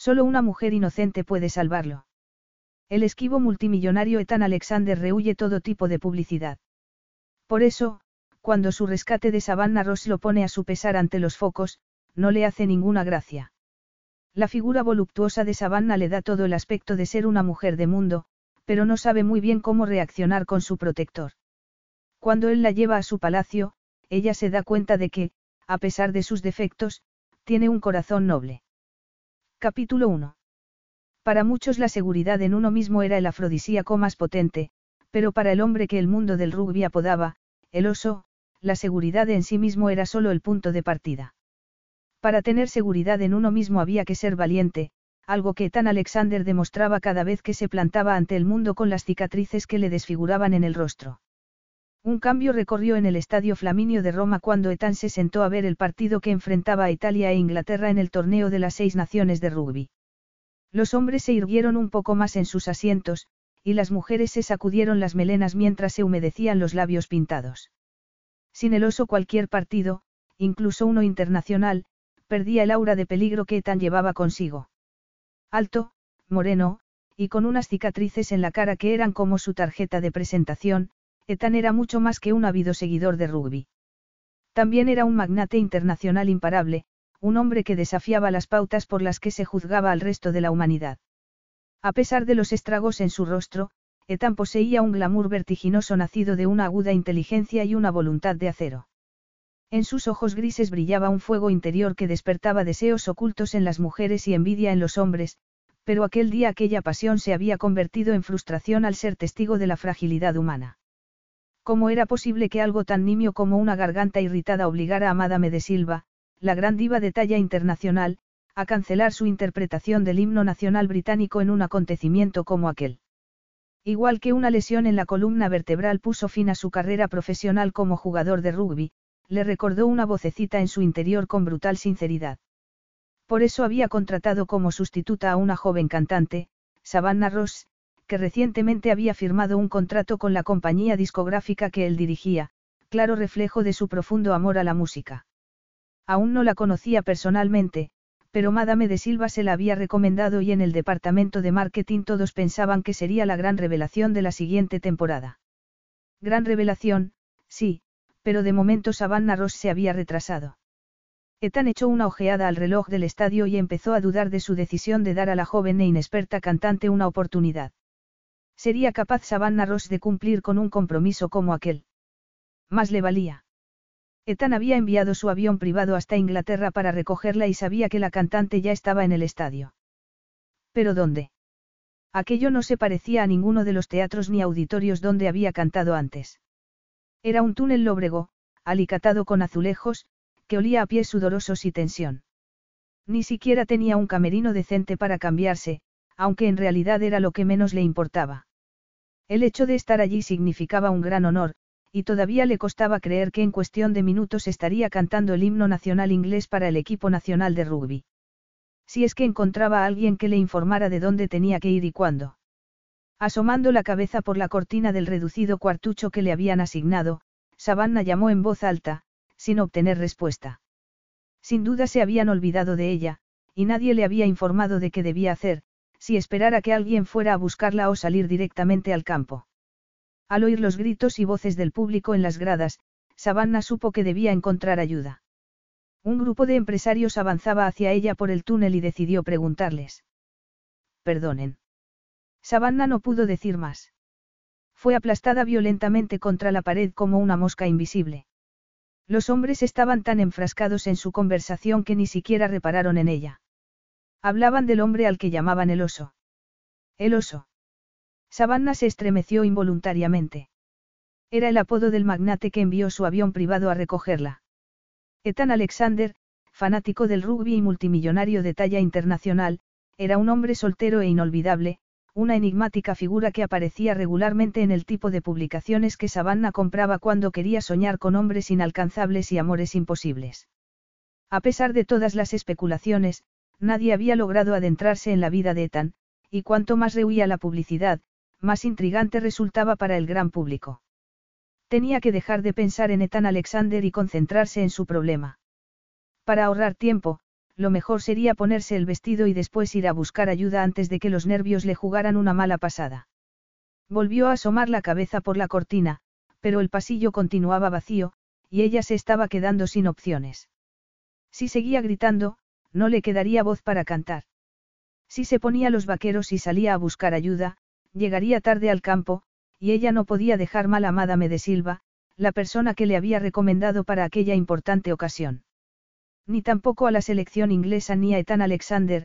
Solo una mujer inocente puede salvarlo. El esquivo multimillonario Ethan Alexander rehuye todo tipo de publicidad. Por eso, cuando su rescate de Savannah Ross lo pone a su pesar ante los focos, no le hace ninguna gracia. La figura voluptuosa de Savannah le da todo el aspecto de ser una mujer de mundo, pero no sabe muy bien cómo reaccionar con su protector. Cuando él la lleva a su palacio, ella se da cuenta de que, a pesar de sus defectos, tiene un corazón noble. Capítulo 1. Para muchos la seguridad en uno mismo era el afrodisíaco más potente, pero para el hombre que el mundo del rugby apodaba, el oso, la seguridad en sí mismo era solo el punto de partida. Para tener seguridad en uno mismo había que ser valiente, algo que Tan Alexander demostraba cada vez que se plantaba ante el mundo con las cicatrices que le desfiguraban en el rostro. Un cambio recorrió en el Estadio Flaminio de Roma cuando Etan se sentó a ver el partido que enfrentaba a Italia e Inglaterra en el torneo de las seis naciones de rugby. Los hombres se irguieron un poco más en sus asientos, y las mujeres se sacudieron las melenas mientras se humedecían los labios pintados. Sin el oso cualquier partido, incluso uno internacional, perdía el aura de peligro que Etan llevaba consigo. Alto, moreno, y con unas cicatrices en la cara que eran como su tarjeta de presentación, Ethan era mucho más que un ávido seguidor de rugby. También era un magnate internacional imparable, un hombre que desafiaba las pautas por las que se juzgaba al resto de la humanidad. A pesar de los estragos en su rostro, Ethan poseía un glamour vertiginoso nacido de una aguda inteligencia y una voluntad de acero. En sus ojos grises brillaba un fuego interior que despertaba deseos ocultos en las mujeres y envidia en los hombres, pero aquel día aquella pasión se había convertido en frustración al ser testigo de la fragilidad humana. ¿Cómo era posible que algo tan nimio como una garganta irritada obligara a Madame de Silva, la gran diva de talla internacional, a cancelar su interpretación del himno nacional británico en un acontecimiento como aquel? Igual que una lesión en la columna vertebral puso fin a su carrera profesional como jugador de rugby, le recordó una vocecita en su interior con brutal sinceridad. Por eso había contratado como sustituta a una joven cantante, Savannah Ross, que recientemente había firmado un contrato con la compañía discográfica que él dirigía, claro reflejo de su profundo amor a la música. Aún no la conocía personalmente, pero Madame de Silva se la había recomendado y en el departamento de marketing todos pensaban que sería la gran revelación de la siguiente temporada. Gran revelación, sí, pero de momento Savannah Ross se había retrasado. Ethan echó una ojeada al reloj del estadio y empezó a dudar de su decisión de dar a la joven e inexperta cantante una oportunidad. Sería capaz Savannah Ross de cumplir con un compromiso como aquel. Más le valía. Ethan había enviado su avión privado hasta Inglaterra para recogerla y sabía que la cantante ya estaba en el estadio. ¿Pero dónde? Aquello no se parecía a ninguno de los teatros ni auditorios donde había cantado antes. Era un túnel lóbrego, alicatado con azulejos, que olía a pies sudorosos y tensión. Ni siquiera tenía un camerino decente para cambiarse, aunque en realidad era lo que menos le importaba. El hecho de estar allí significaba un gran honor, y todavía le costaba creer que en cuestión de minutos estaría cantando el himno nacional inglés para el equipo nacional de rugby. Si es que encontraba a alguien que le informara de dónde tenía que ir y cuándo. Asomando la cabeza por la cortina del reducido cuartucho que le habían asignado, Savannah llamó en voz alta, sin obtener respuesta. Sin duda se habían olvidado de ella, y nadie le había informado de qué debía hacer, si esperara que alguien fuera a buscarla o salir directamente al campo. Al oír los gritos y voces del público en las gradas, Savannah supo que debía encontrar ayuda. Un grupo de empresarios avanzaba hacia ella por el túnel y decidió preguntarles. Perdonen. Savannah no pudo decir más. Fue aplastada violentamente contra la pared como una mosca invisible. Los hombres estaban tan enfrascados en su conversación que ni siquiera repararon en ella. Hablaban del hombre al que llamaban el oso. El oso. Savannah se estremeció involuntariamente. Era el apodo del magnate que envió su avión privado a recogerla. Ethan Alexander, fanático del rugby y multimillonario de talla internacional, era un hombre soltero e inolvidable, una enigmática figura que aparecía regularmente en el tipo de publicaciones que Savannah compraba cuando quería soñar con hombres inalcanzables y amores imposibles. A pesar de todas las especulaciones, nadie había logrado adentrarse en la vida de Ethan, y cuanto más rehuía la publicidad, más intrigante resultaba para el gran público. Tenía que dejar de pensar en Ethan Alexander y concentrarse en su problema. Para ahorrar tiempo, lo mejor sería ponerse el vestido y después ir a buscar ayuda antes de que los nervios le jugaran una mala pasada. Volvió a asomar la cabeza por la cortina, pero el pasillo continuaba vacío, y ella se estaba quedando sin opciones. Si seguía gritando, no le quedaría voz para cantar. Si se ponía los vaqueros y salía a buscar ayuda, llegaría tarde al campo, y ella no podía dejar mal a Madame de Silva, la persona que le había recomendado para aquella importante ocasión ni tampoco a la selección inglesa ni a Ethan Alexander.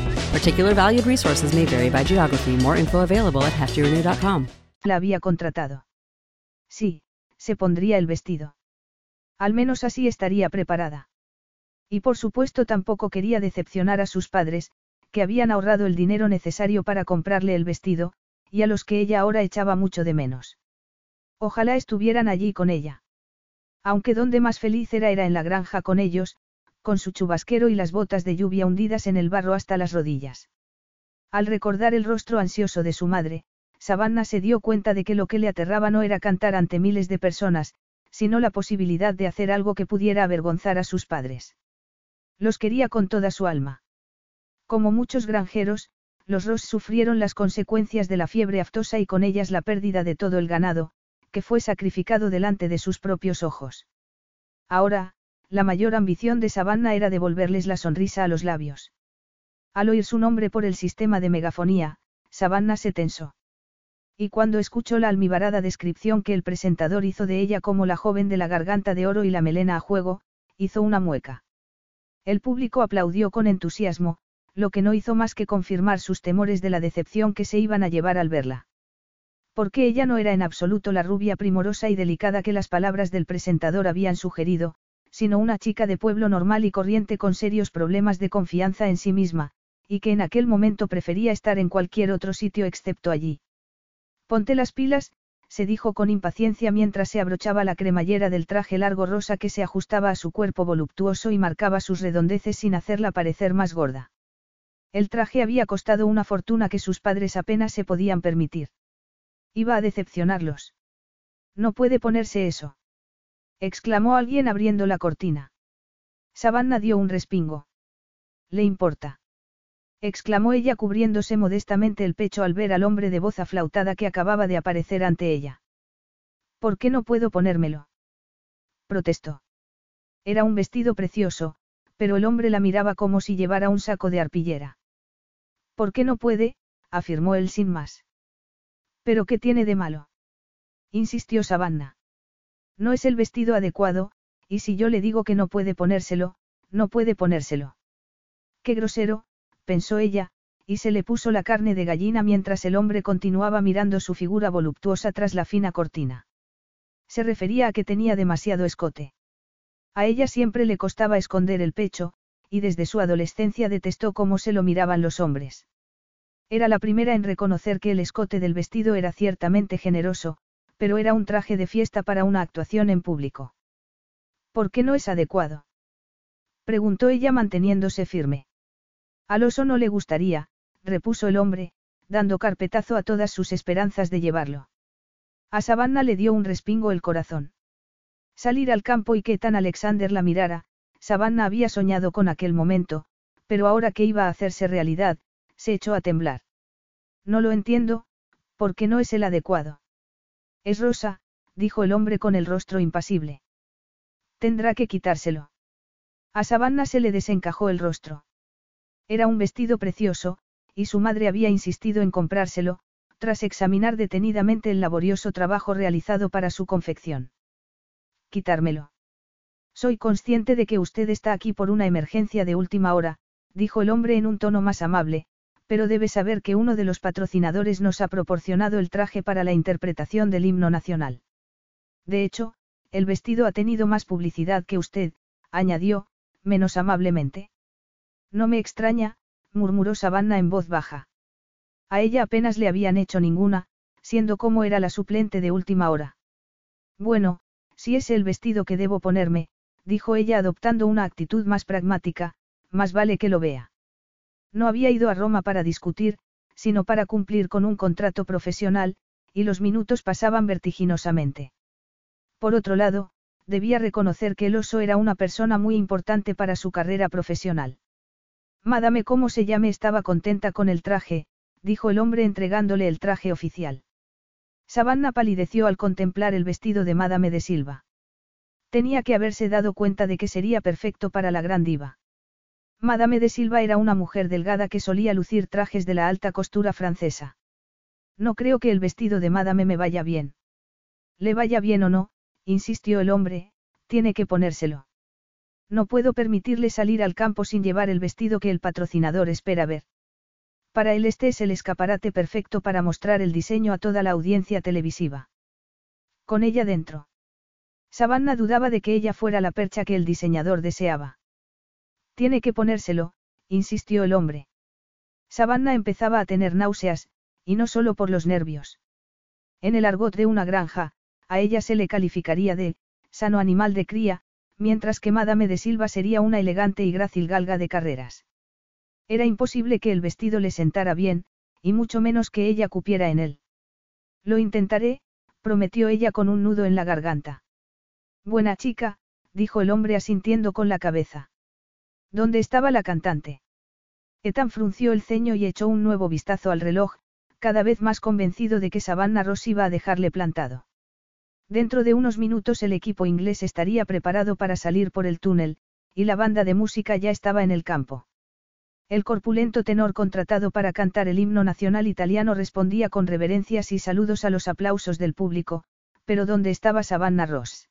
Particular valued resources may vary by geography. More info available at heftyrenew.com. La había contratado. Sí, se pondría el vestido. Al menos así estaría preparada. Y por supuesto tampoco quería decepcionar a sus padres, que habían ahorrado el dinero necesario para comprarle el vestido, y a los que ella ahora echaba mucho de menos. Ojalá estuvieran allí con ella. Aunque donde más feliz era era en la granja con ellos, con su chubasquero y las botas de lluvia hundidas en el barro hasta las rodillas. Al recordar el rostro ansioso de su madre, Savannah se dio cuenta de que lo que le aterraba no era cantar ante miles de personas, sino la posibilidad de hacer algo que pudiera avergonzar a sus padres. Los quería con toda su alma. Como muchos granjeros, los Ross sufrieron las consecuencias de la fiebre aftosa y con ellas la pérdida de todo el ganado, que fue sacrificado delante de sus propios ojos. Ahora, la mayor ambición de Savannah era devolverles la sonrisa a los labios. Al oír su nombre por el sistema de megafonía, Savannah se tensó. Y cuando escuchó la almibarada descripción que el presentador hizo de ella como la joven de la garganta de oro y la melena a juego, hizo una mueca. El público aplaudió con entusiasmo, lo que no hizo más que confirmar sus temores de la decepción que se iban a llevar al verla. Porque ella no era en absoluto la rubia primorosa y delicada que las palabras del presentador habían sugerido, sino una chica de pueblo normal y corriente con serios problemas de confianza en sí misma, y que en aquel momento prefería estar en cualquier otro sitio excepto allí. Ponte las pilas, se dijo con impaciencia mientras se abrochaba la cremallera del traje largo rosa que se ajustaba a su cuerpo voluptuoso y marcaba sus redondeces sin hacerla parecer más gorda. El traje había costado una fortuna que sus padres apenas se podían permitir. Iba a decepcionarlos. No puede ponerse eso exclamó alguien abriendo la cortina. Savannah dio un respingo. ¿Le importa? exclamó ella cubriéndose modestamente el pecho al ver al hombre de voz aflautada que acababa de aparecer ante ella. ¿Por qué no puedo ponérmelo? protestó. Era un vestido precioso, pero el hombre la miraba como si llevara un saco de arpillera. ¿Por qué no puede? afirmó él sin más. ¿Pero qué tiene de malo? insistió Savannah. No es el vestido adecuado, y si yo le digo que no puede ponérselo, no puede ponérselo. Qué grosero, pensó ella, y se le puso la carne de gallina mientras el hombre continuaba mirando su figura voluptuosa tras la fina cortina. Se refería a que tenía demasiado escote. A ella siempre le costaba esconder el pecho, y desde su adolescencia detestó cómo se lo miraban los hombres. Era la primera en reconocer que el escote del vestido era ciertamente generoso, pero era un traje de fiesta para una actuación en público. ¿Por qué no es adecuado? Preguntó ella manteniéndose firme. Al oso no le gustaría, repuso el hombre, dando carpetazo a todas sus esperanzas de llevarlo. A Savannah le dio un respingo el corazón. Salir al campo y que tan Alexander la mirara, Savannah había soñado con aquel momento, pero ahora que iba a hacerse realidad, se echó a temblar. No lo entiendo, porque no es el adecuado. Es rosa, dijo el hombre con el rostro impasible. Tendrá que quitárselo. A Savannah se le desencajó el rostro. Era un vestido precioso, y su madre había insistido en comprárselo, tras examinar detenidamente el laborioso trabajo realizado para su confección. Quitármelo. Soy consciente de que usted está aquí por una emergencia de última hora, dijo el hombre en un tono más amable, pero debe saber que uno de los patrocinadores nos ha proporcionado el traje para la interpretación del himno nacional. De hecho, el vestido ha tenido más publicidad que usted, añadió, menos amablemente. No me extraña, murmuró Savannah en voz baja. A ella apenas le habían hecho ninguna, siendo como era la suplente de última hora. Bueno, si es el vestido que debo ponerme, dijo ella adoptando una actitud más pragmática, más vale que lo vea. No había ido a Roma para discutir, sino para cumplir con un contrato profesional, y los minutos pasaban vertiginosamente. Por otro lado, debía reconocer que el oso era una persona muy importante para su carrera profesional. Madame como se llame estaba contenta con el traje, dijo el hombre entregándole el traje oficial. Savannah palideció al contemplar el vestido de Madame de Silva. Tenía que haberse dado cuenta de que sería perfecto para la gran diva. Madame de Silva era una mujer delgada que solía lucir trajes de la alta costura francesa. No creo que el vestido de Madame me vaya bien. Le vaya bien o no, insistió el hombre, tiene que ponérselo. No puedo permitirle salir al campo sin llevar el vestido que el patrocinador espera ver. Para él este es el escaparate perfecto para mostrar el diseño a toda la audiencia televisiva. Con ella dentro. Savannah dudaba de que ella fuera la percha que el diseñador deseaba. Tiene que ponérselo, insistió el hombre. Savannah empezaba a tener náuseas, y no solo por los nervios. En el argot de una granja, a ella se le calificaría de, sano animal de cría, mientras que Madame de Silva sería una elegante y grácil galga de carreras. Era imposible que el vestido le sentara bien, y mucho menos que ella cupiera en él. Lo intentaré, prometió ella con un nudo en la garganta. Buena chica, dijo el hombre asintiendo con la cabeza. ¿Dónde estaba la cantante? Ethan frunció el ceño y echó un nuevo vistazo al reloj, cada vez más convencido de que Savannah Ross iba a dejarle plantado. Dentro de unos minutos el equipo inglés estaría preparado para salir por el túnel, y la banda de música ya estaba en el campo. El corpulento tenor contratado para cantar el himno nacional italiano respondía con reverencias y saludos a los aplausos del público, pero ¿dónde estaba Savannah Ross?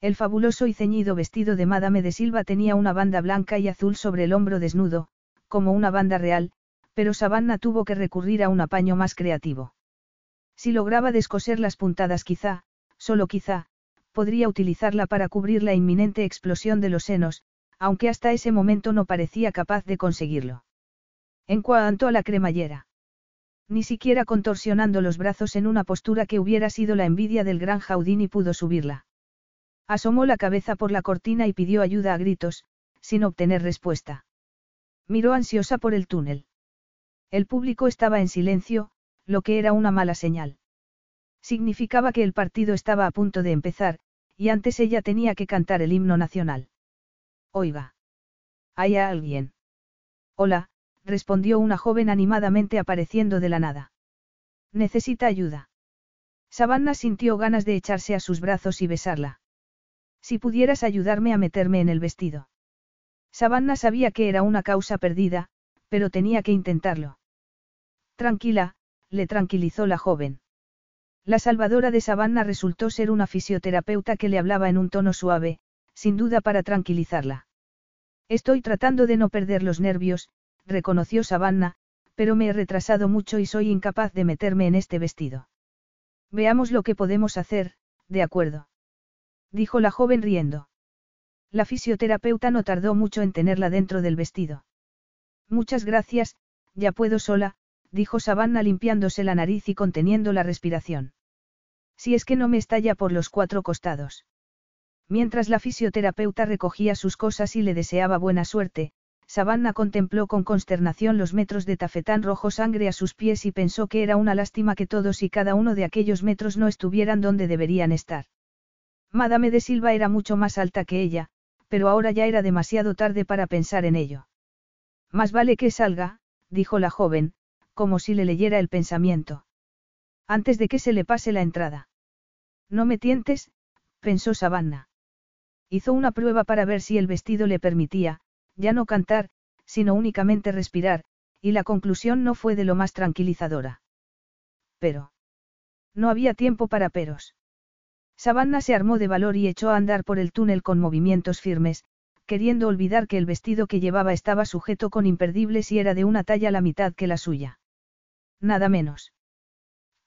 El fabuloso y ceñido vestido de Madame de Silva tenía una banda blanca y azul sobre el hombro desnudo, como una banda real, pero Savannah tuvo que recurrir a un apaño más creativo. Si lograba descoser las puntadas quizá, solo quizá, podría utilizarla para cubrir la inminente explosión de los senos, aunque hasta ese momento no parecía capaz de conseguirlo. En cuanto a la cremallera. Ni siquiera contorsionando los brazos en una postura que hubiera sido la envidia del gran Jaudini pudo subirla. Asomó la cabeza por la cortina y pidió ayuda a gritos, sin obtener respuesta. Miró ansiosa por el túnel. El público estaba en silencio, lo que era una mala señal. Significaba que el partido estaba a punto de empezar, y antes ella tenía que cantar el himno nacional. Oiga. ¿Hay alguien? Hola, respondió una joven animadamente apareciendo de la nada. Necesita ayuda. Savannah sintió ganas de echarse a sus brazos y besarla. Si pudieras ayudarme a meterme en el vestido. Savannah sabía que era una causa perdida, pero tenía que intentarlo. Tranquila, le tranquilizó la joven. La salvadora de Savannah resultó ser una fisioterapeuta que le hablaba en un tono suave, sin duda para tranquilizarla. Estoy tratando de no perder los nervios, reconoció Savannah, pero me he retrasado mucho y soy incapaz de meterme en este vestido. Veamos lo que podemos hacer, de acuerdo. Dijo la joven riendo. La fisioterapeuta no tardó mucho en tenerla dentro del vestido. Muchas gracias, ya puedo sola, dijo Savannah limpiándose la nariz y conteniendo la respiración. Si es que no me estalla por los cuatro costados. Mientras la fisioterapeuta recogía sus cosas y le deseaba buena suerte, Savannah contempló con consternación los metros de tafetán rojo sangre a sus pies y pensó que era una lástima que todos y cada uno de aquellos metros no estuvieran donde deberían estar. Madame de Silva era mucho más alta que ella, pero ahora ya era demasiado tarde para pensar en ello. Más vale que salga, dijo la joven, como si le leyera el pensamiento. Antes de que se le pase la entrada. No me tientes, pensó Savannah. Hizo una prueba para ver si el vestido le permitía, ya no cantar, sino únicamente respirar, y la conclusión no fue de lo más tranquilizadora. Pero. No había tiempo para peros. Savannah se armó de valor y echó a andar por el túnel con movimientos firmes, queriendo olvidar que el vestido que llevaba estaba sujeto con imperdibles y era de una talla la mitad que la suya. Nada menos.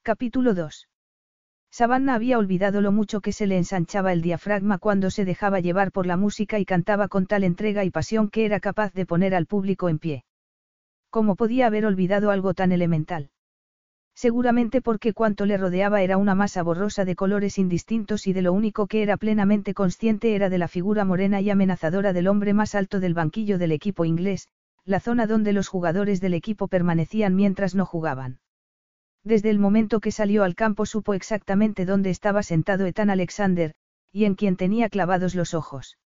Capítulo 2. Savannah había olvidado lo mucho que se le ensanchaba el diafragma cuando se dejaba llevar por la música y cantaba con tal entrega y pasión que era capaz de poner al público en pie. ¿Cómo podía haber olvidado algo tan elemental? Seguramente porque cuanto le rodeaba era una masa borrosa de colores indistintos y de lo único que era plenamente consciente era de la figura morena y amenazadora del hombre más alto del banquillo del equipo inglés, la zona donde los jugadores del equipo permanecían mientras no jugaban. Desde el momento que salió al campo supo exactamente dónde estaba sentado Ethan Alexander, y en quien tenía clavados los ojos.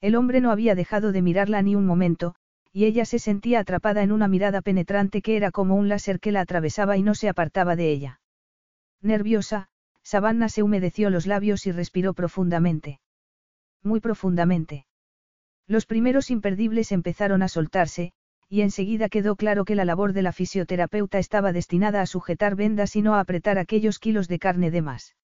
El hombre no había dejado de mirarla ni un momento, y ella se sentía atrapada en una mirada penetrante que era como un láser que la atravesaba y no se apartaba de ella. Nerviosa, Savannah se humedeció los labios y respiró profundamente. Muy profundamente. Los primeros imperdibles empezaron a soltarse, y enseguida quedó claro que la labor de la fisioterapeuta estaba destinada a sujetar vendas y no a apretar aquellos kilos de carne de más.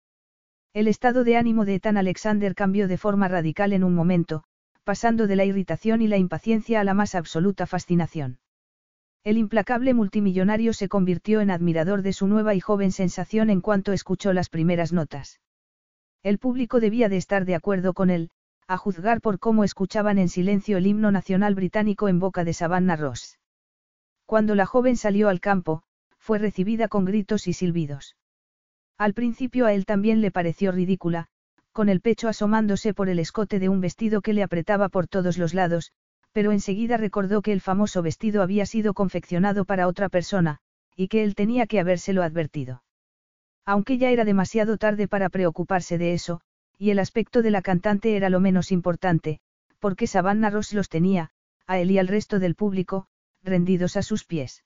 El estado de ánimo de Ethan Alexander cambió de forma radical en un momento, pasando de la irritación y la impaciencia a la más absoluta fascinación. El implacable multimillonario se convirtió en admirador de su nueva y joven sensación en cuanto escuchó las primeras notas. El público debía de estar de acuerdo con él, a juzgar por cómo escuchaban en silencio el himno nacional británico en boca de Savannah Ross. Cuando la joven salió al campo, fue recibida con gritos y silbidos. Al principio a él también le pareció ridícula, con el pecho asomándose por el escote de un vestido que le apretaba por todos los lados, pero enseguida recordó que el famoso vestido había sido confeccionado para otra persona, y que él tenía que habérselo advertido. Aunque ya era demasiado tarde para preocuparse de eso, y el aspecto de la cantante era lo menos importante, porque Savannah Ross los tenía, a él y al resto del público, rendidos a sus pies.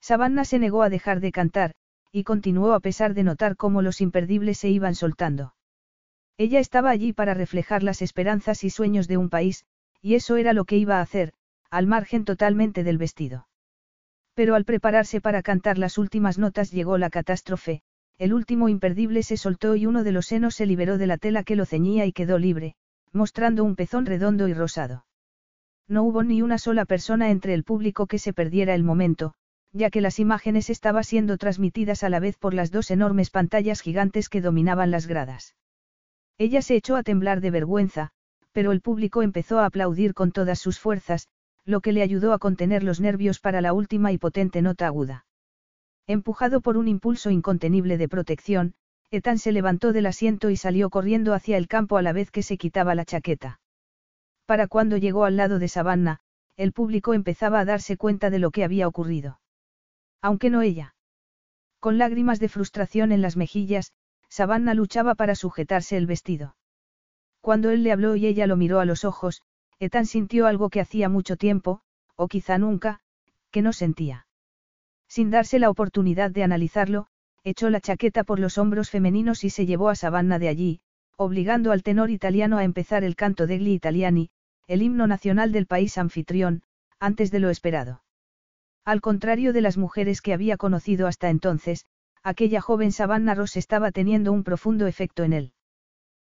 Savannah se negó a dejar de cantar, y continuó a pesar de notar cómo los imperdibles se iban soltando. Ella estaba allí para reflejar las esperanzas y sueños de un país, y eso era lo que iba a hacer, al margen totalmente del vestido. Pero al prepararse para cantar las últimas notas llegó la catástrofe, el último imperdible se soltó y uno de los senos se liberó de la tela que lo ceñía y quedó libre, mostrando un pezón redondo y rosado. No hubo ni una sola persona entre el público que se perdiera el momento, ya que las imágenes estaban siendo transmitidas a la vez por las dos enormes pantallas gigantes que dominaban las gradas. Ella se echó a temblar de vergüenza, pero el público empezó a aplaudir con todas sus fuerzas, lo que le ayudó a contener los nervios para la última y potente nota aguda. Empujado por un impulso incontenible de protección, Ethan se levantó del asiento y salió corriendo hacia el campo a la vez que se quitaba la chaqueta. Para cuando llegó al lado de Savannah, el público empezaba a darse cuenta de lo que había ocurrido. Aunque no ella. Con lágrimas de frustración en las mejillas, Savannah luchaba para sujetarse el vestido. Cuando él le habló y ella lo miró a los ojos, Ethan sintió algo que hacía mucho tiempo, o quizá nunca, que no sentía. Sin darse la oportunidad de analizarlo, echó la chaqueta por los hombros femeninos y se llevó a Savannah de allí, obligando al tenor italiano a empezar el canto degli italiani, el himno nacional del país anfitrión, antes de lo esperado. Al contrario de las mujeres que había conocido hasta entonces, aquella joven Savannah Ross estaba teniendo un profundo efecto en él.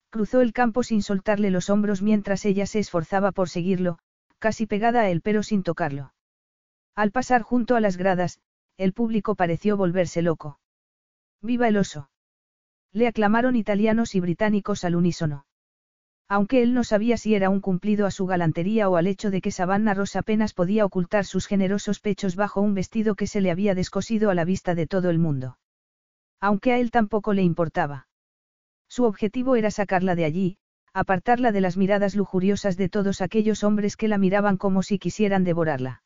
Cruzó el campo sin soltarle los hombros mientras ella se esforzaba por seguirlo, casi pegada a él pero sin tocarlo. Al pasar junto a las gradas, el público pareció volverse loco. ¡Viva el oso! Le aclamaron italianos y británicos al unísono. Aunque él no sabía si era un cumplido a su galantería o al hecho de que Savannah Ross apenas podía ocultar sus generosos pechos bajo un vestido que se le había descosido a la vista de todo el mundo. Aunque a él tampoco le importaba. Su objetivo era sacarla de allí, apartarla de las miradas lujuriosas de todos aquellos hombres que la miraban como si quisieran devorarla.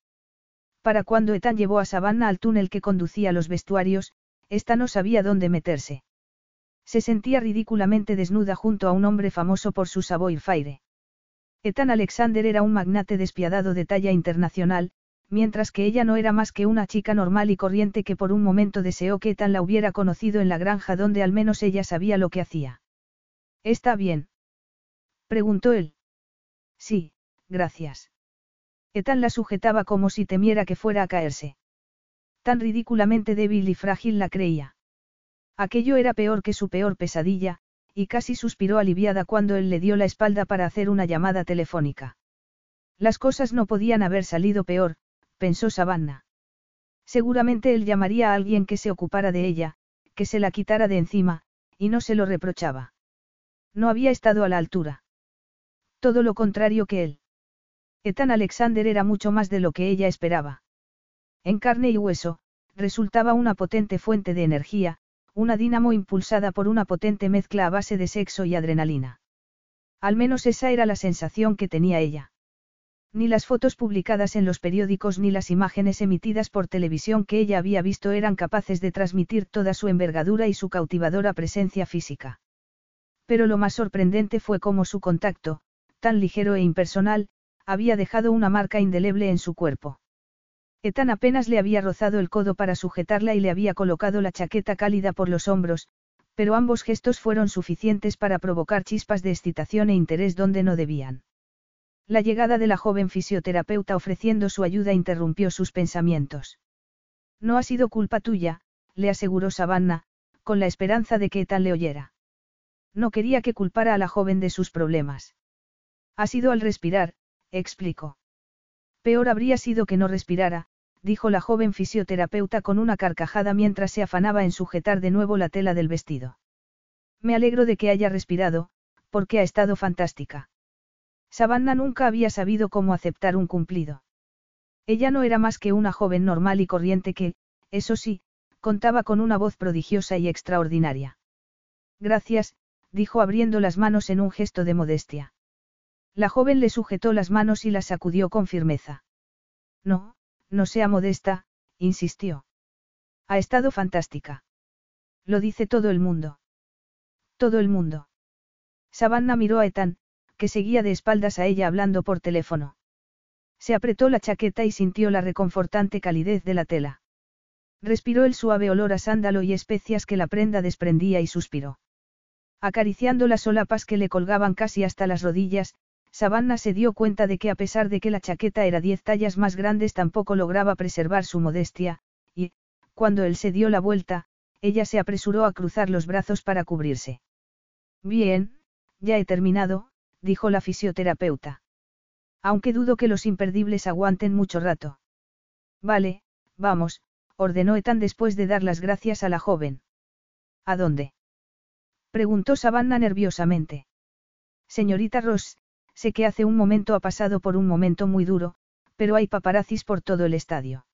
Para cuando Ethan llevó a Savannah al túnel que conducía a los vestuarios, ésta no sabía dónde meterse. Se sentía ridículamente desnuda junto a un hombre famoso por su savoir faire. Ethan Alexander era un magnate despiadado de talla internacional, mientras que ella no era más que una chica normal y corriente que por un momento deseó que Ethan la hubiera conocido en la granja donde al menos ella sabía lo que hacía. ¿Está bien? preguntó él. Sí, gracias. Ethan la sujetaba como si temiera que fuera a caerse. Tan ridículamente débil y frágil la creía. Aquello era peor que su peor pesadilla, y casi suspiró aliviada cuando él le dio la espalda para hacer una llamada telefónica. Las cosas no podían haber salido peor, pensó Savannah. Seguramente él llamaría a alguien que se ocupara de ella, que se la quitara de encima, y no se lo reprochaba. No había estado a la altura. Todo lo contrario que él. Ethan Alexander era mucho más de lo que ella esperaba. En carne y hueso, resultaba una potente fuente de energía, una dínamo impulsada por una potente mezcla a base de sexo y adrenalina. Al menos esa era la sensación que tenía ella. Ni las fotos publicadas en los periódicos ni las imágenes emitidas por televisión que ella había visto eran capaces de transmitir toda su envergadura y su cautivadora presencia física. Pero lo más sorprendente fue cómo su contacto, tan ligero e impersonal, había dejado una marca indeleble en su cuerpo. Ethan apenas le había rozado el codo para sujetarla y le había colocado la chaqueta cálida por los hombros, pero ambos gestos fueron suficientes para provocar chispas de excitación e interés donde no debían. La llegada de la joven fisioterapeuta ofreciendo su ayuda interrumpió sus pensamientos. No ha sido culpa tuya, le aseguró Savannah, con la esperanza de que Ethan le oyera. No quería que culpara a la joven de sus problemas. Ha sido al respirar, explicó. Peor habría sido que no respirara, dijo la joven fisioterapeuta con una carcajada mientras se afanaba en sujetar de nuevo la tela del vestido. Me alegro de que haya respirado, porque ha estado fantástica. Savannah nunca había sabido cómo aceptar un cumplido. Ella no era más que una joven normal y corriente que, eso sí, contaba con una voz prodigiosa y extraordinaria. Gracias, dijo abriendo las manos en un gesto de modestia. La joven le sujetó las manos y las sacudió con firmeza. No, no sea modesta, insistió. Ha estado fantástica. Lo dice todo el mundo. Todo el mundo. Savannah miró a Ethan, que seguía de espaldas a ella hablando por teléfono. Se apretó la chaqueta y sintió la reconfortante calidez de la tela. Respiró el suave olor a sándalo y especias que la prenda desprendía y suspiró. Acariciando las solapas que le colgaban casi hasta las rodillas, Savannah se dio cuenta de que a pesar de que la chaqueta era diez tallas más grandes tampoco lograba preservar su modestia, y, cuando él se dio la vuelta, ella se apresuró a cruzar los brazos para cubrirse. Bien, ya he terminado, dijo la fisioterapeuta. Aunque dudo que los imperdibles aguanten mucho rato. Vale, vamos, ordenó Ethan después de dar las gracias a la joven. ¿A dónde? preguntó Savannah nerviosamente. Señorita Ross, sé que hace un momento ha pasado por un momento muy duro, pero hay paparazzis por todo el estadio.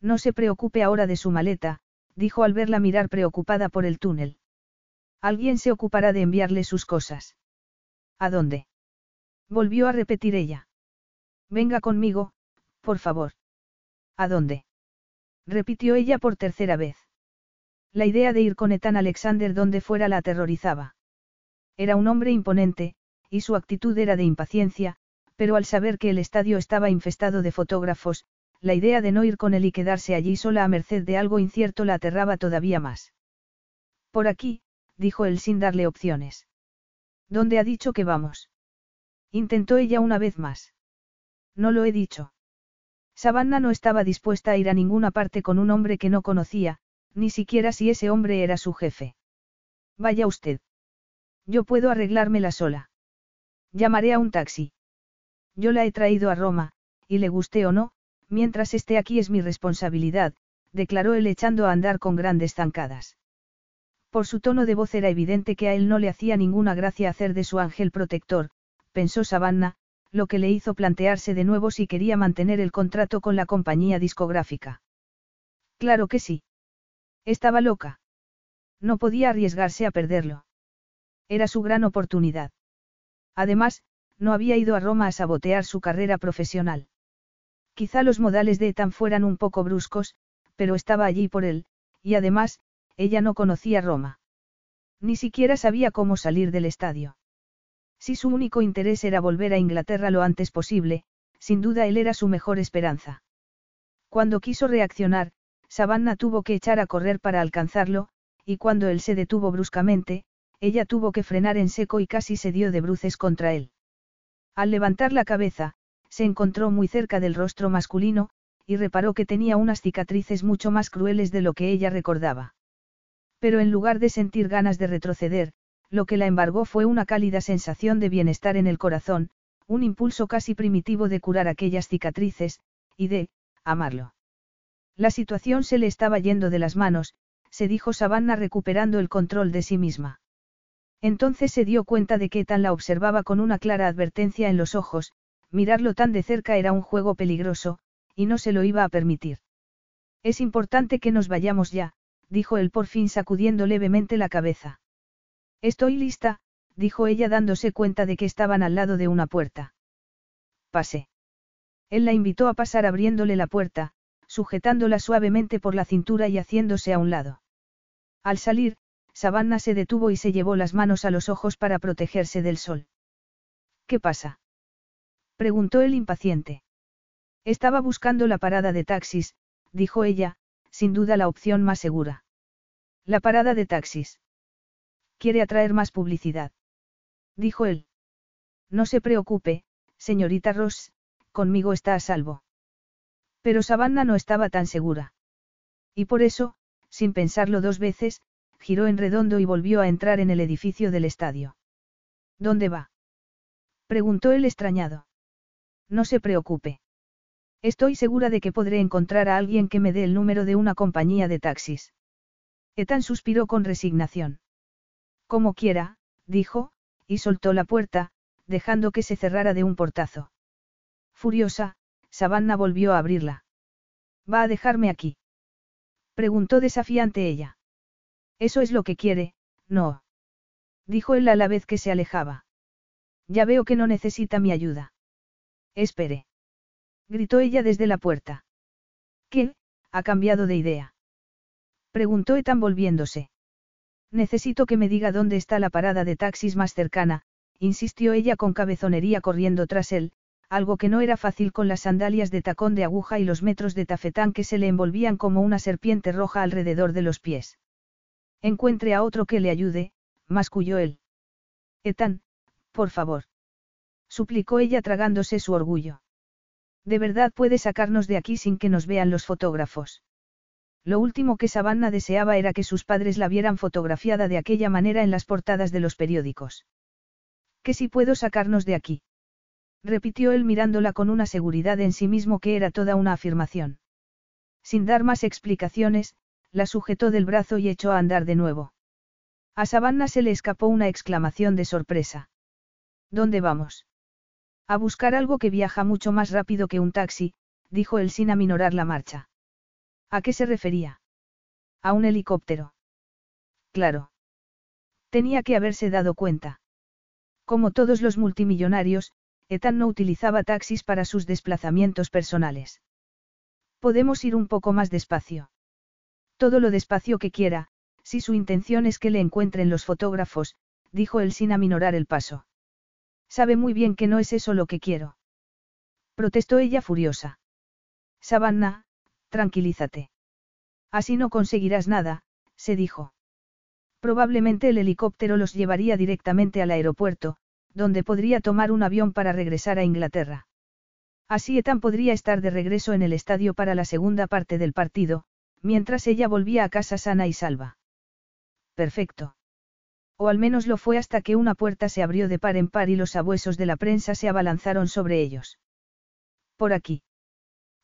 No se preocupe ahora de su maleta, dijo al verla mirar preocupada por el túnel. Alguien se ocupará de enviarle sus cosas. ¿A dónde? Volvió a repetir ella. Venga conmigo, por favor. ¿A dónde? repitió ella por tercera vez. La idea de ir con Ethan Alexander donde fuera la aterrorizaba. Era un hombre imponente, y su actitud era de impaciencia, pero al saber que el estadio estaba infestado de fotógrafos, la idea de no ir con él y quedarse allí sola a merced de algo incierto la aterraba todavía más. Por aquí, dijo él sin darle opciones. ¿Dónde ha dicho que vamos? Intentó ella una vez más. No lo he dicho. Savannah no estaba dispuesta a ir a ninguna parte con un hombre que no conocía, ni siquiera si ese hombre era su jefe. Vaya usted. Yo puedo arreglármela sola. Llamaré a un taxi. Yo la he traído a Roma, y le guste o no, mientras esté aquí es mi responsabilidad, declaró él echando a andar con grandes zancadas. Por su tono de voz era evidente que a él no le hacía ninguna gracia hacer de su ángel protector, pensó Savannah, lo que le hizo plantearse de nuevo si quería mantener el contrato con la compañía discográfica. Claro que sí. Estaba loca. No podía arriesgarse a perderlo. Era su gran oportunidad. Además, no había ido a Roma a sabotear su carrera profesional. Quizá los modales de Ethan fueran un poco bruscos, pero estaba allí por él, y además, ella no conocía Roma. Ni siquiera sabía cómo salir del estadio. Si su único interés era volver a Inglaterra lo antes posible, sin duda él era su mejor esperanza. Cuando quiso reaccionar, Savannah tuvo que echar a correr para alcanzarlo, y cuando él se detuvo bruscamente, ella tuvo que frenar en seco y casi se dio de bruces contra él. Al levantar la cabeza, se encontró muy cerca del rostro masculino, y reparó que tenía unas cicatrices mucho más crueles de lo que ella recordaba. Pero en lugar de sentir ganas de retroceder, lo que la embargó fue una cálida sensación de bienestar en el corazón, un impulso casi primitivo de curar aquellas cicatrices, y de, amarlo. La situación se le estaba yendo de las manos, se dijo Savannah recuperando el control de sí misma. Entonces se dio cuenta de que Tan la observaba con una clara advertencia en los ojos, mirarlo tan de cerca era un juego peligroso, y no se lo iba a permitir. Es importante que nos vayamos ya, dijo él por fin sacudiendo levemente la cabeza. Estoy lista, dijo ella dándose cuenta de que estaban al lado de una puerta. Pase. Él la invitó a pasar abriéndole la puerta, sujetándola suavemente por la cintura y haciéndose a un lado. Al salir, Savannah se detuvo y se llevó las manos a los ojos para protegerse del sol. ¿Qué pasa? preguntó él impaciente. Estaba buscando la parada de taxis, dijo ella, sin duda la opción más segura. La parada de taxis. Quiere atraer más publicidad. Dijo él. No se preocupe, señorita Ross, conmigo está a salvo. Pero Savannah no estaba tan segura. Y por eso, sin pensarlo dos veces, giró en redondo y volvió a entrar en el edificio del estadio. ¿Dónde va? preguntó él extrañado. No se preocupe. Estoy segura de que podré encontrar a alguien que me dé el número de una compañía de taxis. Ethan suspiró con resignación. Como quiera, dijo, y soltó la puerta, dejando que se cerrara de un portazo. Furiosa, Savannah volvió a abrirla. ¿Va a dejarme aquí? Preguntó desafiante ella. Eso es lo que quiere, no. Dijo él a la vez que se alejaba. Ya veo que no necesita mi ayuda. Espere. Gritó ella desde la puerta. ¿Qué? Ha cambiado de idea. Preguntó Ethan volviéndose. Necesito que me diga dónde está la parada de taxis más cercana, insistió ella con cabezonería corriendo tras él, algo que no era fácil con las sandalias de tacón de aguja y los metros de tafetán que se le envolvían como una serpiente roja alrededor de los pies. Encuentre a otro que le ayude, masculló él. Ethan, por favor. Suplicó ella tragándose su orgullo. De verdad puede sacarnos de aquí sin que nos vean los fotógrafos. Lo último que Savannah deseaba era que sus padres la vieran fotografiada de aquella manera en las portadas de los periódicos. ¿Que si puedo sacarnos de aquí? repitió él mirándola con una seguridad en sí mismo que era toda una afirmación. Sin dar más explicaciones, la sujetó del brazo y echó a andar de nuevo. A Savannah se le escapó una exclamación de sorpresa. ¿Dónde vamos? A buscar algo que viaja mucho más rápido que un taxi, dijo él sin aminorar la marcha. ¿A qué se refería? A un helicóptero. Claro. Tenía que haberse dado cuenta. Como todos los multimillonarios, Ethan no utilizaba taxis para sus desplazamientos personales. Podemos ir un poco más despacio. Todo lo despacio que quiera, si su intención es que le encuentren los fotógrafos, dijo él sin aminorar el paso. Sabe muy bien que no es eso lo que quiero. Protestó ella furiosa. Savannah, tranquilízate. Así no conseguirás nada, se dijo. Probablemente el helicóptero los llevaría directamente al aeropuerto, donde podría tomar un avión para regresar a Inglaterra. Así Ethan podría estar de regreso en el estadio para la segunda parte del partido, mientras ella volvía a casa sana y salva. Perfecto. O al menos lo fue hasta que una puerta se abrió de par en par y los abuesos de la prensa se abalanzaron sobre ellos. Por aquí.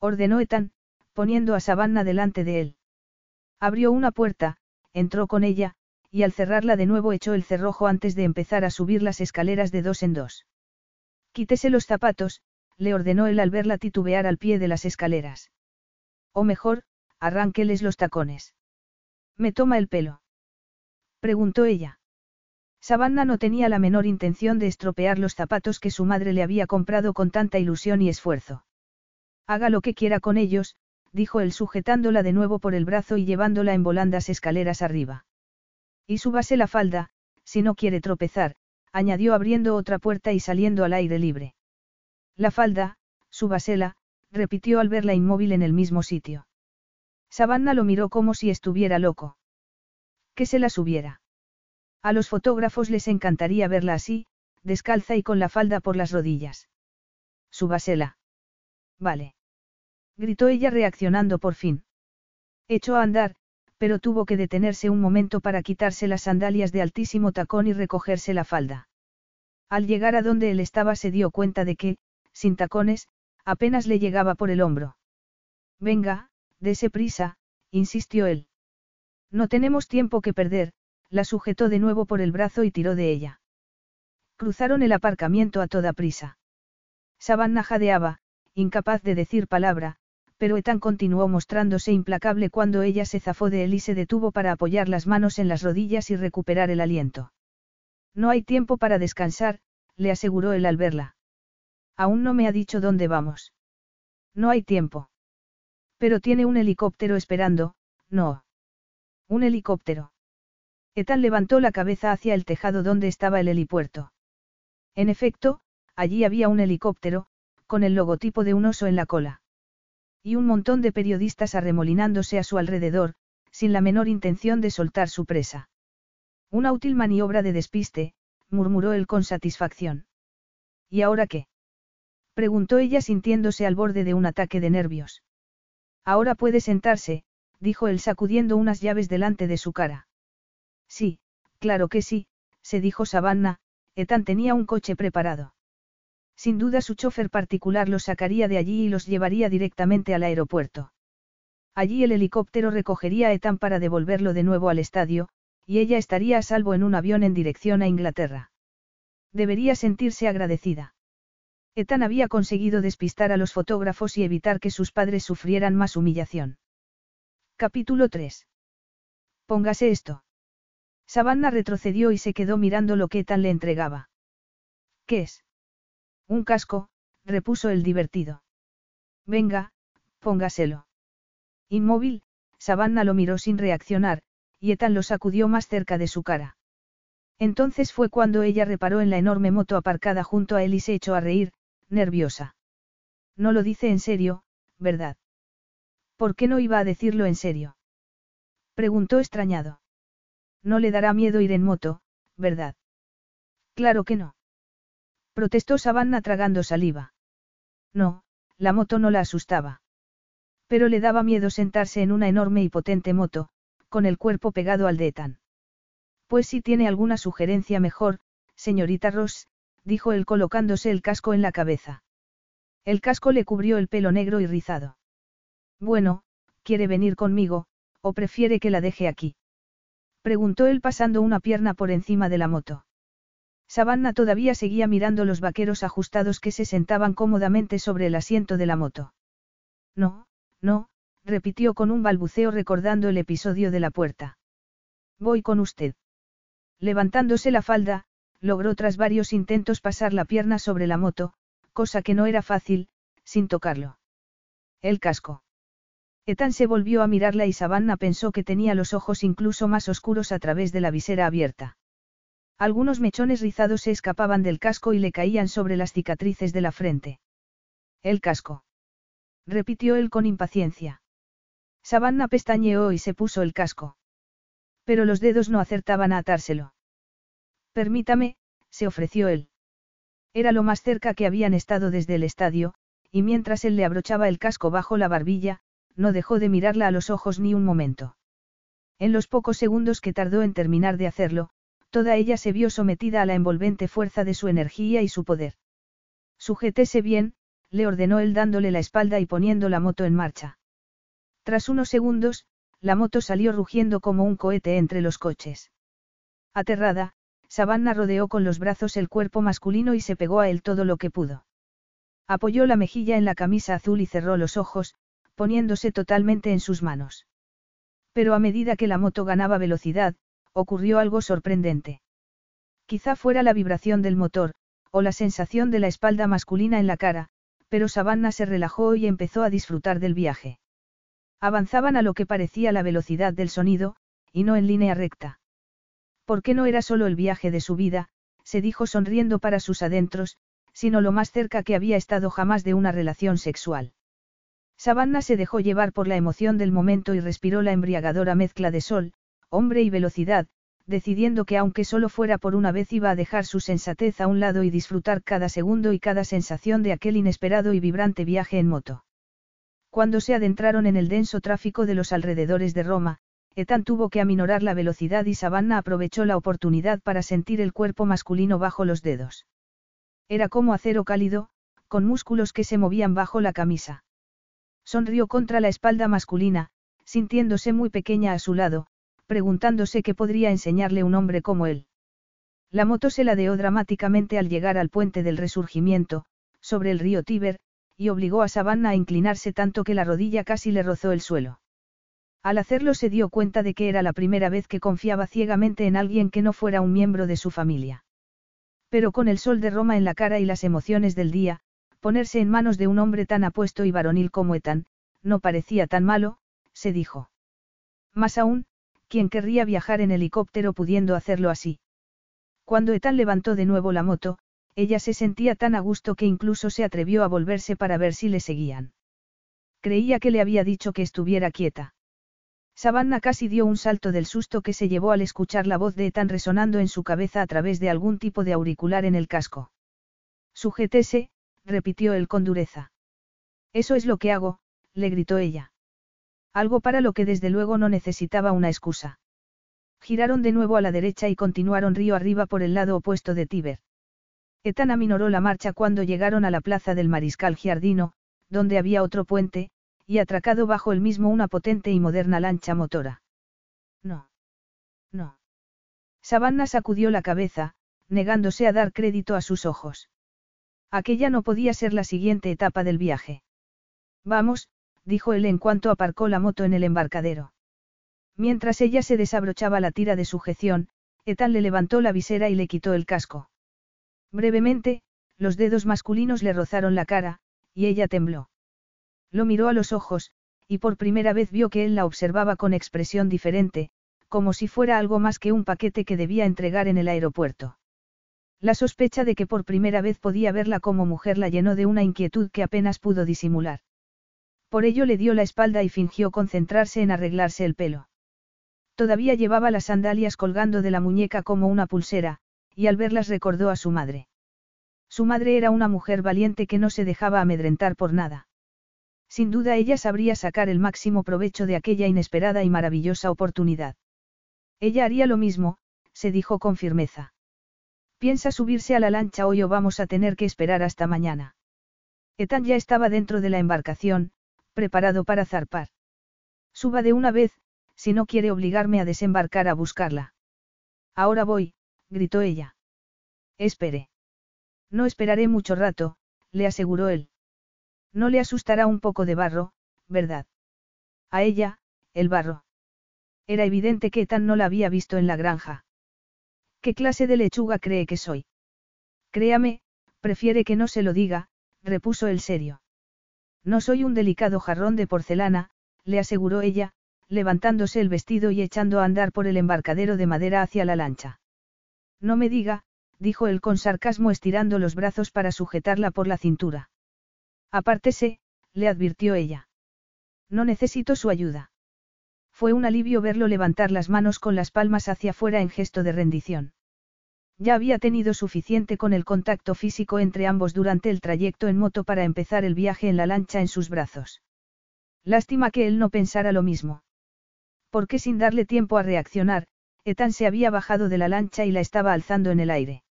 Ordenó Ethan, poniendo a Savannah delante de él. Abrió una puerta, entró con ella, y al cerrarla de nuevo echó el cerrojo antes de empezar a subir las escaleras de dos en dos. Quítese los zapatos, le ordenó él al verla titubear al pie de las escaleras. O mejor, arránqueles los tacones. ¿Me toma el pelo? preguntó ella. Savannah no tenía la menor intención de estropear los zapatos que su madre le había comprado con tanta ilusión y esfuerzo. Haga lo que quiera con ellos, dijo él sujetándola de nuevo por el brazo y llevándola en volandas escaleras arriba. Y súbase la falda, si no quiere tropezar, añadió abriendo otra puerta y saliendo al aire libre. La falda, súbasela, repitió al verla inmóvil en el mismo sitio. Savannah lo miró como si estuviera loco. Que se la subiera. A los fotógrafos les encantaría verla así, descalza y con la falda por las rodillas. Súbasela. Vale. Gritó ella reaccionando por fin. Echó a andar, pero tuvo que detenerse un momento para quitarse las sandalias de altísimo tacón y recogerse la falda. Al llegar a donde él estaba se dio cuenta de que, sin tacones, apenas le llegaba por el hombro. Venga, dese prisa, insistió él. No tenemos tiempo que perder, la sujetó de nuevo por el brazo y tiró de ella. Cruzaron el aparcamiento a toda prisa. Savannah jadeaba, incapaz de decir palabra, pero Ethan continuó mostrándose implacable cuando ella se zafó de él y se detuvo para apoyar las manos en las rodillas y recuperar el aliento. No hay tiempo para descansar, le aseguró él al verla. Aún no me ha dicho dónde vamos. No hay tiempo. Pero tiene un helicóptero esperando, no. Un helicóptero. Ethan levantó la cabeza hacia el tejado donde estaba el helipuerto. En efecto, allí había un helicóptero, con el logotipo de un oso en la cola. Y un montón de periodistas arremolinándose a su alrededor, sin la menor intención de soltar su presa. Una útil maniobra de despiste, murmuró él con satisfacción. ¿Y ahora qué? preguntó ella sintiéndose al borde de un ataque de nervios. Ahora puede sentarse, dijo él sacudiendo unas llaves delante de su cara. Sí, claro que sí, se dijo Savannah, Ethan tenía un coche preparado. Sin duda su chofer particular los sacaría de allí y los llevaría directamente al aeropuerto. Allí el helicóptero recogería a Ethan para devolverlo de nuevo al estadio, y ella estaría a salvo en un avión en dirección a Inglaterra. Debería sentirse agradecida. Ethan había conseguido despistar a los fotógrafos y evitar que sus padres sufrieran más humillación. Capítulo 3. Póngase esto. Savannah retrocedió y se quedó mirando lo que Ethan le entregaba. ¿Qué es? Un casco, repuso el divertido. Venga, póngaselo. Inmóvil, Savannah lo miró sin reaccionar, y Ethan lo sacudió más cerca de su cara. Entonces fue cuando ella reparó en la enorme moto aparcada junto a él y se echó a reír, nerviosa. No lo dice en serio, ¿verdad? ¿Por qué no iba a decirlo en serio? Preguntó extrañado. No le dará miedo ir en moto, ¿verdad? Claro que no. Protestó Savannah tragando saliva. No, la moto no la asustaba. Pero le daba miedo sentarse en una enorme y potente moto, con el cuerpo pegado al de. Pues si tiene alguna sugerencia mejor, señorita Ross, dijo él colocándose el casco en la cabeza. El casco le cubrió el pelo negro y rizado. Bueno, ¿quiere venir conmigo, o prefiere que la deje aquí? Preguntó él pasando una pierna por encima de la moto. Savannah todavía seguía mirando los vaqueros ajustados que se sentaban cómodamente sobre el asiento de la moto. No, no, repitió con un balbuceo recordando el episodio de la puerta. Voy con usted. Levantándose la falda, logró tras varios intentos pasar la pierna sobre la moto, cosa que no era fácil, sin tocarlo. El casco. Ethan se volvió a mirarla y Savannah pensó que tenía los ojos incluso más oscuros a través de la visera abierta. Algunos mechones rizados se escapaban del casco y le caían sobre las cicatrices de la frente. El casco. Repitió él con impaciencia. Savannah pestañeó y se puso el casco. Pero los dedos no acertaban a atárselo. Permítame, se ofreció él. Era lo más cerca que habían estado desde el estadio, y mientras él le abrochaba el casco bajo la barbilla, no dejó de mirarla a los ojos ni un momento. En los pocos segundos que tardó en terminar de hacerlo, toda ella se vio sometida a la envolvente fuerza de su energía y su poder. Sujétese bien, le ordenó él dándole la espalda y poniendo la moto en marcha. Tras unos segundos, la moto salió rugiendo como un cohete entre los coches. Aterrada, Savannah rodeó con los brazos el cuerpo masculino y se pegó a él todo lo que pudo. Apoyó la mejilla en la camisa azul y cerró los ojos, poniéndose totalmente en sus manos. Pero a medida que la moto ganaba velocidad, ocurrió algo sorprendente. Quizá fuera la vibración del motor, o la sensación de la espalda masculina en la cara, pero Savannah se relajó y empezó a disfrutar del viaje. Avanzaban a lo que parecía la velocidad del sonido, y no en línea recta. ¿Por qué no era solo el viaje de su vida? se dijo sonriendo para sus adentros, sino lo más cerca que había estado jamás de una relación sexual. Savannah se dejó llevar por la emoción del momento y respiró la embriagadora mezcla de sol, hombre y velocidad, decidiendo que aunque solo fuera por una vez iba a dejar su sensatez a un lado y disfrutar cada segundo y cada sensación de aquel inesperado y vibrante viaje en moto. Cuando se adentraron en el denso tráfico de los alrededores de Roma, Ethan tuvo que aminorar la velocidad y Savannah aprovechó la oportunidad para sentir el cuerpo masculino bajo los dedos. Era como acero cálido, con músculos que se movían bajo la camisa. Sonrió contra la espalda masculina, sintiéndose muy pequeña a su lado, preguntándose qué podría enseñarle un hombre como él. La moto se ladeó dramáticamente al llegar al puente del resurgimiento, sobre el río Tíber, y obligó a Savannah a inclinarse tanto que la rodilla casi le rozó el suelo. Al hacerlo se dio cuenta de que era la primera vez que confiaba ciegamente en alguien que no fuera un miembro de su familia. Pero con el sol de Roma en la cara y las emociones del día, ponerse en manos de un hombre tan apuesto y varonil como Ethan, no parecía tan malo, se dijo. Más aún, ¿quién querría viajar en helicóptero pudiendo hacerlo así? Cuando Ethan levantó de nuevo la moto, ella se sentía tan a gusto que incluso se atrevió a volverse para ver si le seguían. Creía que le había dicho que estuviera quieta. Savannah casi dio un salto del susto que se llevó al escuchar la voz de Ethan resonando en su cabeza a través de algún tipo de auricular en el casco. Sujétese, repitió él con dureza. Eso es lo que hago, le gritó ella. Algo para lo que desde luego no necesitaba una excusa. Giraron de nuevo a la derecha y continuaron río arriba por el lado opuesto de Tíber. Ethan aminoró la marcha cuando llegaron a la plaza del Mariscal Giardino, donde había otro puente, y atracado bajo el mismo una potente y moderna lancha motora. No. No. Savannah sacudió la cabeza, negándose a dar crédito a sus ojos. Aquella no podía ser la siguiente etapa del viaje. Vamos, dijo él en cuanto aparcó la moto en el embarcadero. Mientras ella se desabrochaba la tira de sujeción, Ethan le levantó la visera y le quitó el casco. Brevemente, los dedos masculinos le rozaron la cara, y ella tembló. Lo miró a los ojos, y por primera vez vio que él la observaba con expresión diferente, como si fuera algo más que un paquete que debía entregar en el aeropuerto. La sospecha de que por primera vez podía verla como mujer la llenó de una inquietud que apenas pudo disimular. Por ello le dio la espalda y fingió concentrarse en arreglarse el pelo. Todavía llevaba las sandalias colgando de la muñeca como una pulsera, y al verlas recordó a su madre. Su madre era una mujer valiente que no se dejaba amedrentar por nada. Sin duda ella sabría sacar el máximo provecho de aquella inesperada y maravillosa oportunidad. Ella haría lo mismo, se dijo con firmeza. Piensa subirse a la lancha hoy o vamos a tener que esperar hasta mañana. Ethan ya estaba dentro de la embarcación, preparado para zarpar. Suba de una vez, si no quiere obligarme a desembarcar a buscarla. Ahora voy, gritó ella. Espere. No esperaré mucho rato, le aseguró él. No le asustará un poco de barro, ¿verdad? A ella, el barro. Era evidente que Ethan no la había visto en la granja. ¿Qué clase de lechuga cree que soy? Créame, prefiere que no se lo diga, repuso el serio. No soy un delicado jarrón de porcelana, le aseguró ella, levantándose el vestido y echando a andar por el embarcadero de madera hacia la lancha. No me diga, dijo él con sarcasmo estirando los brazos para sujetarla por la cintura. Apártese, le advirtió ella. No necesito su ayuda. Fue un alivio verlo levantar las manos con las palmas hacia afuera en gesto de rendición. Ya había tenido suficiente con el contacto físico entre ambos durante el trayecto en moto para empezar el viaje en la lancha en sus brazos. Lástima que él no pensara lo mismo. Porque sin darle tiempo a reaccionar, Ethan se había bajado de la lancha y la estaba alzando en el aire.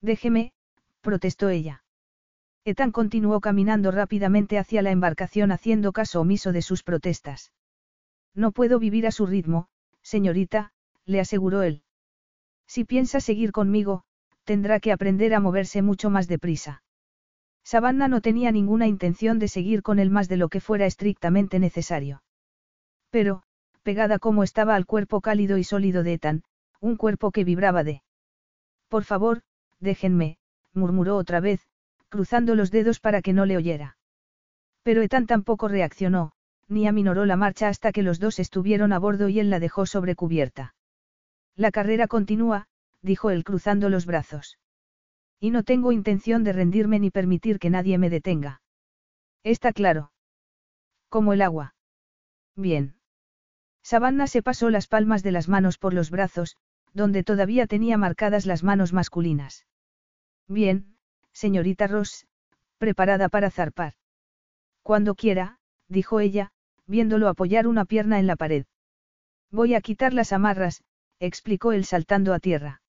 Déjeme, protestó ella. Ethan continuó caminando rápidamente hacia la embarcación haciendo caso omiso de sus protestas. No puedo vivir a su ritmo, señorita, le aseguró él. Si piensa seguir conmigo, tendrá que aprender a moverse mucho más deprisa. Savannah no tenía ninguna intención de seguir con él más de lo que fuera estrictamente necesario. Pero, pegada como estaba al cuerpo cálido y sólido de Ethan, un cuerpo que vibraba de Por favor, déjenme, murmuró otra vez, cruzando los dedos para que no le oyera. Pero Ethan tampoco reaccionó, ni aminoró la marcha hasta que los dos estuvieron a bordo y él la dejó sobre cubierta. La carrera continúa, dijo él cruzando los brazos. Y no tengo intención de rendirme ni permitir que nadie me detenga. Está claro. Como el agua. Bien. Savannah se pasó las palmas de las manos por los brazos, donde todavía tenía marcadas las manos masculinas. Bien, señorita Ross, preparada para zarpar. Cuando quiera, dijo ella, viéndolo apoyar una pierna en la pared. Voy a quitar las amarras, explicó él saltando a tierra.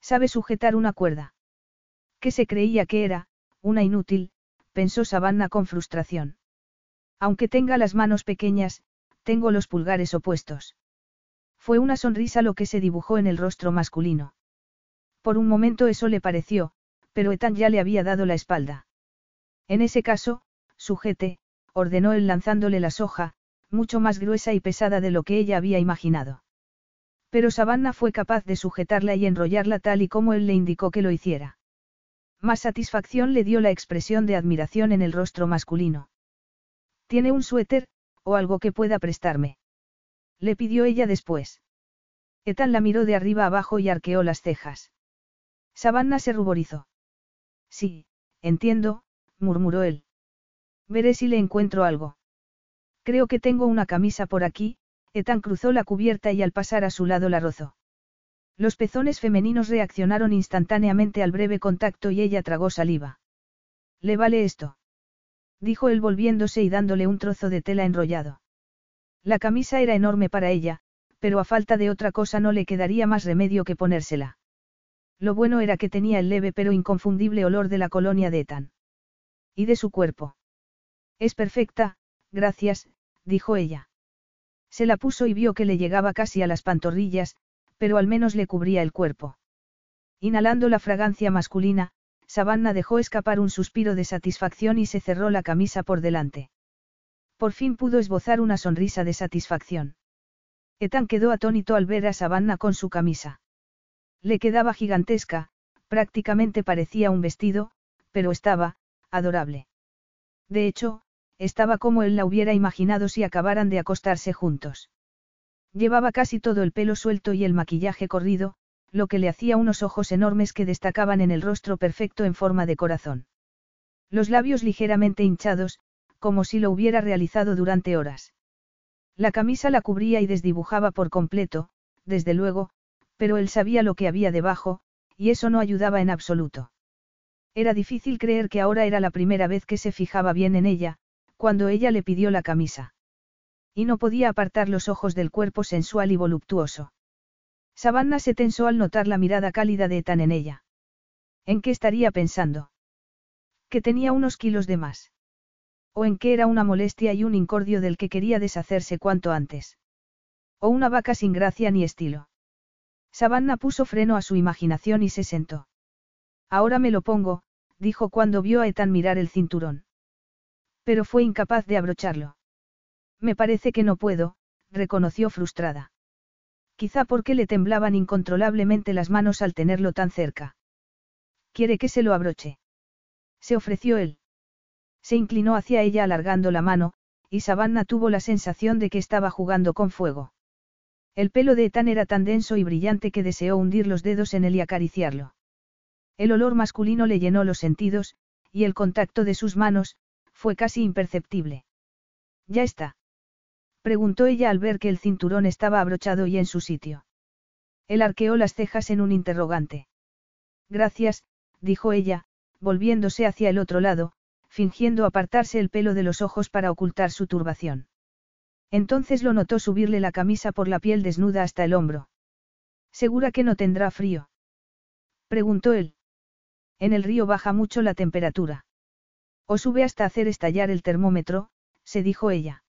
Sabe sujetar una cuerda. ¿Qué se creía que era? Una inútil, pensó Savannah con frustración. Aunque tenga las manos pequeñas, tengo los pulgares opuestos. Fue una sonrisa lo que se dibujó en el rostro masculino. Por un momento eso le pareció, pero Ethan ya le había dado la espalda. En ese caso, sujete, ordenó él lanzándole la soja, mucho más gruesa y pesada de lo que ella había imaginado. Pero Savannah fue capaz de sujetarla y enrollarla tal y como él le indicó que lo hiciera. Más satisfacción le dio la expresión de admiración en el rostro masculino. ¿Tiene un suéter, o algo que pueda prestarme? Le pidió ella después. Ethan la miró de arriba abajo y arqueó las cejas. Savannah se ruborizó. Sí, entiendo, murmuró él. Veré si le encuentro algo. Creo que tengo una camisa por aquí, Ethan cruzó la cubierta y al pasar a su lado la rozó. Los pezones femeninos reaccionaron instantáneamente al breve contacto y ella tragó saliva. ¿Le vale esto? Dijo él volviéndose y dándole un trozo de tela enrollado. La camisa era enorme para ella, pero a falta de otra cosa no le quedaría más remedio que ponérsela. Lo bueno era que tenía el leve pero inconfundible olor de la colonia de Ethan. Y de su cuerpo. Es perfecta, gracias, dijo ella. Se la puso y vio que le llegaba casi a las pantorrillas, pero al menos le cubría el cuerpo. Inhalando la fragancia masculina, Savannah dejó escapar un suspiro de satisfacción y se cerró la camisa por delante. Por fin pudo esbozar una sonrisa de satisfacción. Ethan quedó atónito al ver a Savannah con su camisa. Le quedaba gigantesca, prácticamente parecía un vestido, pero estaba, adorable. De hecho, estaba como él la hubiera imaginado si acabaran de acostarse juntos. Llevaba casi todo el pelo suelto y el maquillaje corrido, lo que le hacía unos ojos enormes que destacaban en el rostro perfecto en forma de corazón. Los labios ligeramente hinchados, como si lo hubiera realizado durante horas. La camisa la cubría y desdibujaba por completo, desde luego, pero él sabía lo que había debajo, y eso no ayudaba en absoluto. Era difícil creer que ahora era la primera vez que se fijaba bien en ella, cuando ella le pidió la camisa. Y no podía apartar los ojos del cuerpo sensual y voluptuoso. Savannah se tensó al notar la mirada cálida de Ethan en ella. ¿En qué estaría pensando? Que tenía unos kilos de más. O en qué era una molestia y un incordio del que quería deshacerse cuanto antes. O una vaca sin gracia ni estilo. Savannah puso freno a su imaginación y se sentó. Ahora me lo pongo, dijo cuando vio a Ethan mirar el cinturón. Pero fue incapaz de abrocharlo. Me parece que no puedo, reconoció frustrada. Quizá porque le temblaban incontrolablemente las manos al tenerlo tan cerca. ¿Quiere que se lo abroche? Se ofreció él. Se inclinó hacia ella alargando la mano, y Savannah tuvo la sensación de que estaba jugando con fuego. El pelo de Ethan era tan denso y brillante que deseó hundir los dedos en él y acariciarlo. El olor masculino le llenó los sentidos, y el contacto de sus manos, fue casi imperceptible. ¿Ya está? Preguntó ella al ver que el cinturón estaba abrochado y en su sitio. Él arqueó las cejas en un interrogante. Gracias, dijo ella, volviéndose hacia el otro lado, fingiendo apartarse el pelo de los ojos para ocultar su turbación. Entonces lo notó subirle la camisa por la piel desnuda hasta el hombro. ¿Segura que no tendrá frío? Preguntó él. En el río baja mucho la temperatura. O sube hasta hacer estallar el termómetro, se dijo ella.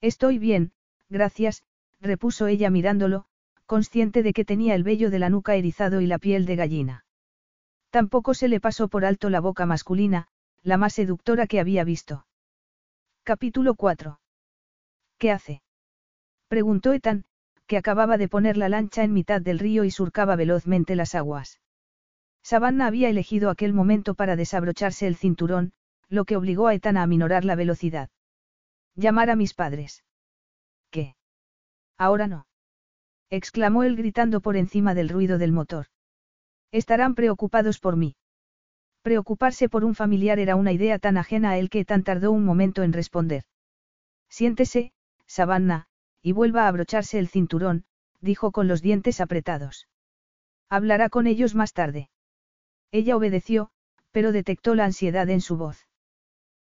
Estoy bien, gracias, repuso ella mirándolo, consciente de que tenía el vello de la nuca erizado y la piel de gallina. Tampoco se le pasó por alto la boca masculina, la más seductora que había visto. Capítulo 4. ¿Qué hace? preguntó Ethan, que acababa de poner la lancha en mitad del río y surcaba velozmente las aguas. Savannah había elegido aquel momento para desabrocharse el cinturón, lo que obligó a Ethan a aminorar la velocidad. Llamar a mis padres. ¿Qué? Ahora no. exclamó él gritando por encima del ruido del motor. Estarán preocupados por mí. Preocuparse por un familiar era una idea tan ajena a él que tan tardó un momento en responder. Siéntese, Savannah, y vuelva a abrocharse el cinturón, dijo con los dientes apretados. Hablará con ellos más tarde. Ella obedeció, pero detectó la ansiedad en su voz.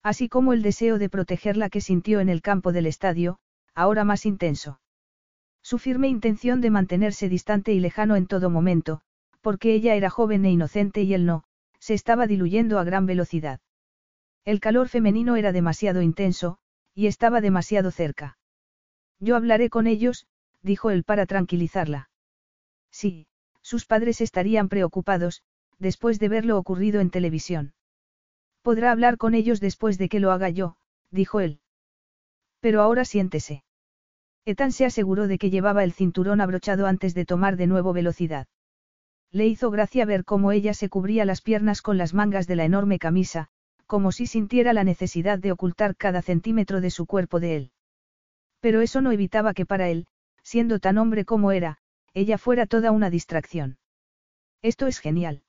Así como el deseo de protegerla que sintió en el campo del estadio, ahora más intenso. Su firme intención de mantenerse distante y lejano en todo momento, porque ella era joven e inocente y él no, se estaba diluyendo a gran velocidad. El calor femenino era demasiado intenso, y estaba demasiado cerca. Yo hablaré con ellos, dijo él para tranquilizarla. Sí, sus padres estarían preocupados, después de ver lo ocurrido en televisión. Podrá hablar con ellos después de que lo haga yo, dijo él. Pero ahora siéntese. Ethan se aseguró de que llevaba el cinturón abrochado antes de tomar de nuevo velocidad. Le hizo gracia ver cómo ella se cubría las piernas con las mangas de la enorme camisa, como si sintiera la necesidad de ocultar cada centímetro de su cuerpo de él. Pero eso no evitaba que para él, siendo tan hombre como era, ella fuera toda una distracción. Esto es genial.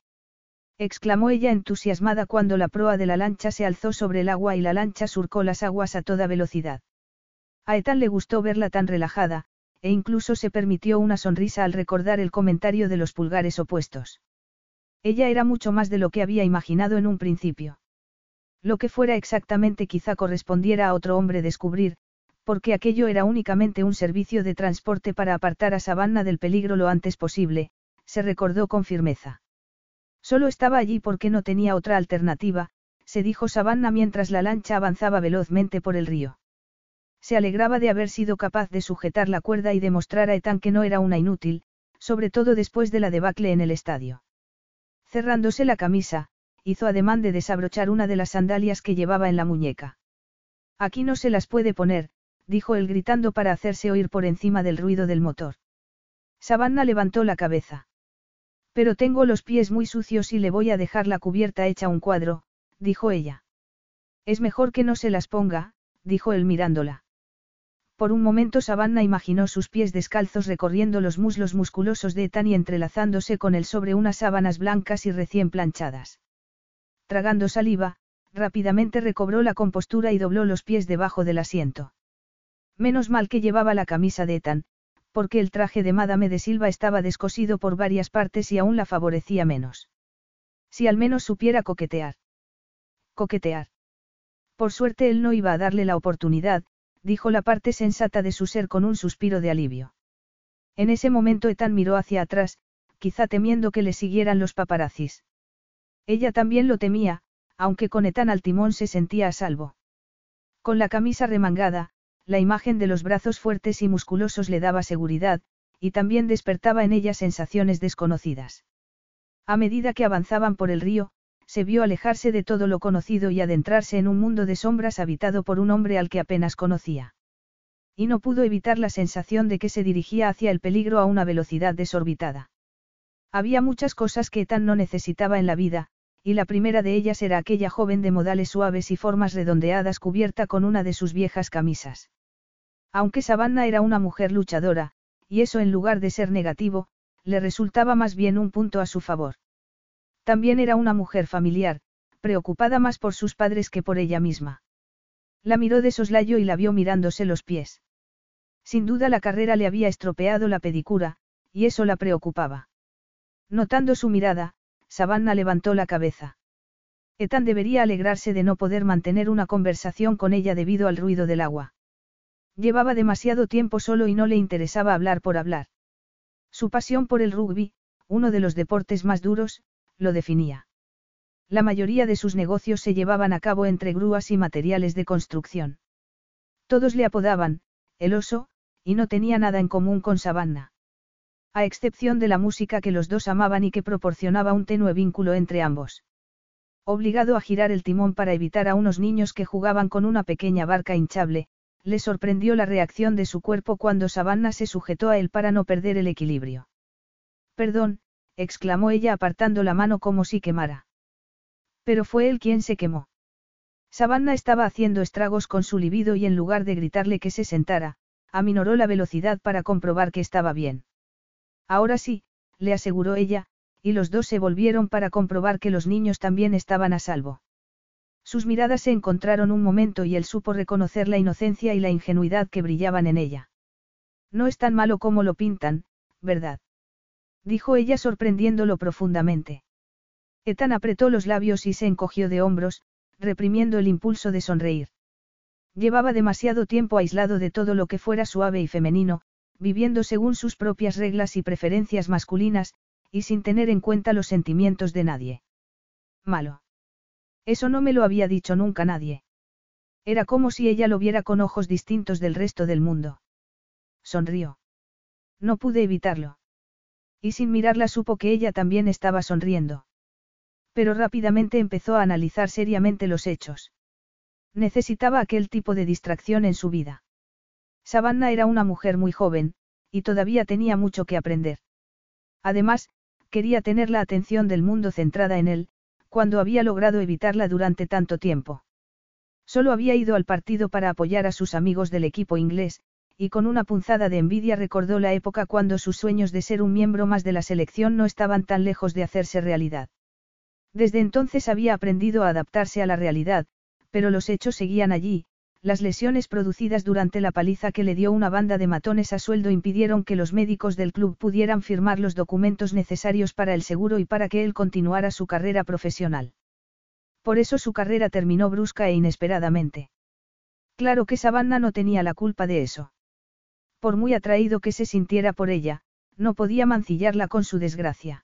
Exclamó ella entusiasmada cuando la proa de la lancha se alzó sobre el agua y la lancha surcó las aguas a toda velocidad. A Ethan le gustó verla tan relajada, e incluso se permitió una sonrisa al recordar el comentario de los pulgares opuestos. Ella era mucho más de lo que había imaginado en un principio. Lo que fuera exactamente quizá correspondiera a otro hombre descubrir, porque aquello era únicamente un servicio de transporte para apartar a Savannah del peligro lo antes posible, se recordó con firmeza. Solo estaba allí porque no tenía otra alternativa, se dijo Savannah mientras la lancha avanzaba velozmente por el río. Se alegraba de haber sido capaz de sujetar la cuerda y demostrar a Ethan que no era una inútil, sobre todo después de la debacle en el estadio. Cerrándose la camisa, hizo ademán de desabrochar una de las sandalias que llevaba en la muñeca. Aquí no se las puede poner, dijo él gritando para hacerse oír por encima del ruido del motor. Savannah levantó la cabeza. Pero tengo los pies muy sucios y le voy a dejar la cubierta hecha un cuadro, dijo ella. Es mejor que no se las ponga, dijo él mirándola. Por un momento Savannah imaginó sus pies descalzos recorriendo los muslos musculosos de Ethan y entrelazándose con él sobre unas sábanas blancas y recién planchadas. Tragando saliva, rápidamente recobró la compostura y dobló los pies debajo del asiento. Menos mal que llevaba la camisa de Ethan, porque el traje de Madame de Silva estaba descosido por varias partes y aún la favorecía menos. Si al menos supiera coquetear. Coquetear. Por suerte él no iba a darle la oportunidad, dijo la parte sensata de su ser con un suspiro de alivio. En ese momento Ethan miró hacia atrás, quizá temiendo que le siguieran los paparazzis. Ella también lo temía, aunque con Ethan al timón se sentía a salvo. Con la camisa remangada, la imagen de los brazos fuertes y musculosos le daba seguridad, y también despertaba en ella sensaciones desconocidas. A medida que avanzaban por el río, se vio alejarse de todo lo conocido y adentrarse en un mundo de sombras habitado por un hombre al que apenas conocía. Y no pudo evitar la sensación de que se dirigía hacia el peligro a una velocidad desorbitada. Había muchas cosas que Ethan no necesitaba en la vida, y la primera de ellas era aquella joven de modales suaves y formas redondeadas cubierta con una de sus viejas camisas. Aunque Savannah era una mujer luchadora, y eso en lugar de ser negativo, le resultaba más bien un punto a su favor. También era una mujer familiar, preocupada más por sus padres que por ella misma. La miró de soslayo y la vio mirándose los pies. Sin duda la carrera le había estropeado la pedicura, y eso la preocupaba. Notando su mirada, Savannah levantó la cabeza. Ethan debería alegrarse de no poder mantener una conversación con ella debido al ruido del agua. Llevaba demasiado tiempo solo y no le interesaba hablar por hablar. Su pasión por el rugby, uno de los deportes más duros, lo definía. La mayoría de sus negocios se llevaban a cabo entre grúas y materiales de construcción. Todos le apodaban, el oso, y no tenía nada en común con Savannah. A excepción de la música que los dos amaban y que proporcionaba un tenue vínculo entre ambos. Obligado a girar el timón para evitar a unos niños que jugaban con una pequeña barca hinchable, le sorprendió la reacción de su cuerpo cuando Savannah se sujetó a él para no perder el equilibrio. Perdón, exclamó ella apartando la mano como si quemara. Pero fue él quien se quemó. Savannah estaba haciendo estragos con su libido y en lugar de gritarle que se sentara, aminoró la velocidad para comprobar que estaba bien. Ahora sí, le aseguró ella, y los dos se volvieron para comprobar que los niños también estaban a salvo. Sus miradas se encontraron un momento y él supo reconocer la inocencia y la ingenuidad que brillaban en ella. No es tan malo como lo pintan, ¿verdad? Dijo ella sorprendiéndolo profundamente. Ethan apretó los labios y se encogió de hombros, reprimiendo el impulso de sonreír. Llevaba demasiado tiempo aislado de todo lo que fuera suave y femenino, viviendo según sus propias reglas y preferencias masculinas, y sin tener en cuenta los sentimientos de nadie. Malo. Eso no me lo había dicho nunca nadie. Era como si ella lo viera con ojos distintos del resto del mundo. Sonrió. No pude evitarlo. Y sin mirarla supo que ella también estaba sonriendo. Pero rápidamente empezó a analizar seriamente los hechos. Necesitaba aquel tipo de distracción en su vida. Savannah era una mujer muy joven, y todavía tenía mucho que aprender. Además, quería tener la atención del mundo centrada en él, cuando había logrado evitarla durante tanto tiempo. Solo había ido al partido para apoyar a sus amigos del equipo inglés, y con una punzada de envidia recordó la época cuando sus sueños de ser un miembro más de la selección no estaban tan lejos de hacerse realidad. Desde entonces había aprendido a adaptarse a la realidad, pero los hechos seguían allí, las lesiones producidas durante la paliza que le dio una banda de matones a sueldo impidieron que los médicos del club pudieran firmar los documentos necesarios para el seguro y para que él continuara su carrera profesional. Por eso su carrera terminó brusca e inesperadamente. Claro que Savannah no tenía la culpa de eso. Por muy atraído que se sintiera por ella, no podía mancillarla con su desgracia.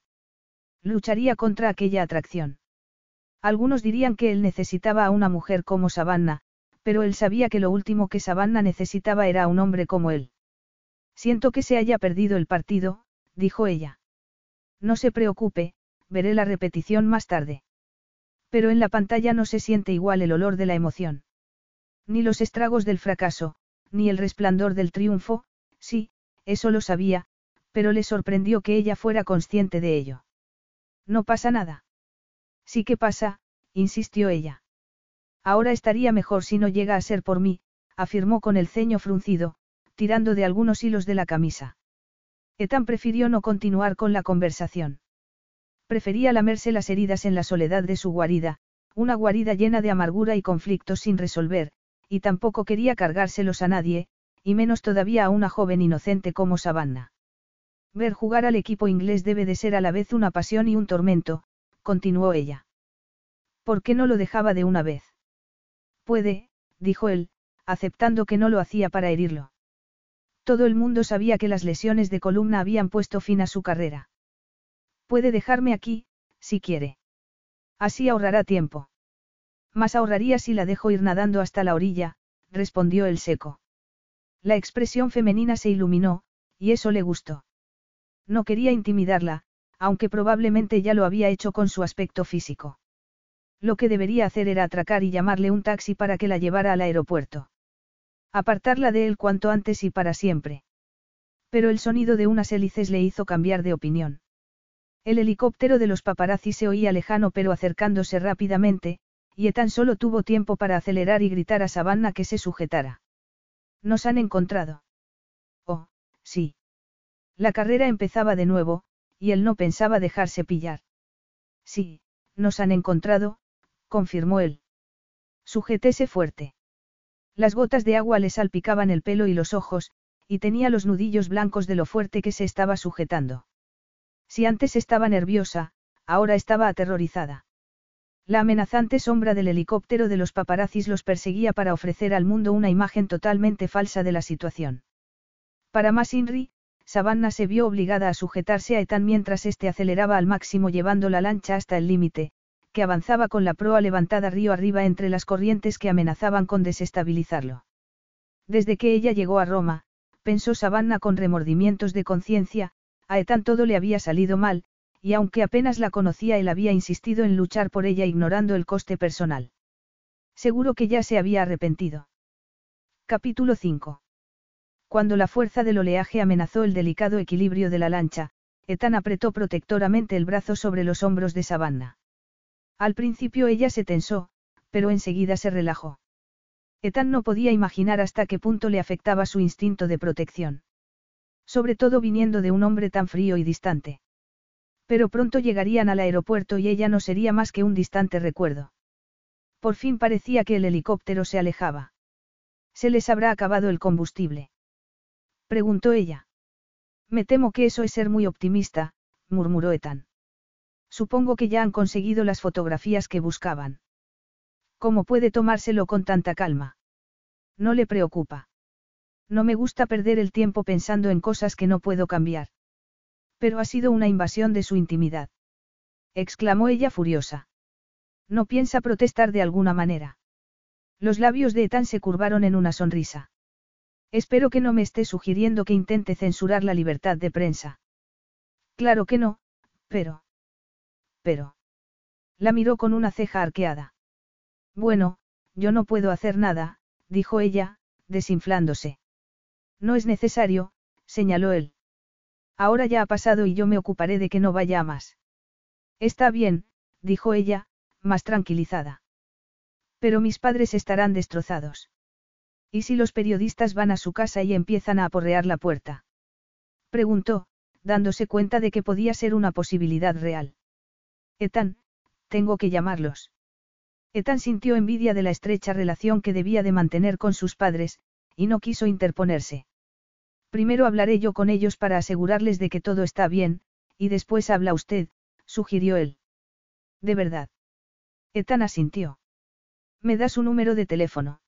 Lucharía contra aquella atracción. Algunos dirían que él necesitaba a una mujer como Savannah, pero él sabía que lo último que Savannah necesitaba era un hombre como él. Siento que se haya perdido el partido, dijo ella. No se preocupe, veré la repetición más tarde. Pero en la pantalla no se siente igual el olor de la emoción. Ni los estragos del fracaso, ni el resplandor del triunfo, sí, eso lo sabía, pero le sorprendió que ella fuera consciente de ello. No pasa nada. Sí que pasa, insistió ella. Ahora estaría mejor si no llega a ser por mí, afirmó con el ceño fruncido, tirando de algunos hilos de la camisa. Ethan prefirió no continuar con la conversación. Prefería lamerse las heridas en la soledad de su guarida, una guarida llena de amargura y conflictos sin resolver, y tampoco quería cargárselos a nadie, y menos todavía a una joven inocente como Savannah. Ver jugar al equipo inglés debe de ser a la vez una pasión y un tormento, continuó ella. ¿Por qué no lo dejaba de una vez? Puede, dijo él, aceptando que no lo hacía para herirlo. Todo el mundo sabía que las lesiones de columna habían puesto fin a su carrera. Puede dejarme aquí, si quiere. Así ahorrará tiempo. Más ahorraría si la dejo ir nadando hasta la orilla, respondió el seco. La expresión femenina se iluminó, y eso le gustó. No quería intimidarla, aunque probablemente ya lo había hecho con su aspecto físico. Lo que debería hacer era atracar y llamarle un taxi para que la llevara al aeropuerto. Apartarla de él cuanto antes y para siempre. Pero el sonido de unas hélices le hizo cambiar de opinión. El helicóptero de los paparazzi se oía lejano pero acercándose rápidamente, y tan solo tuvo tiempo para acelerar y gritar a Savannah que se sujetara. Nos han encontrado. Oh, sí. La carrera empezaba de nuevo, y él no pensaba dejarse pillar. Sí, nos han encontrado, confirmó él. Sujétese fuerte. Las gotas de agua le salpicaban el pelo y los ojos, y tenía los nudillos blancos de lo fuerte que se estaba sujetando. Si antes estaba nerviosa, ahora estaba aterrorizada. La amenazante sombra del helicóptero de los paparazzis los perseguía para ofrecer al mundo una imagen totalmente falsa de la situación. Para más Inri, Savannah se vio obligada a sujetarse a Ethan mientras éste aceleraba al máximo llevando la lancha hasta el límite, que avanzaba con la proa levantada río arriba entre las corrientes que amenazaban con desestabilizarlo. Desde que ella llegó a Roma, pensó Savannah con remordimientos de conciencia, a Ethan todo le había salido mal, y aunque apenas la conocía él había insistido en luchar por ella ignorando el coste personal. Seguro que ya se había arrepentido. Capítulo 5. Cuando la fuerza del oleaje amenazó el delicado equilibrio de la lancha, Ethan apretó protectoramente el brazo sobre los hombros de Savannah. Al principio ella se tensó, pero enseguida se relajó. Ethan no podía imaginar hasta qué punto le afectaba su instinto de protección. Sobre todo viniendo de un hombre tan frío y distante. Pero pronto llegarían al aeropuerto y ella no sería más que un distante recuerdo. Por fin parecía que el helicóptero se alejaba. ¿Se les habrá acabado el combustible? Preguntó ella. Me temo que eso es ser muy optimista, murmuró Ethan. Supongo que ya han conseguido las fotografías que buscaban. ¿Cómo puede tomárselo con tanta calma? No le preocupa. No me gusta perder el tiempo pensando en cosas que no puedo cambiar. Pero ha sido una invasión de su intimidad. exclamó ella furiosa. No piensa protestar de alguna manera. Los labios de Ethan se curvaron en una sonrisa. Espero que no me esté sugiriendo que intente censurar la libertad de prensa. Claro que no, pero... Pero... La miró con una ceja arqueada. Bueno, yo no puedo hacer nada, dijo ella, desinflándose. No es necesario, señaló él. Ahora ya ha pasado y yo me ocuparé de que no vaya más. Está bien, dijo ella, más tranquilizada. Pero mis padres estarán destrozados. ¿Y si los periodistas van a su casa y empiezan a aporrear la puerta? Preguntó, dándose cuenta de que podía ser una posibilidad real. Ethan, tengo que llamarlos. Ethan sintió envidia de la estrecha relación que debía de mantener con sus padres, y no quiso interponerse. Primero hablaré yo con ellos para asegurarles de que todo está bien, y después habla usted, sugirió él. De verdad. Ethan asintió. ¿Me da su número de teléfono?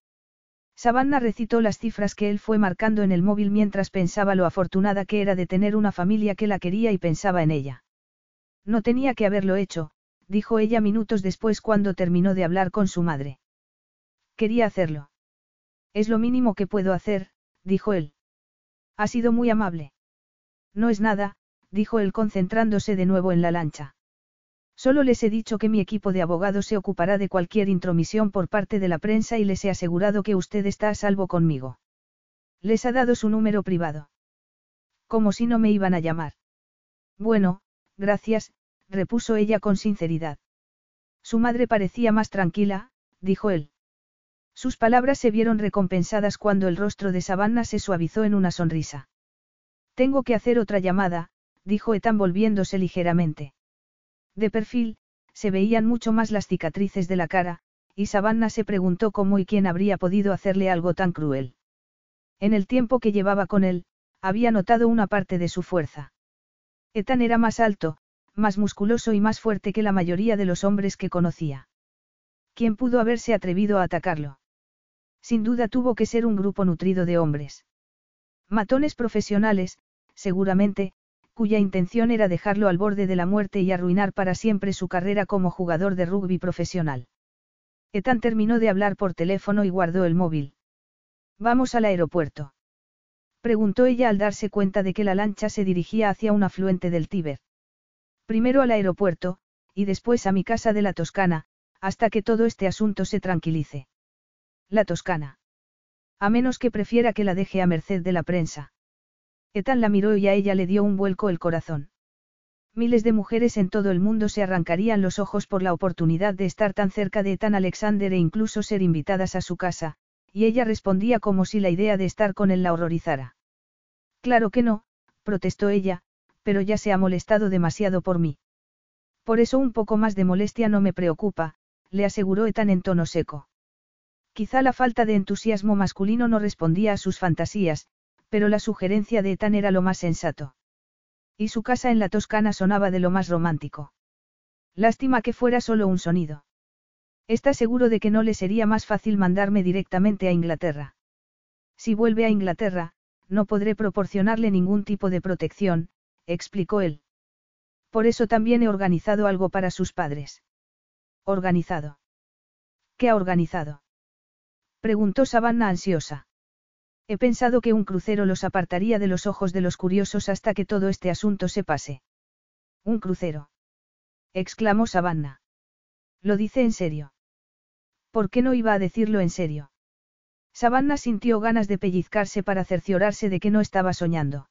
Savannah recitó las cifras que él fue marcando en el móvil mientras pensaba lo afortunada que era de tener una familia que la quería y pensaba en ella. No tenía que haberlo hecho, dijo ella minutos después cuando terminó de hablar con su madre. Quería hacerlo. Es lo mínimo que puedo hacer, dijo él. Ha sido muy amable. No es nada, dijo él concentrándose de nuevo en la lancha. Solo les he dicho que mi equipo de abogados se ocupará de cualquier intromisión por parte de la prensa y les he asegurado que usted está a salvo conmigo. Les ha dado su número privado. Como si no me iban a llamar. Bueno, gracias, repuso ella con sinceridad. Su madre parecía más tranquila, dijo él. Sus palabras se vieron recompensadas cuando el rostro de Savannah se suavizó en una sonrisa. Tengo que hacer otra llamada, dijo Ethan volviéndose ligeramente. De perfil, se veían mucho más las cicatrices de la cara, y Savannah se preguntó cómo y quién habría podido hacerle algo tan cruel. En el tiempo que llevaba con él, había notado una parte de su fuerza. Ethan era más alto, más musculoso y más fuerte que la mayoría de los hombres que conocía. ¿Quién pudo haberse atrevido a atacarlo? Sin duda tuvo que ser un grupo nutrido de hombres. Matones profesionales, seguramente, cuya intención era dejarlo al borde de la muerte y arruinar para siempre su carrera como jugador de rugby profesional. Ethan terminó de hablar por teléfono y guardó el móvil. ¿Vamos al aeropuerto? Preguntó ella al darse cuenta de que la lancha se dirigía hacia un afluente del Tíber. Primero al aeropuerto, y después a mi casa de la Toscana, hasta que todo este asunto se tranquilice. La Toscana. A menos que prefiera que la deje a merced de la prensa. Ethan la miró y a ella le dio un vuelco el corazón. Miles de mujeres en todo el mundo se arrancarían los ojos por la oportunidad de estar tan cerca de Ethan Alexander e incluso ser invitadas a su casa, y ella respondía como si la idea de estar con él la horrorizara. Claro que no, protestó ella, pero ya se ha molestado demasiado por mí. Por eso un poco más de molestia no me preocupa, le aseguró Ethan en tono seco. Quizá la falta de entusiasmo masculino no respondía a sus fantasías, pero la sugerencia de Ethan era lo más sensato. Y su casa en la Toscana sonaba de lo más romántico. Lástima que fuera solo un sonido. Está seguro de que no le sería más fácil mandarme directamente a Inglaterra. Si vuelve a Inglaterra, no podré proporcionarle ningún tipo de protección, explicó él. Por eso también he organizado algo para sus padres. ¿Organizado? ¿Qué ha organizado? Preguntó Savannah ansiosa. He pensado que un crucero los apartaría de los ojos de los curiosos hasta que todo este asunto se pase. ¿Un crucero? exclamó Savannah. ¿Lo dice en serio? ¿Por qué no iba a decirlo en serio? Savannah sintió ganas de pellizcarse para cerciorarse de que no estaba soñando.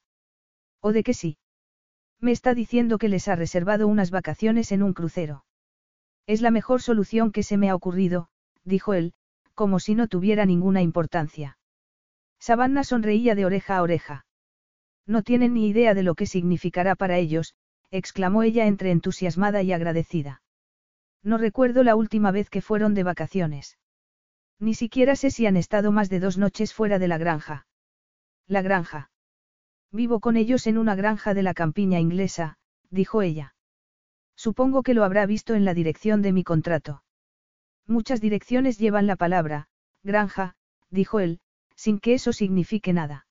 ¿O de que sí? Me está diciendo que les ha reservado unas vacaciones en un crucero. Es la mejor solución que se me ha ocurrido, dijo él, como si no tuviera ninguna importancia. Savannah sonreía de oreja a oreja. No tienen ni idea de lo que significará para ellos, exclamó ella entre entusiasmada y agradecida. No recuerdo la última vez que fueron de vacaciones. Ni siquiera sé si han estado más de dos noches fuera de la granja. La granja. Vivo con ellos en una granja de la campiña inglesa, dijo ella. Supongo que lo habrá visto en la dirección de mi contrato. Muchas direcciones llevan la palabra, granja, dijo él, sin que eso signifique nada.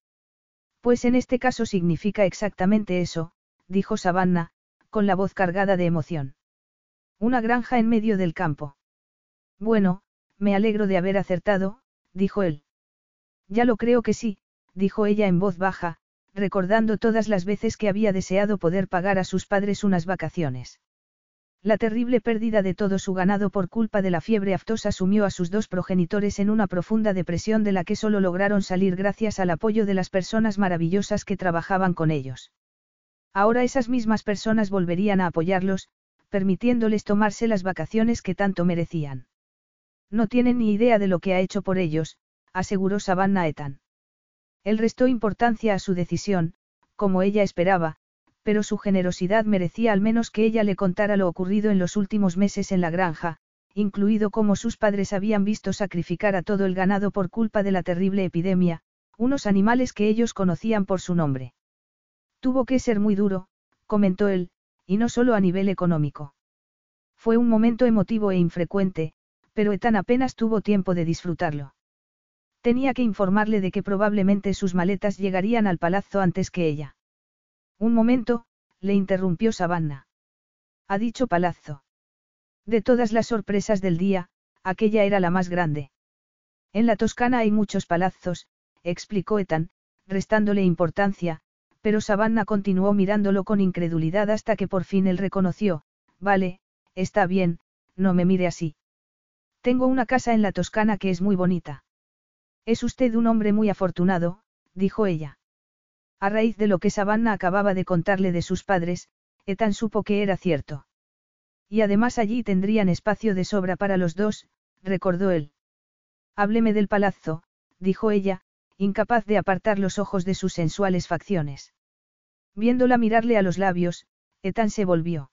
Pues en este caso significa exactamente eso, dijo Savannah, con la voz cargada de emoción. Una granja en medio del campo. Bueno, me alegro de haber acertado, dijo él. Ya lo creo que sí, dijo ella en voz baja, recordando todas las veces que había deseado poder pagar a sus padres unas vacaciones. La terrible pérdida de todo su ganado por culpa de la fiebre aftosa sumió a sus dos progenitores en una profunda depresión de la que solo lograron salir gracias al apoyo de las personas maravillosas que trabajaban con ellos. Ahora esas mismas personas volverían a apoyarlos, permitiéndoles tomarse las vacaciones que tanto merecían. No tienen ni idea de lo que ha hecho por ellos, aseguró Savannah Ethan. Él restó importancia a su decisión, como ella esperaba, pero su generosidad merecía al menos que ella le contara lo ocurrido en los últimos meses en la granja, incluido cómo sus padres habían visto sacrificar a todo el ganado por culpa de la terrible epidemia, unos animales que ellos conocían por su nombre. Tuvo que ser muy duro, comentó él, y no solo a nivel económico. Fue un momento emotivo e infrecuente, pero Ethan apenas tuvo tiempo de disfrutarlo. Tenía que informarle de que probablemente sus maletas llegarían al palazzo antes que ella. Un momento, le interrumpió Savannah. Ha dicho palazzo. De todas las sorpresas del día, aquella era la más grande. En la Toscana hay muchos palazos, explicó Ethan, restándole importancia, pero Savannah continuó mirándolo con incredulidad hasta que por fin él reconoció, vale, está bien, no me mire así. Tengo una casa en la Toscana que es muy bonita. Es usted un hombre muy afortunado, dijo ella. A raíz de lo que Savannah acababa de contarle de sus padres, Ethan supo que era cierto. Y además allí tendrían espacio de sobra para los dos, recordó él. Hábleme del palazzo, dijo ella, incapaz de apartar los ojos de sus sensuales facciones. Viéndola mirarle a los labios, Ethan se volvió.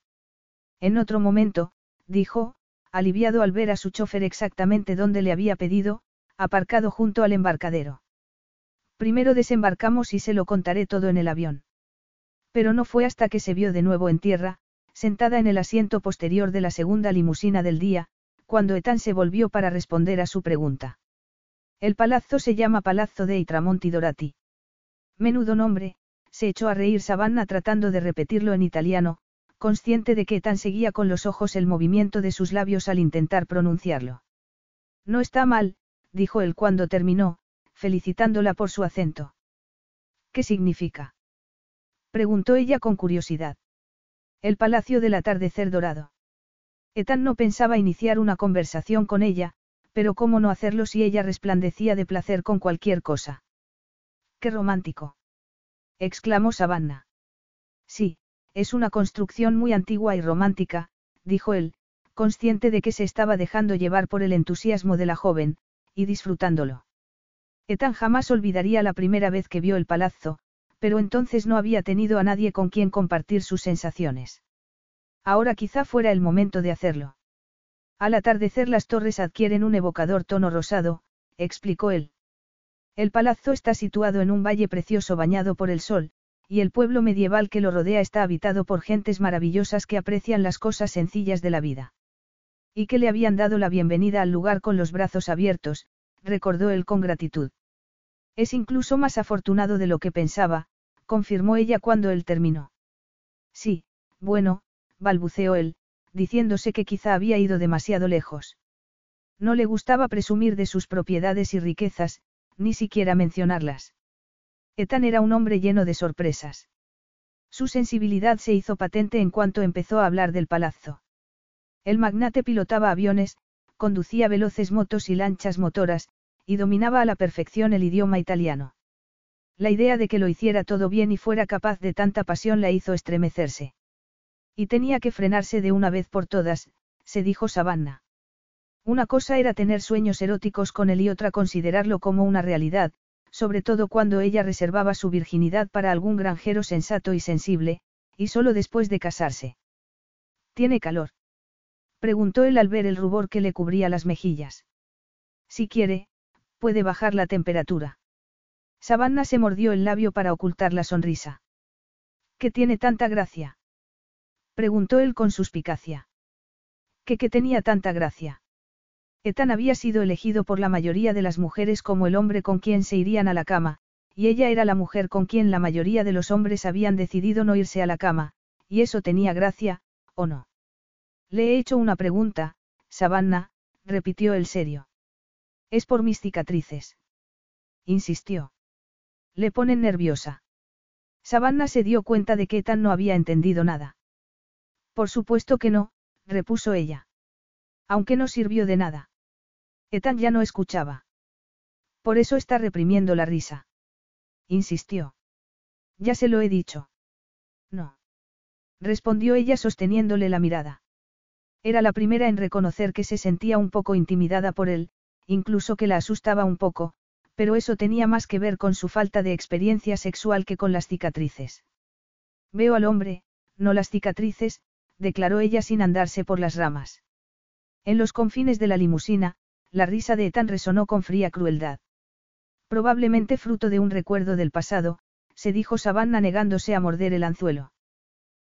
En otro momento, dijo, aliviado al ver a su chofer exactamente donde le había pedido, aparcado junto al embarcadero. Primero desembarcamos y se lo contaré todo en el avión. Pero no fue hasta que se vio de nuevo en tierra, sentada en el asiento posterior de la segunda limusina del día, cuando Ethan se volvió para responder a su pregunta. El palazzo se llama Palazzo dei Tramonti Dorati. Menudo nombre, se echó a reír Savannah tratando de repetirlo en italiano, consciente de que Ethan seguía con los ojos el movimiento de sus labios al intentar pronunciarlo. No está mal, dijo él cuando terminó, felicitándola por su acento. ¿Qué significa? preguntó ella con curiosidad. El palacio del atardecer dorado. Ethan no pensaba iniciar una conversación con ella, pero cómo no hacerlo si ella resplandecía de placer con cualquier cosa. ¡Qué romántico! exclamó Savannah. Sí, es una construcción muy antigua y romántica, dijo él, consciente de que se estaba dejando llevar por el entusiasmo de la joven, y disfrutándolo. Ethan jamás olvidaría la primera vez que vio el palazzo, pero entonces no había tenido a nadie con quien compartir sus sensaciones. Ahora quizá fuera el momento de hacerlo. Al atardecer las torres adquieren un evocador tono rosado, explicó él. El palazzo está situado en un valle precioso bañado por el sol, y el pueblo medieval que lo rodea está habitado por gentes maravillosas que aprecian las cosas sencillas de la vida. Y que le habían dado la bienvenida al lugar con los brazos abiertos, recordó él con gratitud. Es incluso más afortunado de lo que pensaba, confirmó ella cuando él terminó. Sí, bueno, balbuceó él, diciéndose que quizá había ido demasiado lejos. No le gustaba presumir de sus propiedades y riquezas, ni siquiera mencionarlas. Ethan era un hombre lleno de sorpresas. Su sensibilidad se hizo patente en cuanto empezó a hablar del palazzo. El magnate pilotaba aviones, conducía veloces motos y lanchas motoras, y dominaba a la perfección el idioma italiano. La idea de que lo hiciera todo bien y fuera capaz de tanta pasión la hizo estremecerse. Y tenía que frenarse de una vez por todas, se dijo Savannah. Una cosa era tener sueños eróticos con él y otra considerarlo como una realidad, sobre todo cuando ella reservaba su virginidad para algún granjero sensato y sensible, y solo después de casarse. ¿Tiene calor? Preguntó él al ver el rubor que le cubría las mejillas. Si quiere, puede bajar la temperatura. Savannah se mordió el labio para ocultar la sonrisa. ¿Qué tiene tanta gracia? Preguntó él con suspicacia. ¿Qué qué tenía tanta gracia? Ethan había sido elegido por la mayoría de las mujeres como el hombre con quien se irían a la cama, y ella era la mujer con quien la mayoría de los hombres habían decidido no irse a la cama, y eso tenía gracia, ¿o no? Le he hecho una pregunta, Savannah, repitió el serio. Es por mis cicatrices. Insistió. Le ponen nerviosa. Savannah se dio cuenta de que Ethan no había entendido nada. Por supuesto que no, repuso ella. Aunque no sirvió de nada. Ethan ya no escuchaba. Por eso está reprimiendo la risa. Insistió. Ya se lo he dicho. No. Respondió ella sosteniéndole la mirada. Era la primera en reconocer que se sentía un poco intimidada por él, incluso que la asustaba un poco, pero eso tenía más que ver con su falta de experiencia sexual que con las cicatrices. Veo al hombre, no las cicatrices, declaró ella sin andarse por las ramas. En los confines de la limusina, la risa de Ethan resonó con fría crueldad. Probablemente fruto de un recuerdo del pasado, se dijo Savannah negándose a morder el anzuelo.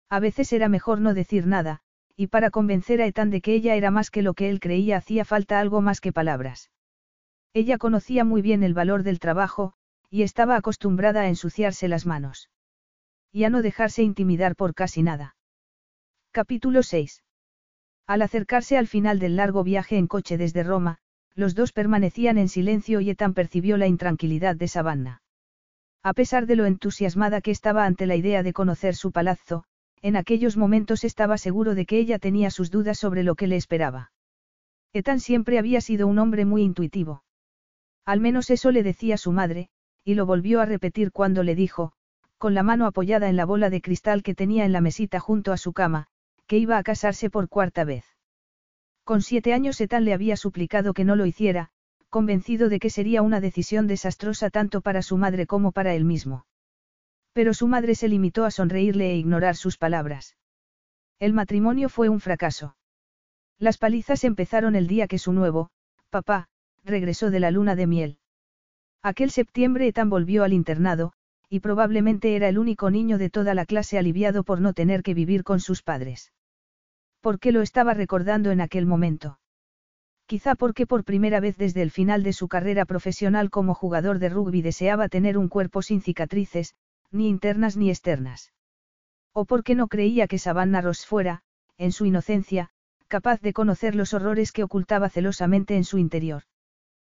A veces era mejor no decir nada, y para convencer a Ethan de que ella era más que lo que él creía hacía falta algo más que palabras. Ella conocía muy bien el valor del trabajo, y estaba acostumbrada a ensuciarse las manos. Y a no dejarse intimidar por casi nada. Capítulo 6. Al acercarse al final del largo viaje en coche desde Roma, los dos permanecían en silencio y Ethan percibió la intranquilidad de Savannah. A pesar de lo entusiasmada que estaba ante la idea de conocer su palazzo, en aquellos momentos estaba seguro de que ella tenía sus dudas sobre lo que le esperaba. Ethan siempre había sido un hombre muy intuitivo. Al menos eso le decía su madre, y lo volvió a repetir cuando le dijo, con la mano apoyada en la bola de cristal que tenía en la mesita junto a su cama, que iba a casarse por cuarta vez. Con siete años Ethan le había suplicado que no lo hiciera, convencido de que sería una decisión desastrosa tanto para su madre como para él mismo. Pero su madre se limitó a sonreírle e ignorar sus palabras. El matrimonio fue un fracaso. Las palizas empezaron el día que su nuevo, papá, regresó de la luna de miel. Aquel septiembre Ethan volvió al internado, y probablemente era el único niño de toda la clase aliviado por no tener que vivir con sus padres. ¿Por qué lo estaba recordando en aquel momento? Quizá porque por primera vez desde el final de su carrera profesional como jugador de rugby deseaba tener un cuerpo sin cicatrices, ni internas ni externas. O porque no creía que Savannah Ross fuera, en su inocencia, capaz de conocer los horrores que ocultaba celosamente en su interior.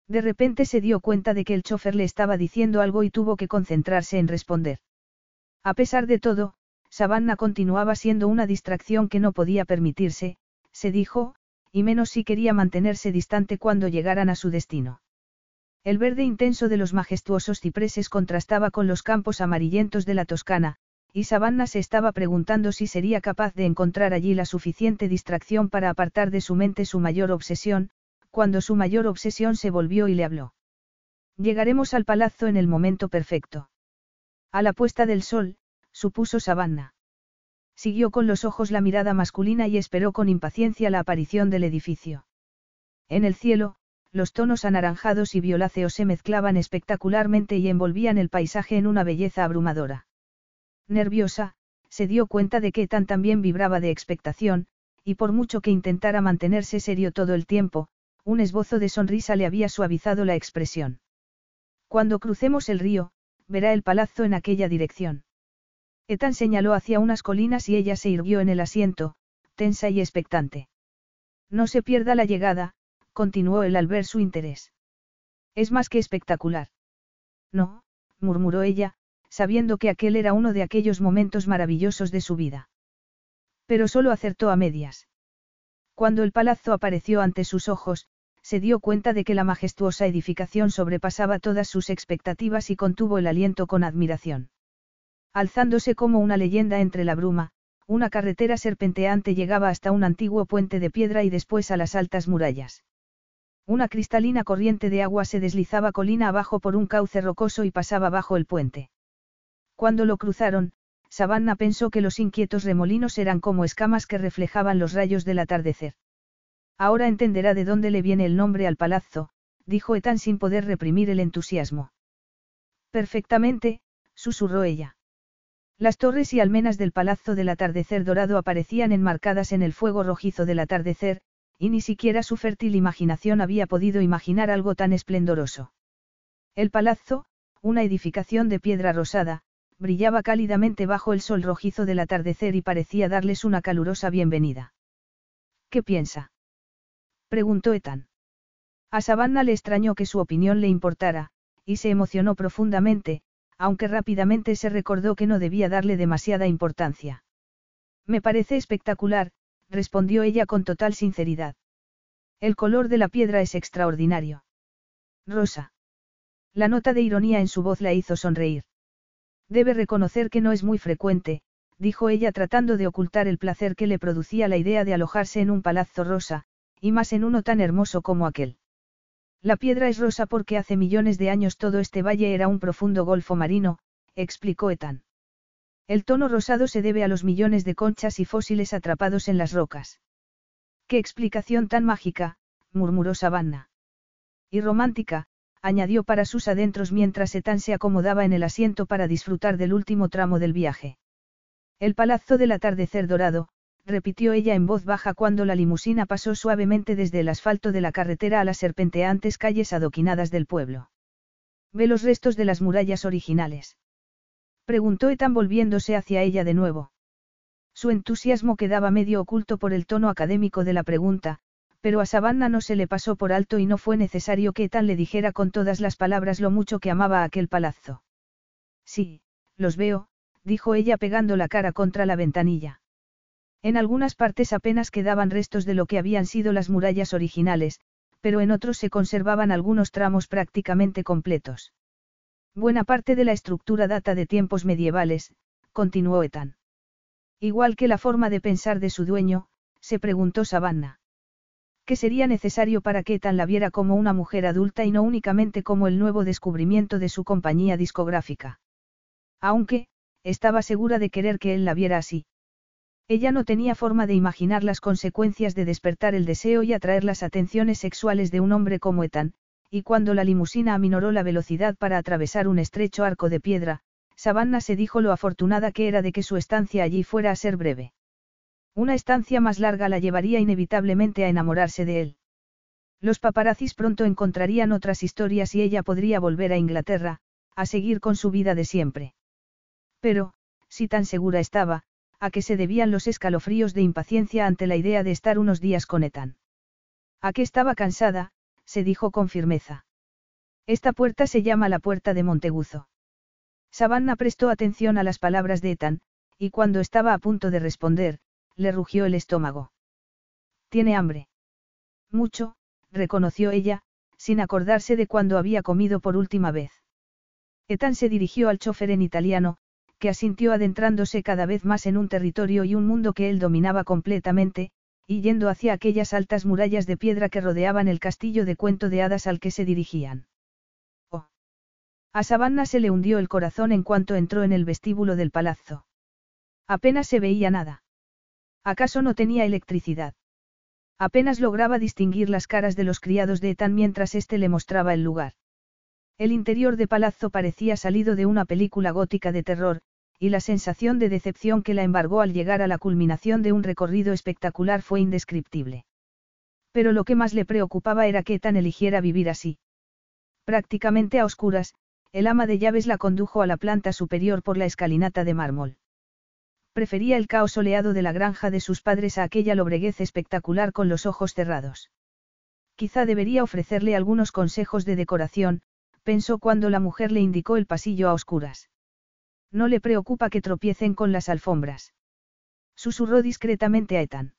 De repente se dio cuenta de que el chofer le estaba diciendo algo y tuvo que concentrarse en responder. A pesar de todo, Savannah continuaba siendo una distracción que no podía permitirse, se dijo, y menos si quería mantenerse distante cuando llegaran a su destino. El verde intenso de los majestuosos cipreses contrastaba con los campos amarillentos de la Toscana, y Savannah se estaba preguntando si sería capaz de encontrar allí la suficiente distracción para apartar de su mente su mayor obsesión, cuando su mayor obsesión se volvió y le habló. Llegaremos al palazzo en el momento perfecto. A la puesta del sol, supuso Savannah. Siguió con los ojos la mirada masculina y esperó con impaciencia la aparición del edificio. En el cielo, los tonos anaranjados y violáceos se mezclaban espectacularmente y envolvían el paisaje en una belleza abrumadora. Nerviosa, se dio cuenta de que tan también vibraba de expectación, y por mucho que intentara mantenerse serio todo el tiempo, un esbozo de sonrisa le había suavizado la expresión. Cuando crucemos el río, verá el palazzo en aquella dirección. Ethan señaló hacia unas colinas y ella se irguió en el asiento, tensa y expectante. No se pierda la llegada, continuó él al ver su interés. Es más que espectacular. No, murmuró ella, sabiendo que aquel era uno de aquellos momentos maravillosos de su vida. Pero solo acertó a medias. Cuando el palazzo apareció ante sus ojos, se dio cuenta de que la majestuosa edificación sobrepasaba todas sus expectativas y contuvo el aliento con admiración. Alzándose como una leyenda entre la bruma, una carretera serpenteante llegaba hasta un antiguo puente de piedra y después a las altas murallas. Una cristalina corriente de agua se deslizaba colina abajo por un cauce rocoso y pasaba bajo el puente. Cuando lo cruzaron, Savannah pensó que los inquietos remolinos eran como escamas que reflejaban los rayos del atardecer. Ahora entenderá de dónde le viene el nombre al palazzo, dijo Ethan sin poder reprimir el entusiasmo. Perfectamente, susurró ella. Las torres y almenas del palazzo del atardecer dorado aparecían enmarcadas en el fuego rojizo del atardecer, y ni siquiera su fértil imaginación había podido imaginar algo tan esplendoroso. El palazzo, una edificación de piedra rosada, brillaba cálidamente bajo el sol rojizo del atardecer y parecía darles una calurosa bienvenida. ¿Qué piensa? Preguntó Ethan. A Savannah le extrañó que su opinión le importara, y se emocionó profundamente, aunque rápidamente se recordó que no debía darle demasiada importancia. Me parece espectacular, respondió ella con total sinceridad. El color de la piedra es extraordinario. Rosa. La nota de ironía en su voz la hizo sonreír. Debe reconocer que no es muy frecuente, dijo ella tratando de ocultar el placer que le producía la idea de alojarse en un palazzo rosa, y más en uno tan hermoso como aquel. La piedra es rosa porque hace millones de años todo este valle era un profundo golfo marino, explicó Ethan. El tono rosado se debe a los millones de conchas y fósiles atrapados en las rocas. ¡Qué explicación tan mágica! murmuró Savannah. Y romántica, añadió para sus adentros mientras Ethan se acomodaba en el asiento para disfrutar del último tramo del viaje. El palazzo del atardecer dorado, repitió ella en voz baja cuando la limusina pasó suavemente desde el asfalto de la carretera a las serpenteantes calles adoquinadas del pueblo. Ve los restos de las murallas originales. Preguntó Ethan volviéndose hacia ella de nuevo. Su entusiasmo quedaba medio oculto por el tono académico de la pregunta, pero a Savannah no se le pasó por alto y no fue necesario que Ethan le dijera con todas las palabras lo mucho que amaba aquel palazzo. Sí, los veo, dijo ella pegando la cara contra la ventanilla. En algunas partes apenas quedaban restos de lo que habían sido las murallas originales, pero en otros se conservaban algunos tramos prácticamente completos. Buena parte de la estructura data de tiempos medievales, continuó Ethan. Igual que la forma de pensar de su dueño, se preguntó Savannah. ¿Qué sería necesario para que Ethan la viera como una mujer adulta y no únicamente como el nuevo descubrimiento de su compañía discográfica? Aunque, estaba segura de querer que él la viera así. Ella no tenía forma de imaginar las consecuencias de despertar el deseo y atraer las atenciones sexuales de un hombre como Ethan, y cuando la limusina aminoró la velocidad para atravesar un estrecho arco de piedra, Savannah se dijo lo afortunada que era de que su estancia allí fuera a ser breve. Una estancia más larga la llevaría inevitablemente a enamorarse de él. Los paparazzis pronto encontrarían otras historias y ella podría volver a Inglaterra, a seguir con su vida de siempre. Pero, si tan segura estaba, a qué se debían los escalofríos de impaciencia ante la idea de estar unos días con Ethan. A qué estaba cansada, se dijo con firmeza. Esta puerta se llama la puerta de Monteguzo. Savannah prestó atención a las palabras de Ethan, y cuando estaba a punto de responder, le rugió el estómago. ¿Tiene hambre? Mucho, reconoció ella, sin acordarse de cuando había comido por última vez. Ethan se dirigió al chofer en italiano, que asintió adentrándose cada vez más en un territorio y un mundo que él dominaba completamente, y yendo hacia aquellas altas murallas de piedra que rodeaban el castillo de cuento de hadas al que se dirigían. Oh. A Savannah se le hundió el corazón en cuanto entró en el vestíbulo del palazzo. Apenas se veía nada. ¿Acaso no tenía electricidad? Apenas lograba distinguir las caras de los criados de Ethan mientras éste le mostraba el lugar. El interior de palazzo parecía salido de una película gótica de terror, y la sensación de decepción que la embargó al llegar a la culminación de un recorrido espectacular fue indescriptible. Pero lo que más le preocupaba era que tan eligiera vivir así. Prácticamente a oscuras, el ama de llaves la condujo a la planta superior por la escalinata de mármol. Prefería el caos soleado de la granja de sus padres a aquella lobreguez espectacular con los ojos cerrados. Quizá debería ofrecerle algunos consejos de decoración, pensó cuando la mujer le indicó el pasillo a oscuras. No le preocupa que tropiecen con las alfombras. Susurró discretamente a Ethan.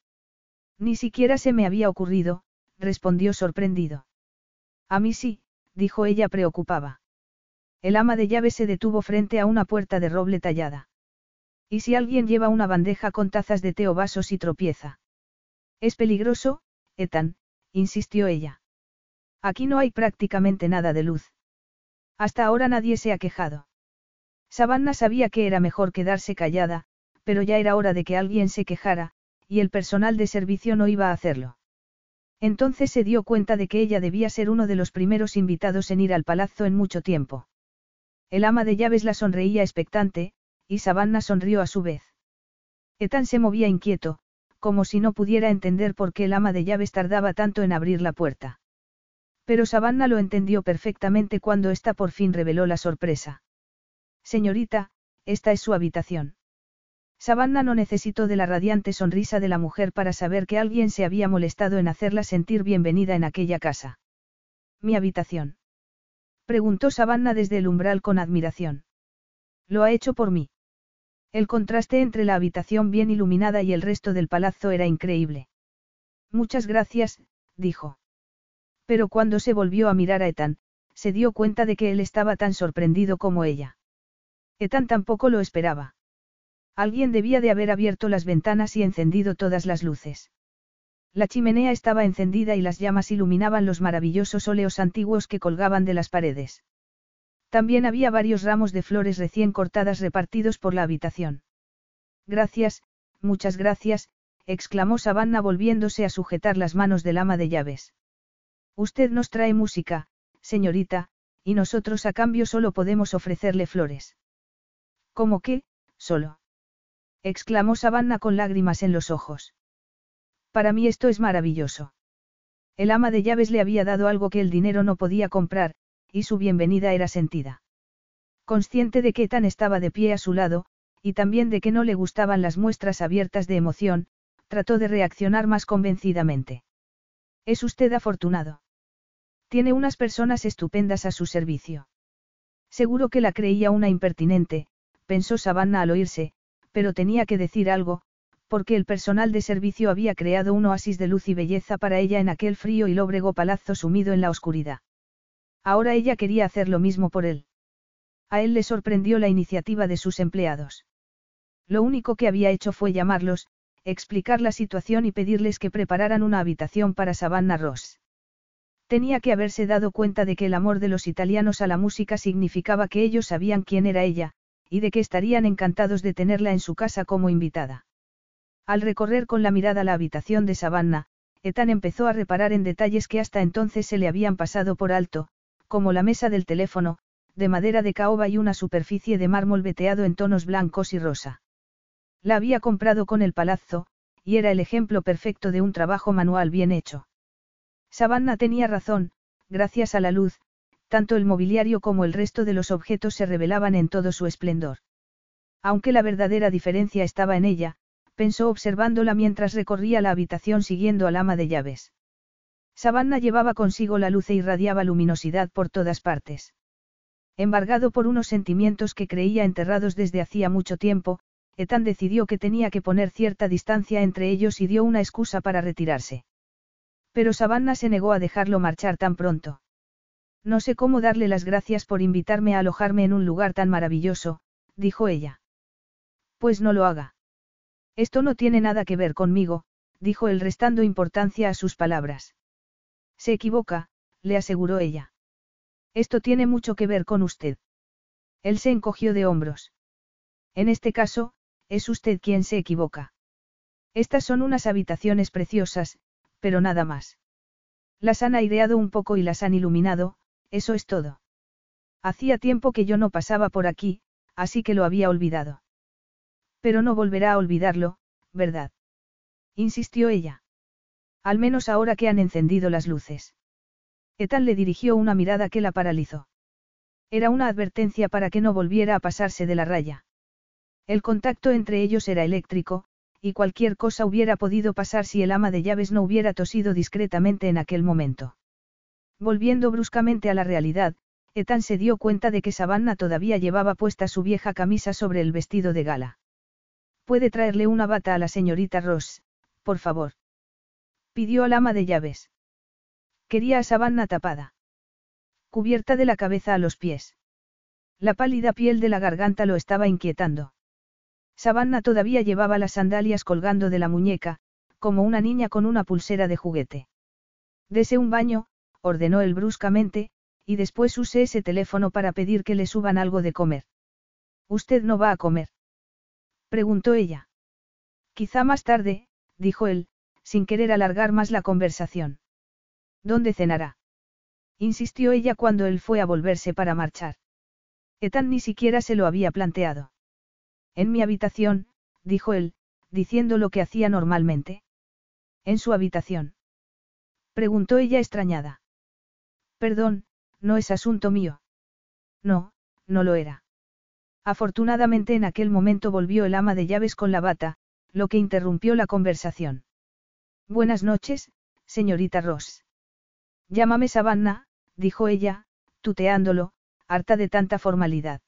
Ni siquiera se me había ocurrido, respondió sorprendido. A mí sí, dijo ella preocupada. El ama de llaves se detuvo frente a una puerta de roble tallada. ¿Y si alguien lleva una bandeja con tazas de té o vasos y tropieza? Es peligroso, Ethan, insistió ella. Aquí no hay prácticamente nada de luz. Hasta ahora nadie se ha quejado. Savannah sabía que era mejor quedarse callada, pero ya era hora de que alguien se quejara, y el personal de servicio no iba a hacerlo. Entonces se dio cuenta de que ella debía ser uno de los primeros invitados en ir al palazzo en mucho tiempo. El ama de llaves la sonreía expectante, y Savannah sonrió a su vez. Ethan se movía inquieto, como si no pudiera entender por qué el ama de llaves tardaba tanto en abrir la puerta. Pero Savannah lo entendió perfectamente cuando ésta por fin reveló la sorpresa. Señorita, esta es su habitación. Savannah no necesitó de la radiante sonrisa de la mujer para saber que alguien se había molestado en hacerla sentir bienvenida en aquella casa. Mi habitación. Preguntó Savannah desde el umbral con admiración. Lo ha hecho por mí. El contraste entre la habitación bien iluminada y el resto del palazzo era increíble. Muchas gracias, dijo. Pero cuando se volvió a mirar a Ethan, se dio cuenta de que él estaba tan sorprendido como ella. Ethan tampoco lo esperaba. Alguien debía de haber abierto las ventanas y encendido todas las luces. La chimenea estaba encendida y las llamas iluminaban los maravillosos óleos antiguos que colgaban de las paredes. También había varios ramos de flores recién cortadas repartidos por la habitación. Gracias, muchas gracias, exclamó Savannah volviéndose a sujetar las manos del ama de llaves. Usted nos trae música, señorita, y nosotros a cambio solo podemos ofrecerle flores. ¿Cómo que, solo? exclamó Savannah con lágrimas en los ojos. Para mí esto es maravilloso. El ama de llaves le había dado algo que el dinero no podía comprar, y su bienvenida era sentida. Consciente de que Tan estaba de pie a su lado, y también de que no le gustaban las muestras abiertas de emoción, trató de reaccionar más convencidamente. Es usted afortunado. Tiene unas personas estupendas a su servicio. Seguro que la creía una impertinente, pensó Savannah al oírse, pero tenía que decir algo, porque el personal de servicio había creado un oasis de luz y belleza para ella en aquel frío y lóbrego palazzo sumido en la oscuridad. Ahora ella quería hacer lo mismo por él. A él le sorprendió la iniciativa de sus empleados. Lo único que había hecho fue llamarlos, explicar la situación y pedirles que prepararan una habitación para Savannah Ross. Tenía que haberse dado cuenta de que el amor de los italianos a la música significaba que ellos sabían quién era ella, y de que estarían encantados de tenerla en su casa como invitada. Al recorrer con la mirada la habitación de Savannah, Ethan empezó a reparar en detalles que hasta entonces se le habían pasado por alto, como la mesa del teléfono, de madera de caoba y una superficie de mármol veteado en tonos blancos y rosa. La había comprado con el palazzo, y era el ejemplo perfecto de un trabajo manual bien hecho. Savannah tenía razón, gracias a la luz, tanto el mobiliario como el resto de los objetos se revelaban en todo su esplendor. Aunque la verdadera diferencia estaba en ella, pensó observándola mientras recorría la habitación siguiendo al ama de llaves. Savannah llevaba consigo la luz e irradiaba luminosidad por todas partes. Embargado por unos sentimientos que creía enterrados desde hacía mucho tiempo, Ethan decidió que tenía que poner cierta distancia entre ellos y dio una excusa para retirarse. Pero Savannah se negó a dejarlo marchar tan pronto. No sé cómo darle las gracias por invitarme a alojarme en un lugar tan maravilloso, dijo ella. Pues no lo haga. Esto no tiene nada que ver conmigo, dijo él restando importancia a sus palabras. Se equivoca, le aseguró ella. Esto tiene mucho que ver con usted. Él se encogió de hombros. En este caso, es usted quien se equivoca. Estas son unas habitaciones preciosas, pero nada más. Las han aireado un poco y las han iluminado, eso es todo. Hacía tiempo que yo no pasaba por aquí, así que lo había olvidado. Pero no volverá a olvidarlo, ¿verdad? Insistió ella. Al menos ahora que han encendido las luces. Ethan le dirigió una mirada que la paralizó. Era una advertencia para que no volviera a pasarse de la raya. El contacto entre ellos era eléctrico, y cualquier cosa hubiera podido pasar si el ama de llaves no hubiera tosido discretamente en aquel momento. Volviendo bruscamente a la realidad, Ethan se dio cuenta de que Savannah todavía llevaba puesta su vieja camisa sobre el vestido de gala. ¿Puede traerle una bata a la señorita Ross, por favor? Pidió al ama de llaves. Quería a Savanna tapada. Cubierta de la cabeza a los pies. La pálida piel de la garganta lo estaba inquietando. Savanna todavía llevaba las sandalias colgando de la muñeca, como una niña con una pulsera de juguete. Dese un baño, ordenó él bruscamente, y después use ese teléfono para pedir que le suban algo de comer. ¿Usted no va a comer? preguntó ella. Quizá más tarde, dijo él, sin querer alargar más la conversación. ¿Dónde cenará? insistió ella cuando él fue a volverse para marchar. Etan ni siquiera se lo había planteado. En mi habitación, dijo él, diciendo lo que hacía normalmente. ¿En su habitación? Preguntó ella extrañada. Perdón, no es asunto mío. No, no lo era. Afortunadamente en aquel momento volvió el ama de llaves con la bata, lo que interrumpió la conversación. Buenas noches, señorita Ross. Llámame Savannah, dijo ella, tuteándolo, harta de tanta formalidad.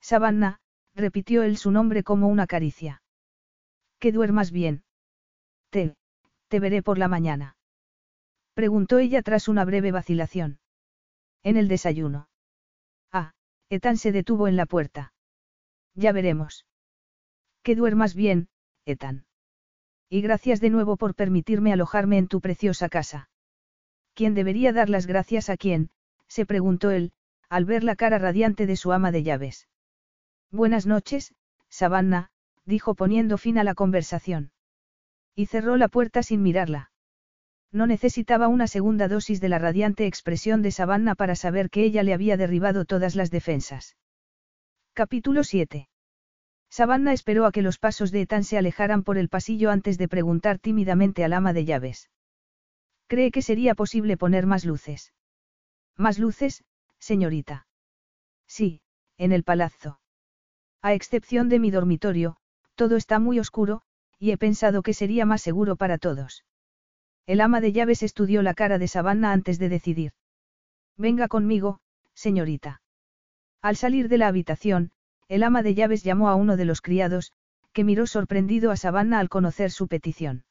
Savannah, repitió él su nombre como una caricia. Que duermas bien. Te, te veré por la mañana. Preguntó ella tras una breve vacilación. En el desayuno. Ah, Etan se detuvo en la puerta. Ya veremos. Que duermas bien, Etan. Y gracias de nuevo por permitirme alojarme en tu preciosa casa. ¿Quién debería dar las gracias a quién? se preguntó él, al ver la cara radiante de su ama de llaves. Buenas noches, Savannah, dijo poniendo fin a la conversación. Y cerró la puerta sin mirarla. No necesitaba una segunda dosis de la radiante expresión de Savannah para saber que ella le había derribado todas las defensas. Capítulo 7. Savannah esperó a que los pasos de Ethan se alejaran por el pasillo antes de preguntar tímidamente al ama de llaves. ¿Cree que sería posible poner más luces? ¿Más luces, señorita? Sí, en el palazzo. A excepción de mi dormitorio, todo está muy oscuro, y he pensado que sería más seguro para todos. El ama de llaves estudió la cara de Savannah antes de decidir. Venga conmigo, señorita. Al salir de la habitación, el ama de llaves llamó a uno de los criados, que miró sorprendido a Savannah al conocer su petición.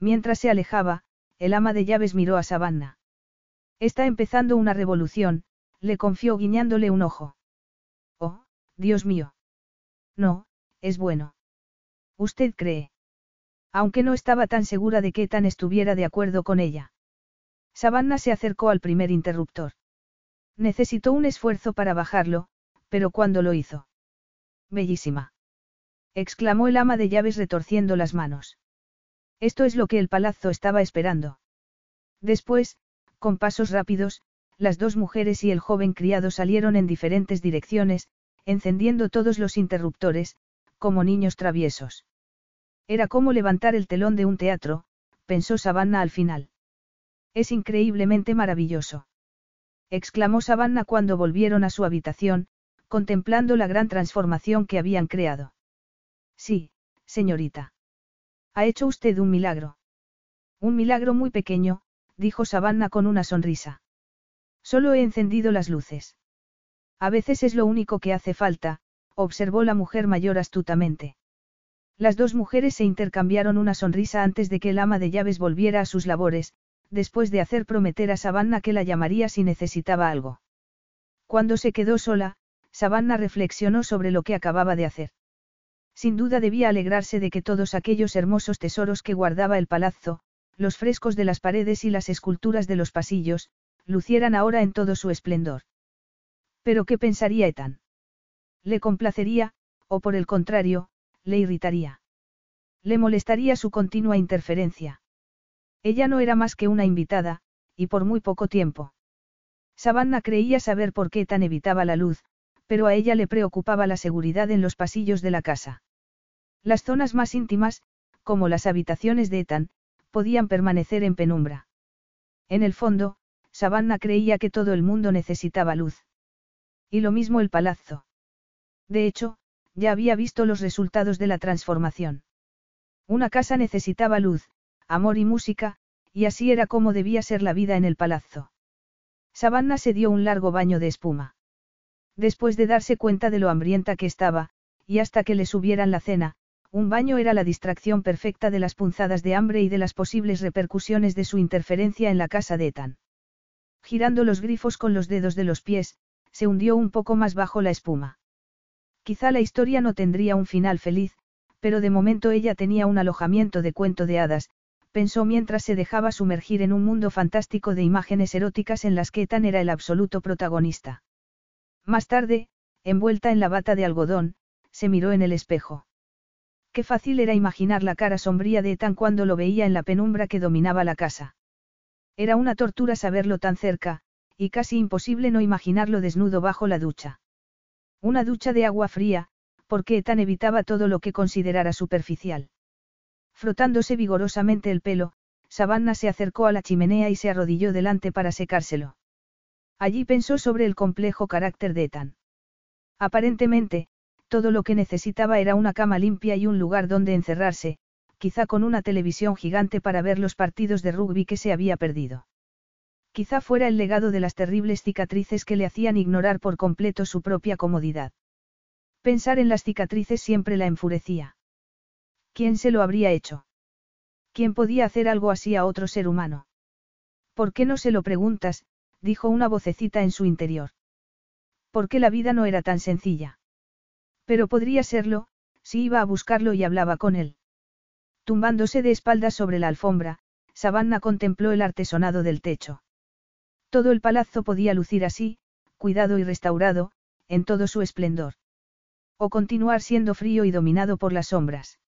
Mientras se alejaba, el ama de llaves miró a Savannah. Está empezando una revolución, le confió guiñándole un ojo. Oh, Dios mío. No, es bueno. ¿Usted cree? Aunque no estaba tan segura de que Tan estuviera de acuerdo con ella. Savannah se acercó al primer interruptor. Necesitó un esfuerzo para bajarlo, pero cuando lo hizo. Bellísima. exclamó el ama de llaves retorciendo las manos. Esto es lo que el palazzo estaba esperando. Después, con pasos rápidos, las dos mujeres y el joven criado salieron en diferentes direcciones, encendiendo todos los interruptores, como niños traviesos. Era como levantar el telón de un teatro, pensó Savannah al final. Es increíblemente maravilloso. exclamó Savannah cuando volvieron a su habitación, contemplando la gran transformación que habían creado. Sí, señorita. Ha hecho usted un milagro. Un milagro muy pequeño, dijo Savannah con una sonrisa. Solo he encendido las luces. A veces es lo único que hace falta, observó la mujer mayor astutamente. Las dos mujeres se intercambiaron una sonrisa antes de que el ama de llaves volviera a sus labores, después de hacer prometer a Savannah que la llamaría si necesitaba algo. Cuando se quedó sola, Savannah reflexionó sobre lo que acababa de hacer. Sin duda debía alegrarse de que todos aquellos hermosos tesoros que guardaba el palazzo, los frescos de las paredes y las esculturas de los pasillos, lucieran ahora en todo su esplendor. Pero ¿qué pensaría Ethan? ¿Le complacería, o por el contrario, le irritaría. Le molestaría su continua interferencia. Ella no era más que una invitada, y por muy poco tiempo. Savannah creía saber por qué tan evitaba la luz, pero a ella le preocupaba la seguridad en los pasillos de la casa. Las zonas más íntimas, como las habitaciones de Ethan, podían permanecer en penumbra. En el fondo, Savannah creía que todo el mundo necesitaba luz. Y lo mismo el palazzo. De hecho, ya había visto los resultados de la transformación. Una casa necesitaba luz, amor y música, y así era como debía ser la vida en el palazzo. Savannah se dio un largo baño de espuma. Después de darse cuenta de lo hambrienta que estaba, y hasta que le subieran la cena, un baño era la distracción perfecta de las punzadas de hambre y de las posibles repercusiones de su interferencia en la casa de Ethan. Girando los grifos con los dedos de los pies, se hundió un poco más bajo la espuma. Quizá la historia no tendría un final feliz, pero de momento ella tenía un alojamiento de cuento de hadas, pensó mientras se dejaba sumergir en un mundo fantástico de imágenes eróticas en las que Ethan era el absoluto protagonista. Más tarde, envuelta en la bata de algodón, se miró en el espejo. Qué fácil era imaginar la cara sombría de Ethan cuando lo veía en la penumbra que dominaba la casa. Era una tortura saberlo tan cerca, y casi imposible no imaginarlo desnudo bajo la ducha. Una ducha de agua fría, porque Ethan evitaba todo lo que considerara superficial. Frotándose vigorosamente el pelo, Savannah se acercó a la chimenea y se arrodilló delante para secárselo. Allí pensó sobre el complejo carácter de Ethan. Aparentemente, todo lo que necesitaba era una cama limpia y un lugar donde encerrarse, quizá con una televisión gigante para ver los partidos de rugby que se había perdido. Quizá fuera el legado de las terribles cicatrices que le hacían ignorar por completo su propia comodidad. Pensar en las cicatrices siempre la enfurecía. ¿Quién se lo habría hecho? ¿Quién podía hacer algo así a otro ser humano? ¿Por qué no se lo preguntas? dijo una vocecita en su interior. ¿Por qué la vida no era tan sencilla? Pero podría serlo, si iba a buscarlo y hablaba con él. Tumbándose de espaldas sobre la alfombra, Savannah contempló el artesonado del techo. Todo el palazzo podía lucir así, cuidado y restaurado, en todo su esplendor. O continuar siendo frío y dominado por las sombras.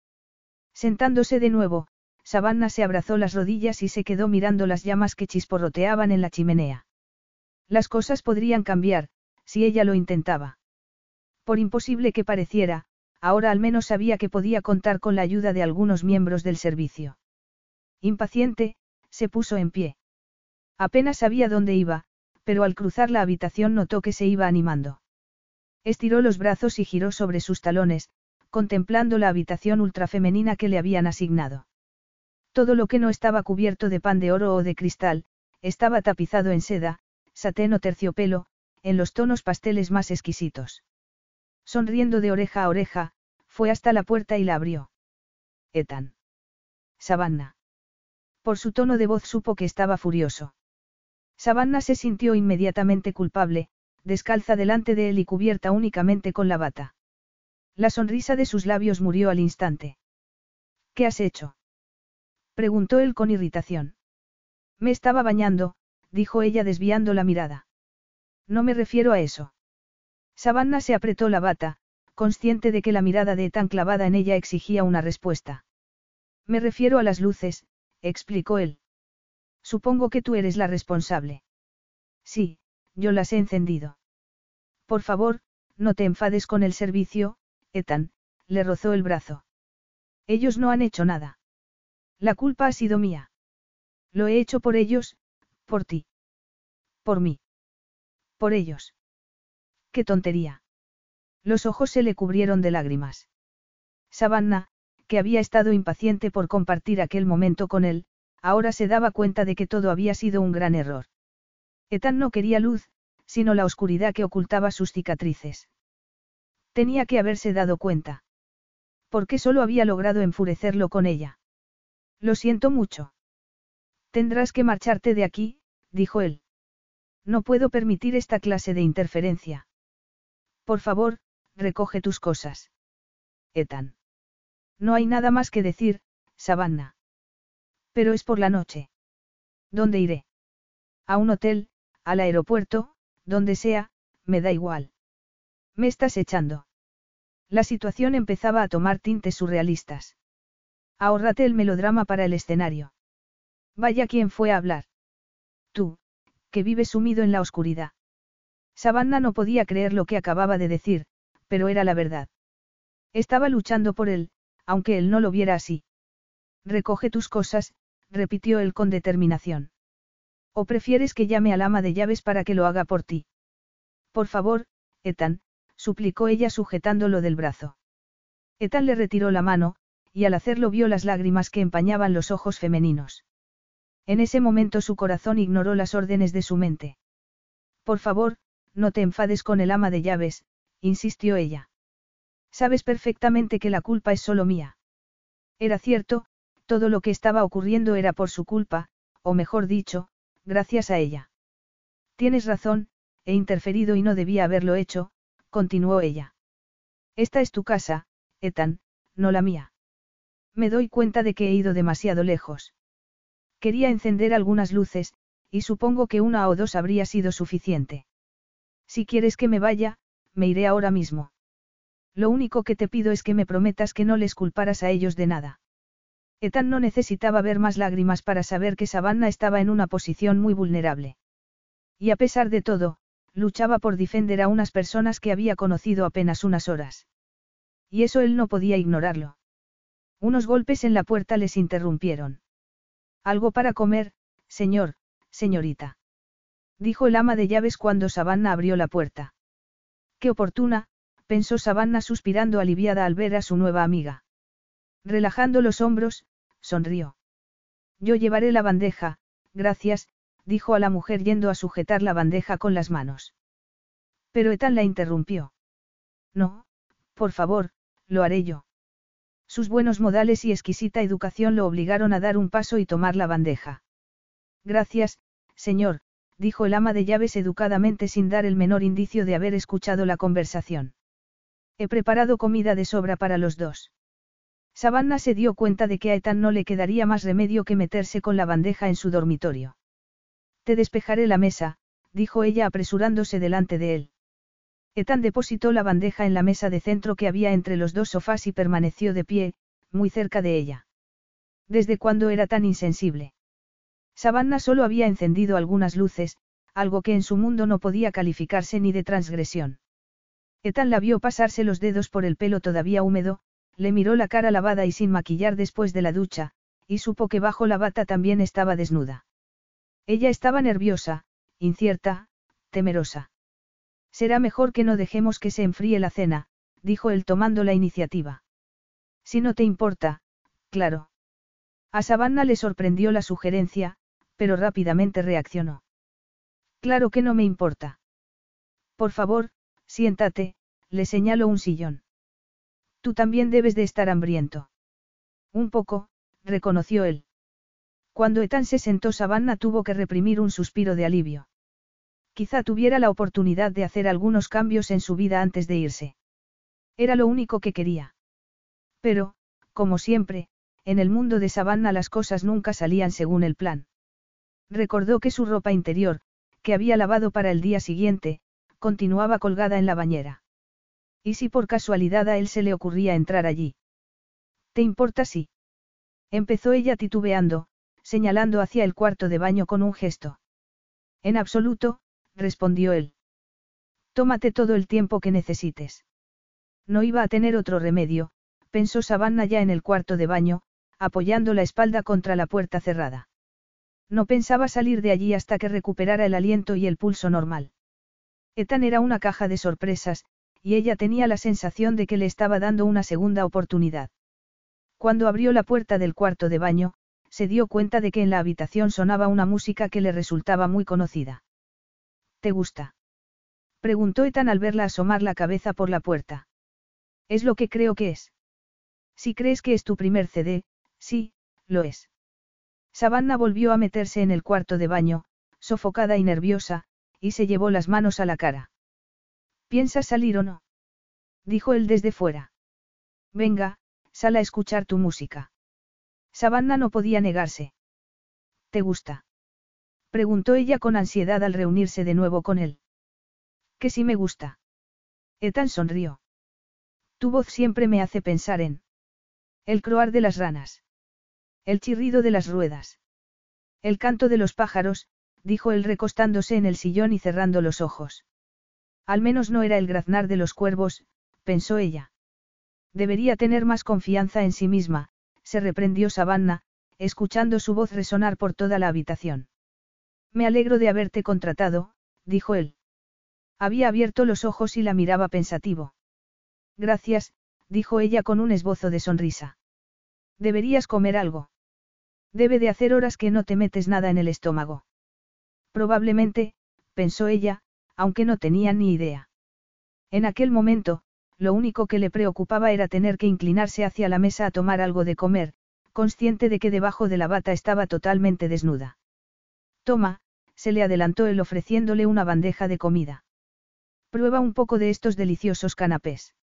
Sentándose de nuevo, Savannah se abrazó las rodillas y se quedó mirando las llamas que chisporroteaban en la chimenea. Las cosas podrían cambiar, si ella lo intentaba. Por imposible que pareciera, ahora al menos sabía que podía contar con la ayuda de algunos miembros del servicio. Impaciente, se puso en pie. Apenas sabía dónde iba, pero al cruzar la habitación notó que se iba animando. Estiró los brazos y giró sobre sus talones, contemplando la habitación ultrafemenina que le habían asignado. Todo lo que no estaba cubierto de pan de oro o de cristal, estaba tapizado en seda, satén o terciopelo, en los tonos pasteles más exquisitos. Sonriendo de oreja a oreja, fue hasta la puerta y la abrió. Etan. Savannah. Por su tono de voz supo que estaba furioso. Savannah se sintió inmediatamente culpable, descalza delante de él y cubierta únicamente con la bata. La sonrisa de sus labios murió al instante. ¿Qué has hecho? preguntó él con irritación. Me estaba bañando, dijo ella desviando la mirada. No me refiero a eso. Savannah se apretó la bata, consciente de que la mirada de tan clavada en ella exigía una respuesta. Me refiero a las luces, explicó él. Supongo que tú eres la responsable. Sí, yo las he encendido. Por favor, no te enfades con el servicio, Ethan, le rozó el brazo. Ellos no han hecho nada. La culpa ha sido mía. Lo he hecho por ellos, por ti. Por mí. Por ellos. ¡Qué tontería! Los ojos se le cubrieron de lágrimas. Savannah, que había estado impaciente por compartir aquel momento con él, ahora se daba cuenta de que todo había sido un gran error. Ethan no quería luz, sino la oscuridad que ocultaba sus cicatrices. Tenía que haberse dado cuenta. ¿Por qué solo había logrado enfurecerlo con ella? Lo siento mucho. Tendrás que marcharte de aquí, dijo él. No puedo permitir esta clase de interferencia. Por favor, recoge tus cosas. Ethan. No hay nada más que decir, Savannah. Pero es por la noche. ¿Dónde iré? A un hotel, al aeropuerto, donde sea, me da igual. Me estás echando. La situación empezaba a tomar tintes surrealistas. Ahórrate el melodrama para el escenario. Vaya quien fue a hablar. Tú, que vives sumido en la oscuridad. Savannah no podía creer lo que acababa de decir, pero era la verdad. Estaba luchando por él, aunque él no lo viera así. Recoge tus cosas, repitió él con determinación. ¿O prefieres que llame al ama de llaves para que lo haga por ti? Por favor, Ethan, suplicó ella sujetándolo del brazo. Ethan le retiró la mano, y al hacerlo vio las lágrimas que empañaban los ojos femeninos. En ese momento su corazón ignoró las órdenes de su mente. Por favor, no te enfades con el ama de llaves, insistió ella. Sabes perfectamente que la culpa es solo mía. Era cierto, todo lo que estaba ocurriendo era por su culpa, o mejor dicho, gracias a ella. Tienes razón, he interferido y no debía haberlo hecho, continuó ella. Esta es tu casa, Ethan, no la mía. Me doy cuenta de que he ido demasiado lejos. Quería encender algunas luces, y supongo que una o dos habría sido suficiente. Si quieres que me vaya, me iré ahora mismo. Lo único que te pido es que me prometas que no les culparas a ellos de nada. Ethan no necesitaba ver más lágrimas para saber que Savannah estaba en una posición muy vulnerable. Y a pesar de todo, luchaba por defender a unas personas que había conocido apenas unas horas. Y eso él no podía ignorarlo. Unos golpes en la puerta les interrumpieron. Algo para comer, señor, señorita. Dijo el ama de llaves cuando Savannah abrió la puerta. Qué oportuna, pensó Savannah suspirando aliviada al ver a su nueva amiga. Relajando los hombros, sonrió. Yo llevaré la bandeja, gracias, dijo a la mujer yendo a sujetar la bandeja con las manos. Pero Ethan la interrumpió. No, por favor, lo haré yo. Sus buenos modales y exquisita educación lo obligaron a dar un paso y tomar la bandeja. Gracias, señor, dijo el ama de llaves educadamente sin dar el menor indicio de haber escuchado la conversación. He preparado comida de sobra para los dos. Savannah se dio cuenta de que a Ethan no le quedaría más remedio que meterse con la bandeja en su dormitorio. Te despejaré la mesa, dijo ella apresurándose delante de él. Ethan depositó la bandeja en la mesa de centro que había entre los dos sofás y permaneció de pie, muy cerca de ella. ¿Desde cuándo era tan insensible? Savannah solo había encendido algunas luces, algo que en su mundo no podía calificarse ni de transgresión. Ethan la vio pasarse los dedos por el pelo todavía húmedo, le miró la cara lavada y sin maquillar después de la ducha, y supo que bajo la bata también estaba desnuda. Ella estaba nerviosa, incierta, temerosa. Será mejor que no dejemos que se enfríe la cena, dijo él tomando la iniciativa. Si no te importa, claro. A Savannah le sorprendió la sugerencia, pero rápidamente reaccionó. Claro que no me importa. Por favor, siéntate, le señaló un sillón. Tú también debes de estar hambriento. Un poco, reconoció él. Cuando Ethan se sentó Savannah tuvo que reprimir un suspiro de alivio. Quizá tuviera la oportunidad de hacer algunos cambios en su vida antes de irse. Era lo único que quería. Pero, como siempre, en el mundo de Savannah las cosas nunca salían según el plan. Recordó que su ropa interior, que había lavado para el día siguiente, continuaba colgada en la bañera. ¿Y si por casualidad a él se le ocurría entrar allí? ¿Te importa si? Empezó ella titubeando, señalando hacia el cuarto de baño con un gesto. En absoluto, respondió él. Tómate todo el tiempo que necesites. No iba a tener otro remedio, pensó Savannah ya en el cuarto de baño, apoyando la espalda contra la puerta cerrada. No pensaba salir de allí hasta que recuperara el aliento y el pulso normal. Ethan era una caja de sorpresas, y ella tenía la sensación de que le estaba dando una segunda oportunidad. Cuando abrió la puerta del cuarto de baño, se dio cuenta de que en la habitación sonaba una música que le resultaba muy conocida. ¿Te gusta? Preguntó Ethan al verla asomar la cabeza por la puerta. Es lo que creo que es. Si crees que es tu primer CD, sí, lo es. Savannah volvió a meterse en el cuarto de baño, sofocada y nerviosa, y se llevó las manos a la cara. ¿Piensas salir o no? Dijo él desde fuera. Venga, sal a escuchar tu música. Savannah no podía negarse. ¿Te gusta? Preguntó ella con ansiedad al reunirse de nuevo con él. Que sí me gusta. Ethan sonrió. Tu voz siempre me hace pensar en... El croar de las ranas. El chirrido de las ruedas. El canto de los pájaros, dijo él recostándose en el sillón y cerrando los ojos. Al menos no era el graznar de los cuervos, pensó ella. Debería tener más confianza en sí misma, se reprendió Savannah, escuchando su voz resonar por toda la habitación. Me alegro de haberte contratado, dijo él. Había abierto los ojos y la miraba pensativo. Gracias, dijo ella con un esbozo de sonrisa. Deberías comer algo. Debe de hacer horas que no te metes nada en el estómago. Probablemente, pensó ella, aunque no tenía ni idea. En aquel momento, lo único que le preocupaba era tener que inclinarse hacia la mesa a tomar algo de comer, consciente de que debajo de la bata estaba totalmente desnuda. Toma, se le adelantó él ofreciéndole una bandeja de comida. Prueba un poco de estos deliciosos canapés.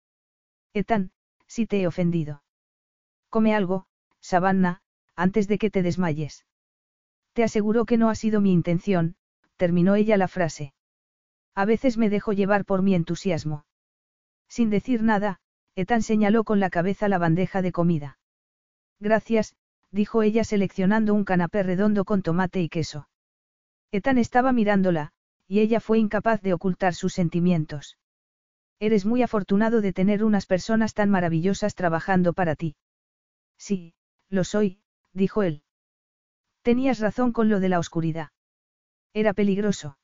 Ethan, si te he ofendido. Come algo, Savannah, antes de que te desmayes. Te aseguro que no ha sido mi intención, terminó ella la frase. A veces me dejo llevar por mi entusiasmo. Sin decir nada, Ethan señaló con la cabeza la bandeja de comida. Gracias, dijo ella seleccionando un canapé redondo con tomate y queso. Ethan estaba mirándola, y ella fue incapaz de ocultar sus sentimientos. Eres muy afortunado de tener unas personas tan maravillosas trabajando para ti. Sí, lo soy, dijo él. Tenías razón con lo de la oscuridad. Era peligroso.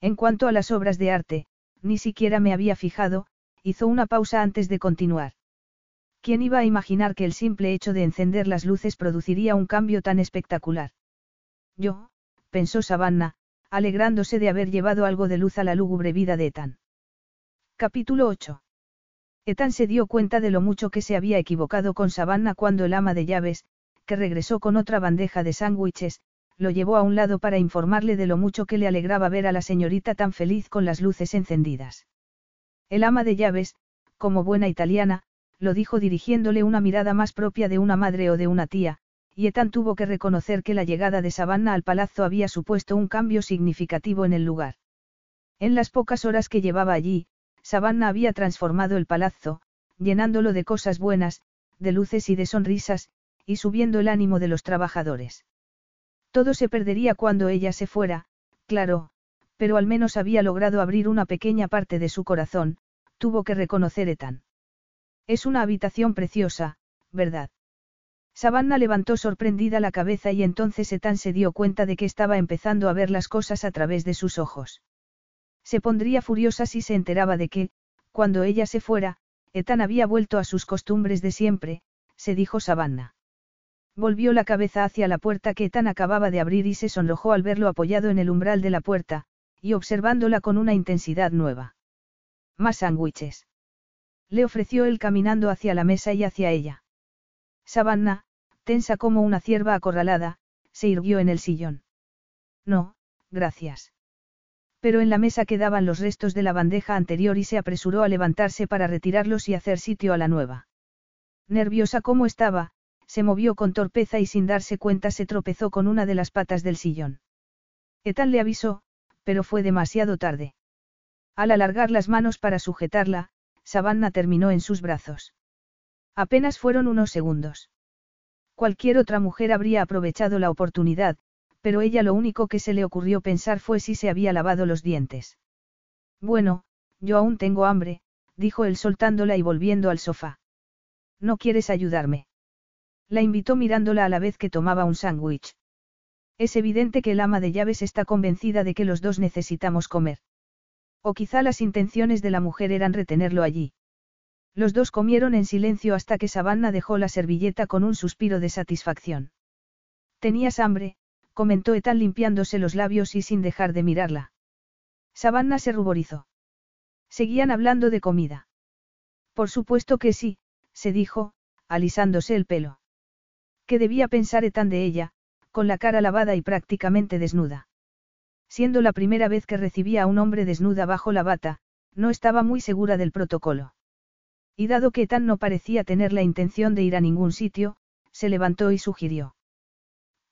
En cuanto a las obras de arte, ni siquiera me había fijado, hizo una pausa antes de continuar. ¿Quién iba a imaginar que el simple hecho de encender las luces produciría un cambio tan espectacular? Yo, pensó Savannah, alegrándose de haber llevado algo de luz a la lúgubre vida de Ethan. Capítulo 8. Ethan se dio cuenta de lo mucho que se había equivocado con Savannah cuando el ama de llaves, que regresó con otra bandeja de sándwiches, lo llevó a un lado para informarle de lo mucho que le alegraba ver a la señorita tan feliz con las luces encendidas. El ama de llaves, como buena italiana, lo dijo dirigiéndole una mirada más propia de una madre o de una tía, y Ethan tuvo que reconocer que la llegada de Savannah al palazzo había supuesto un cambio significativo en el lugar. En las pocas horas que llevaba allí, Savannah había transformado el palazzo, llenándolo de cosas buenas, de luces y de sonrisas, y subiendo el ánimo de los trabajadores. Todo se perdería cuando ella se fuera, claro, pero al menos había logrado abrir una pequeña parte de su corazón, tuvo que reconocer Ethan. Es una habitación preciosa, ¿verdad? Savannah levantó sorprendida la cabeza y entonces Ethan se dio cuenta de que estaba empezando a ver las cosas a través de sus ojos. Se pondría furiosa si se enteraba de que, cuando ella se fuera, Ethan había vuelto a sus costumbres de siempre, se dijo Savannah. Volvió la cabeza hacia la puerta que Ethan acababa de abrir y se sonrojó al verlo apoyado en el umbral de la puerta, y observándola con una intensidad nueva. Más sándwiches. Le ofreció él caminando hacia la mesa y hacia ella. Savannah, tensa como una cierva acorralada, se irguió en el sillón. No, gracias. Pero en la mesa quedaban los restos de la bandeja anterior y se apresuró a levantarse para retirarlos y hacer sitio a la nueva. Nerviosa como estaba, se movió con torpeza y sin darse cuenta se tropezó con una de las patas del sillón. Etan le avisó, pero fue demasiado tarde. Al alargar las manos para sujetarla, Savannah terminó en sus brazos. Apenas fueron unos segundos. Cualquier otra mujer habría aprovechado la oportunidad, pero ella lo único que se le ocurrió pensar fue si se había lavado los dientes. Bueno, yo aún tengo hambre, dijo él soltándola y volviendo al sofá. ¿No quieres ayudarme? La invitó mirándola a la vez que tomaba un sándwich. Es evidente que el ama de llaves está convencida de que los dos necesitamos comer. O quizá las intenciones de la mujer eran retenerlo allí. Los dos comieron en silencio hasta que Savannah dejó la servilleta con un suspiro de satisfacción. Tenías hambre, comentó Etan limpiándose los labios y sin dejar de mirarla. Savannah se ruborizó. Seguían hablando de comida. Por supuesto que sí, se dijo, alisándose el pelo. ¿Qué debía pensar Etan de ella, con la cara lavada y prácticamente desnuda. Siendo la primera vez que recibía a un hombre desnuda bajo la bata, no estaba muy segura del protocolo. Y dado que Tan no parecía tener la intención de ir a ningún sitio, se levantó y sugirió.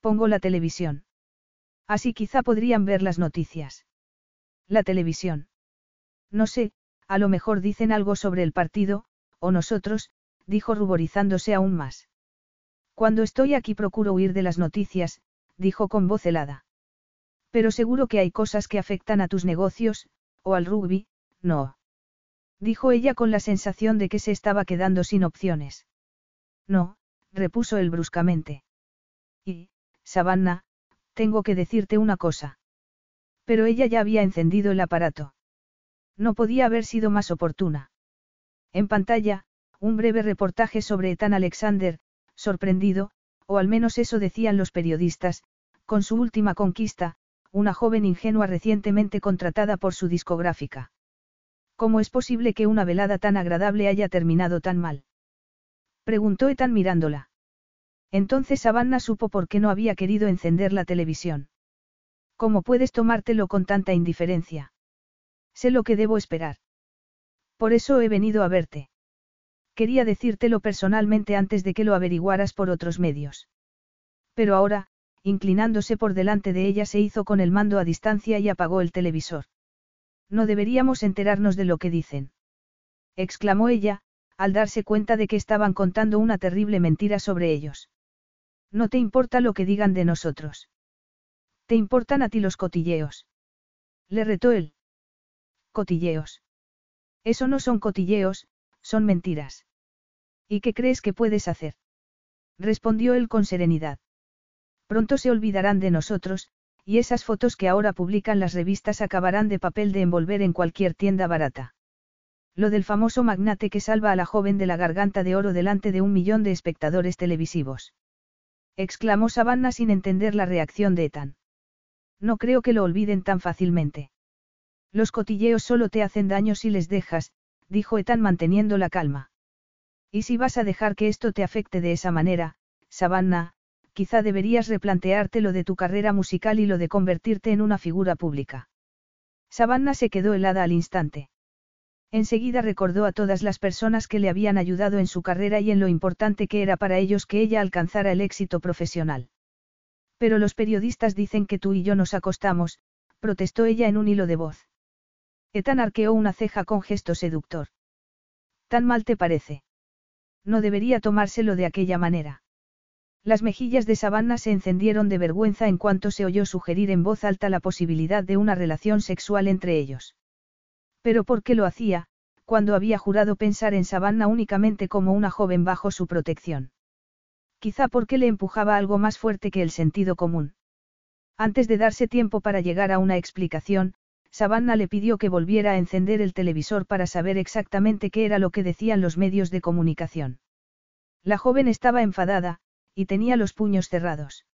Pongo la televisión. Así quizá podrían ver las noticias. La televisión. No sé, a lo mejor dicen algo sobre el partido, o nosotros, dijo ruborizándose aún más. Cuando estoy aquí procuro huir de las noticias, dijo con voz helada. Pero seguro que hay cosas que afectan a tus negocios, o al rugby, no. Dijo ella con la sensación de que se estaba quedando sin opciones. No, repuso él bruscamente. Y, Savannah, tengo que decirte una cosa. Pero ella ya había encendido el aparato. No podía haber sido más oportuna. En pantalla, un breve reportaje sobre Ethan Alexander, sorprendido, o al menos eso decían los periodistas, con su última conquista, una joven ingenua recientemente contratada por su discográfica. ¿Cómo es posible que una velada tan agradable haya terminado tan mal? Preguntó Ethan mirándola. Entonces Savannah supo por qué no había querido encender la televisión. ¿Cómo puedes tomártelo con tanta indiferencia? Sé lo que debo esperar. Por eso he venido a verte. Quería decírtelo personalmente antes de que lo averiguaras por otros medios. Pero ahora, inclinándose por delante de ella, se hizo con el mando a distancia y apagó el televisor. No deberíamos enterarnos de lo que dicen. exclamó ella, al darse cuenta de que estaban contando una terrible mentira sobre ellos. No te importa lo que digan de nosotros. Te importan a ti los cotilleos. Le retó él. Cotilleos. Eso no son cotilleos, son mentiras. ¿Y qué crees que puedes hacer? Respondió él con serenidad. Pronto se olvidarán de nosotros, y esas fotos que ahora publican las revistas acabarán de papel de envolver en cualquier tienda barata. Lo del famoso magnate que salva a la joven de la garganta de oro delante de un millón de espectadores televisivos. Exclamó Savannah sin entender la reacción de Ethan. No creo que lo olviden tan fácilmente. Los cotilleos solo te hacen daño si les dejas, dijo Ethan manteniendo la calma. Y si vas a dejar que esto te afecte de esa manera, Savannah, quizá deberías replantearte lo de tu carrera musical y lo de convertirte en una figura pública. Savannah se quedó helada al instante. Enseguida recordó a todas las personas que le habían ayudado en su carrera y en lo importante que era para ellos que ella alcanzara el éxito profesional. Pero los periodistas dicen que tú y yo nos acostamos, protestó ella en un hilo de voz. Etan arqueó una ceja con gesto seductor. Tan mal te parece. No debería tomárselo de aquella manera. Las mejillas de Savannah se encendieron de vergüenza en cuanto se oyó sugerir en voz alta la posibilidad de una relación sexual entre ellos. Pero ¿por qué lo hacía, cuando había jurado pensar en Savannah únicamente como una joven bajo su protección? Quizá porque le empujaba algo más fuerte que el sentido común. Antes de darse tiempo para llegar a una explicación, Savannah le pidió que volviera a encender el televisor para saber exactamente qué era lo que decían los medios de comunicación. La joven estaba enfadada, y tenía los puños cerrados.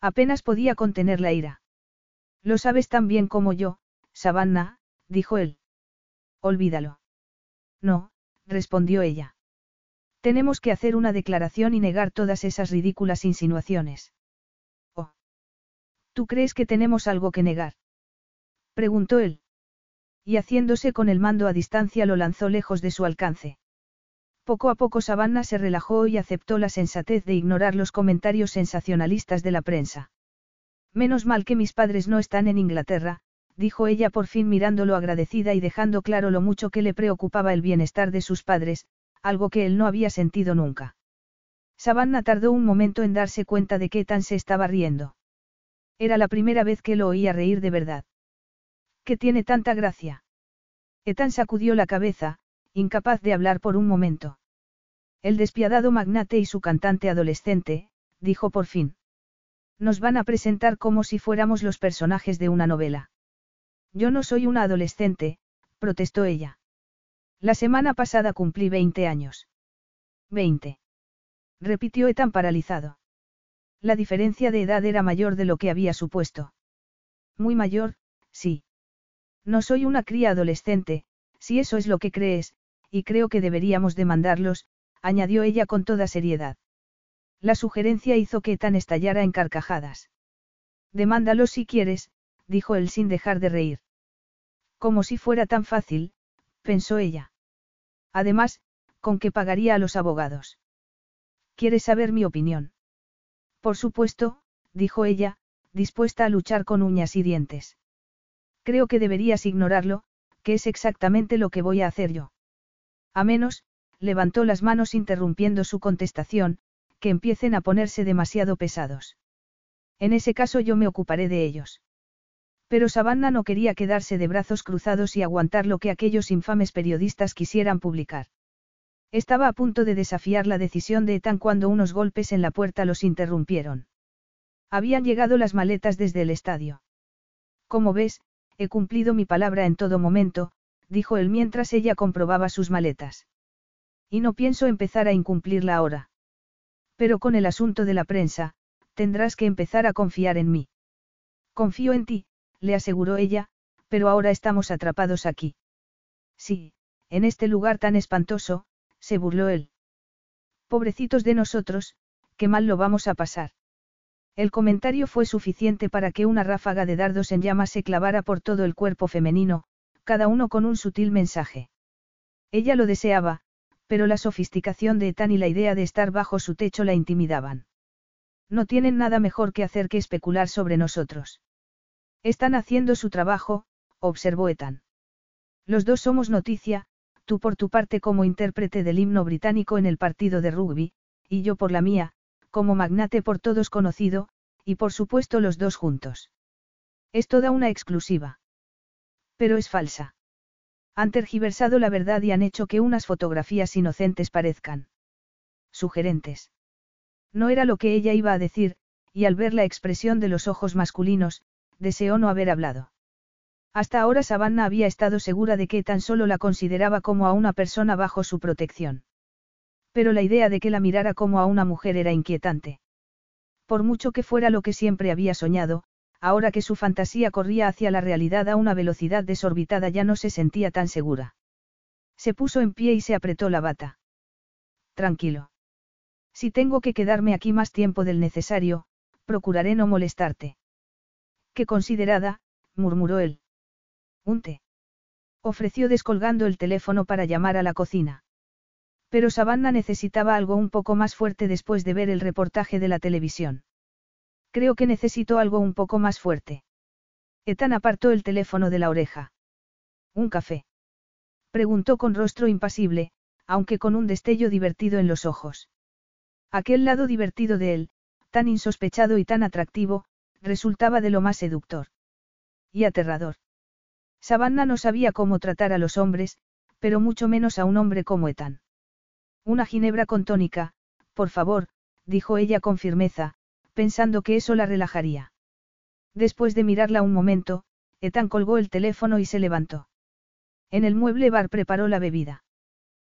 Apenas podía contener la ira. Lo sabes tan bien como yo, Savannah, dijo él. Olvídalo. No, respondió ella. Tenemos que hacer una declaración y negar todas esas ridículas insinuaciones. Oh. ¿Tú crees que tenemos algo que negar? Preguntó él. Y haciéndose con el mando a distancia lo lanzó lejos de su alcance. Poco a poco Savannah se relajó y aceptó la sensatez de ignorar los comentarios sensacionalistas de la prensa. Menos mal que mis padres no están en Inglaterra, dijo ella por fin mirándolo agradecida y dejando claro lo mucho que le preocupaba el bienestar de sus padres, algo que él no había sentido nunca. Savannah tardó un momento en darse cuenta de que tan se estaba riendo. Era la primera vez que lo oía reír de verdad. ¿Qué tiene tanta gracia? Etan sacudió la cabeza, incapaz de hablar por un momento. El despiadado magnate y su cantante adolescente, dijo por fin. Nos van a presentar como si fuéramos los personajes de una novela. Yo no soy una adolescente, protestó ella. La semana pasada cumplí 20 años. 20. Repitió Etan paralizado. La diferencia de edad era mayor de lo que había supuesto. Muy mayor, sí. No soy una cría adolescente, si eso es lo que crees, y creo que deberíamos demandarlos, añadió ella con toda seriedad. La sugerencia hizo que Tan estallara en carcajadas. Demándalos si quieres, dijo él sin dejar de reír. Como si fuera tan fácil, pensó ella. Además, ¿con qué pagaría a los abogados? ¿Quieres saber mi opinión? Por supuesto, dijo ella, dispuesta a luchar con uñas y dientes. Creo que deberías ignorarlo, que es exactamente lo que voy a hacer yo. A menos, levantó las manos interrumpiendo su contestación, que empiecen a ponerse demasiado pesados. En ese caso yo me ocuparé de ellos. Pero Savannah no quería quedarse de brazos cruzados y aguantar lo que aquellos infames periodistas quisieran publicar. Estaba a punto de desafiar la decisión de Ethan cuando unos golpes en la puerta los interrumpieron. Habían llegado las maletas desde el estadio. Como ves, he cumplido mi palabra en todo momento, dijo él mientras ella comprobaba sus maletas. Y no pienso empezar a incumplirla ahora. Pero con el asunto de la prensa, tendrás que empezar a confiar en mí. Confío en ti, le aseguró ella, pero ahora estamos atrapados aquí. Sí, en este lugar tan espantoso, se burló él. Pobrecitos de nosotros, qué mal lo vamos a pasar. El comentario fue suficiente para que una ráfaga de dardos en llamas se clavara por todo el cuerpo femenino, cada uno con un sutil mensaje. Ella lo deseaba, pero la sofisticación de Ethan y la idea de estar bajo su techo la intimidaban. No tienen nada mejor que hacer que especular sobre nosotros. Están haciendo su trabajo, observó Ethan. Los dos somos noticia, tú por tu parte como intérprete del himno británico en el partido de rugby, y yo por la mía, como magnate por todos conocido, y por supuesto los dos juntos. Es toda una exclusiva. Pero es falsa. Han tergiversado la verdad y han hecho que unas fotografías inocentes parezcan sugerentes. No era lo que ella iba a decir, y al ver la expresión de los ojos masculinos, deseó no haber hablado. Hasta ahora Savannah había estado segura de que tan solo la consideraba como a una persona bajo su protección. Pero la idea de que la mirara como a una mujer era inquietante. Por mucho que fuera lo que siempre había soñado, ahora que su fantasía corría hacia la realidad a una velocidad desorbitada ya no se sentía tan segura. Se puso en pie y se apretó la bata. Tranquilo. Si tengo que quedarme aquí más tiempo del necesario, procuraré no molestarte. Qué considerada, murmuró él. Un té. Ofreció descolgando el teléfono para llamar a la cocina. Pero Savannah necesitaba algo un poco más fuerte después de ver el reportaje de la televisión. Creo que necesito algo un poco más fuerte. Ethan apartó el teléfono de la oreja. ¿Un café? Preguntó con rostro impasible, aunque con un destello divertido en los ojos. Aquel lado divertido de él, tan insospechado y tan atractivo, resultaba de lo más seductor. Y aterrador. Savannah no sabía cómo tratar a los hombres, pero mucho menos a un hombre como Ethan. Una ginebra con tónica, por favor, dijo ella con firmeza, pensando que eso la relajaría. Después de mirarla un momento, Ethan colgó el teléfono y se levantó. En el mueble bar preparó la bebida.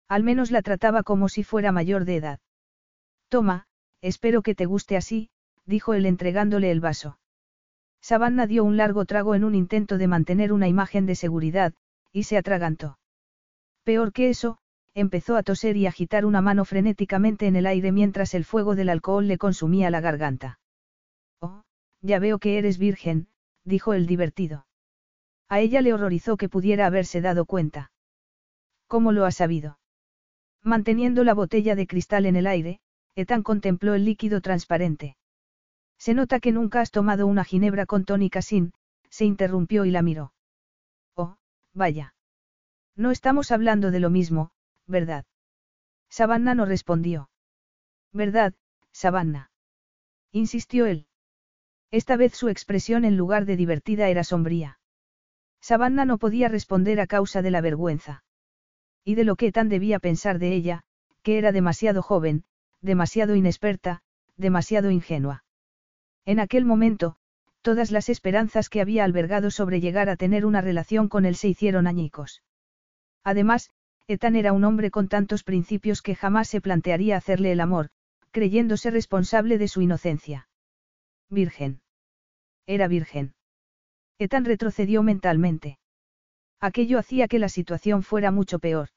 Al menos la trataba como si fuera mayor de edad. Toma, espero que te guste así, dijo él entregándole el vaso. Savannah dio un largo trago en un intento de mantener una imagen de seguridad, y se atragantó. Peor que eso, empezó a toser y agitar una mano frenéticamente en el aire mientras el fuego del alcohol le consumía la garganta. Oh, ya veo que eres virgen, dijo el divertido. A ella le horrorizó que pudiera haberse dado cuenta. ¿Cómo lo ha sabido? Manteniendo la botella de cristal en el aire, Ethan contempló el líquido transparente. Se nota que nunca has tomado una ginebra con tónica sin, se interrumpió y la miró. Oh, vaya. No estamos hablando de lo mismo, ¿verdad? Savannah no respondió. ¿Verdad, Savannah? Insistió él. Esta vez su expresión en lugar de divertida era sombría. Savannah no podía responder a causa de la vergüenza. Y de lo que tan debía pensar de ella, que era demasiado joven, demasiado inexperta, demasiado ingenua. En aquel momento, todas las esperanzas que había albergado sobre llegar a tener una relación con él se hicieron añicos. Además, Ethan era un hombre con tantos principios que jamás se plantearía hacerle el amor, creyéndose responsable de su inocencia. Virgen. Era virgen. Ethan retrocedió mentalmente. Aquello hacía que la situación fuera mucho peor.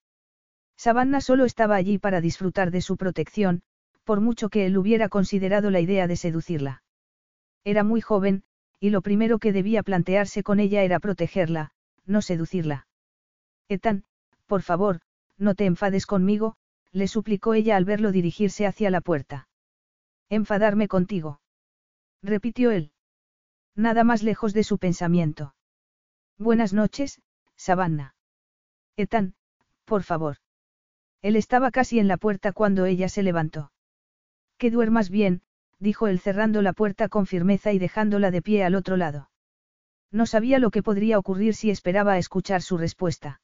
Savannah solo estaba allí para disfrutar de su protección, por mucho que él hubiera considerado la idea de seducirla. Era muy joven, y lo primero que debía plantearse con ella era protegerla, no seducirla. Ethan, por favor, no te enfades conmigo, le suplicó ella al verlo dirigirse hacia la puerta. Enfadarme contigo. Repitió él. Nada más lejos de su pensamiento. Buenas noches, Savannah. Ethan, por favor. Él estaba casi en la puerta cuando ella se levantó. Que duermas bien, dijo él cerrando la puerta con firmeza y dejándola de pie al otro lado. No sabía lo que podría ocurrir si esperaba escuchar su respuesta.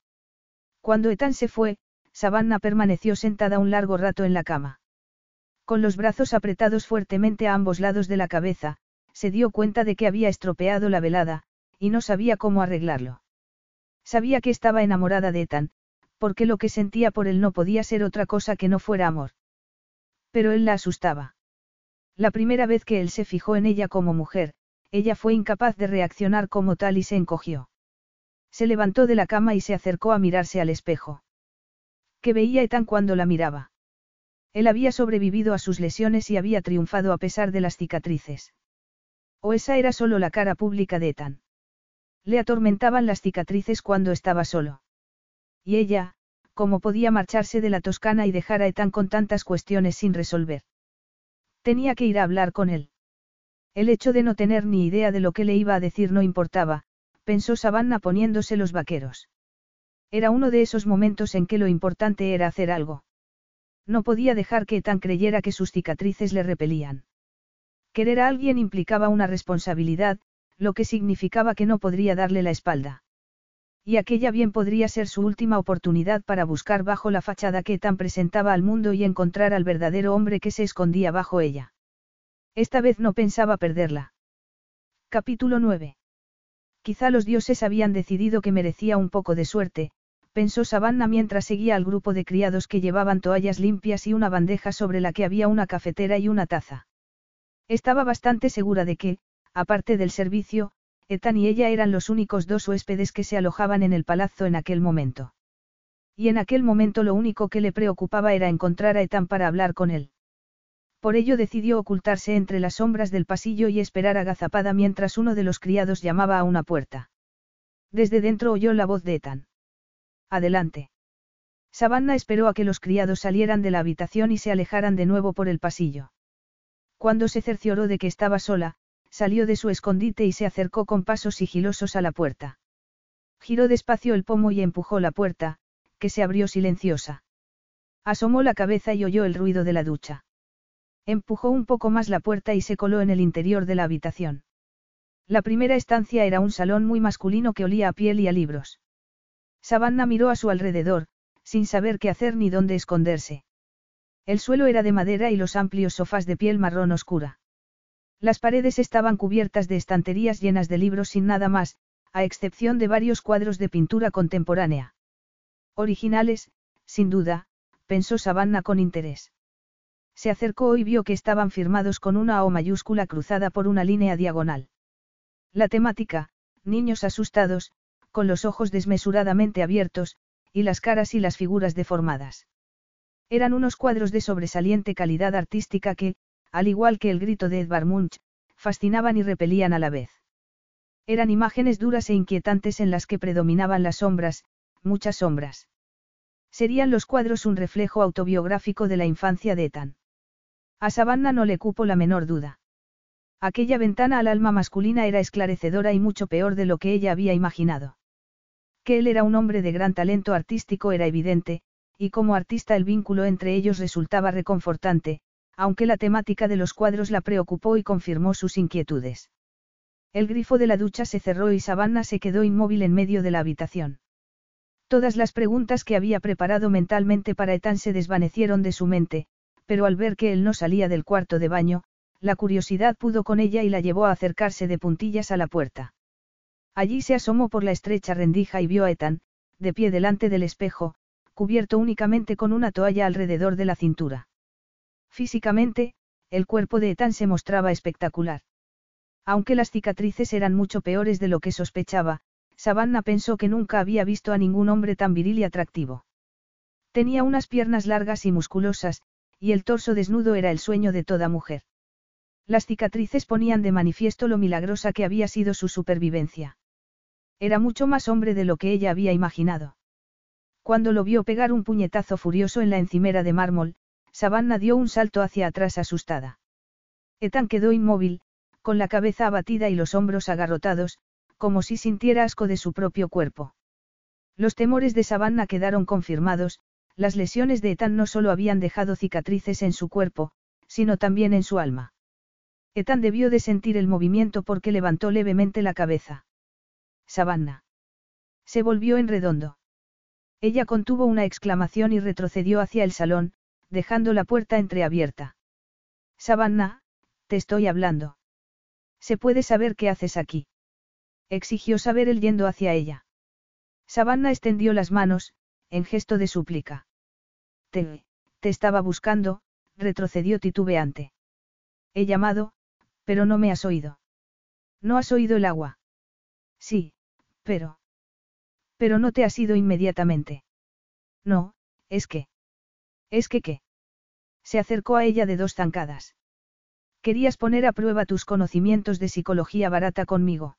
Cuando Ethan se fue, Savannah permaneció sentada un largo rato en la cama. Con los brazos apretados fuertemente a ambos lados de la cabeza, se dio cuenta de que había estropeado la velada, y no sabía cómo arreglarlo. Sabía que estaba enamorada de Ethan, porque lo que sentía por él no podía ser otra cosa que no fuera amor. Pero él la asustaba. La primera vez que él se fijó en ella como mujer, ella fue incapaz de reaccionar como tal y se encogió. Se levantó de la cama y se acercó a mirarse al espejo. ¿Qué veía Ethan cuando la miraba? Él había sobrevivido a sus lesiones y había triunfado a pesar de las cicatrices. ¿O esa era solo la cara pública de Ethan? Le atormentaban las cicatrices cuando estaba solo. Y ella, ¿cómo podía marcharse de la Toscana y dejar a Ethan con tantas cuestiones sin resolver? Tenía que ir a hablar con él. El hecho de no tener ni idea de lo que le iba a decir no importaba, pensó Savannah poniéndose los vaqueros. Era uno de esos momentos en que lo importante era hacer algo. No podía dejar que Ethan creyera que sus cicatrices le repelían. Querer a alguien implicaba una responsabilidad, lo que significaba que no podría darle la espalda. Y aquella bien podría ser su última oportunidad para buscar bajo la fachada que tan presentaba al mundo y encontrar al verdadero hombre que se escondía bajo ella. Esta vez no pensaba perderla. Capítulo 9. Quizá los dioses habían decidido que merecía un poco de suerte, pensó Savannah mientras seguía al grupo de criados que llevaban toallas limpias y una bandeja sobre la que había una cafetera y una taza. Estaba bastante segura de que, aparte del servicio, Ethan y ella eran los únicos dos huéspedes que se alojaban en el palazzo en aquel momento. Y en aquel momento lo único que le preocupaba era encontrar a Ethan para hablar con él. Por ello decidió ocultarse entre las sombras del pasillo y esperar agazapada mientras uno de los criados llamaba a una puerta. Desde dentro oyó la voz de Ethan. Adelante. Savannah esperó a que los criados salieran de la habitación y se alejaran de nuevo por el pasillo. Cuando se cercioró de que estaba sola, salió de su escondite y se acercó con pasos sigilosos a la puerta. Giró despacio el pomo y empujó la puerta, que se abrió silenciosa. Asomó la cabeza y oyó el ruido de la ducha. Empujó un poco más la puerta y se coló en el interior de la habitación. La primera estancia era un salón muy masculino que olía a piel y a libros. Savannah miró a su alrededor, sin saber qué hacer ni dónde esconderse. El suelo era de madera y los amplios sofás de piel marrón oscura. Las paredes estaban cubiertas de estanterías llenas de libros sin nada más, a excepción de varios cuadros de pintura contemporánea. Originales, sin duda, pensó Savannah con interés. Se acercó y vio que estaban firmados con una O mayúscula cruzada por una línea diagonal. La temática, niños asustados, con los ojos desmesuradamente abiertos, y las caras y las figuras deformadas. Eran unos cuadros de sobresaliente calidad artística que, al igual que el grito de Edvard Munch, fascinaban y repelían a la vez. Eran imágenes duras e inquietantes en las que predominaban las sombras, muchas sombras. Serían los cuadros un reflejo autobiográfico de la infancia de Ethan. A Savannah no le cupo la menor duda. Aquella ventana al alma masculina era esclarecedora y mucho peor de lo que ella había imaginado. Que él era un hombre de gran talento artístico era evidente, y como artista el vínculo entre ellos resultaba reconfortante, aunque la temática de los cuadros la preocupó y confirmó sus inquietudes. El grifo de la ducha se cerró y Savannah se quedó inmóvil en medio de la habitación. Todas las preguntas que había preparado mentalmente para Ethan se desvanecieron de su mente, pero al ver que él no salía del cuarto de baño, la curiosidad pudo con ella y la llevó a acercarse de puntillas a la puerta. Allí se asomó por la estrecha rendija y vio a Ethan, de pie delante del espejo, cubierto únicamente con una toalla alrededor de la cintura. Físicamente, el cuerpo de Ethan se mostraba espectacular. Aunque las cicatrices eran mucho peores de lo que sospechaba, Savannah pensó que nunca había visto a ningún hombre tan viril y atractivo. Tenía unas piernas largas y musculosas, y el torso desnudo era el sueño de toda mujer. Las cicatrices ponían de manifiesto lo milagrosa que había sido su supervivencia. Era mucho más hombre de lo que ella había imaginado. Cuando lo vio pegar un puñetazo furioso en la encimera de mármol, Savannah dio un salto hacia atrás asustada. Ethan quedó inmóvil, con la cabeza abatida y los hombros agarrotados, como si sintiera asco de su propio cuerpo. Los temores de Savannah quedaron confirmados, las lesiones de Ethan no solo habían dejado cicatrices en su cuerpo, sino también en su alma. Ethan debió de sentir el movimiento porque levantó levemente la cabeza. Savannah. Se volvió en redondo. Ella contuvo una exclamación y retrocedió hacia el salón, dejando la puerta entreabierta. Savannah, te estoy hablando. ¿Se puede saber qué haces aquí? Exigió saber él yendo hacia ella. Savannah extendió las manos, en gesto de súplica. Te, estaba buscando, retrocedió titubeante. He llamado, pero no me has oído. ¿No has oído el agua? Sí, pero... Pero no te has ido inmediatamente. No, es que. Es que qué. Se acercó a ella de dos zancadas. Querías poner a prueba tus conocimientos de psicología barata conmigo.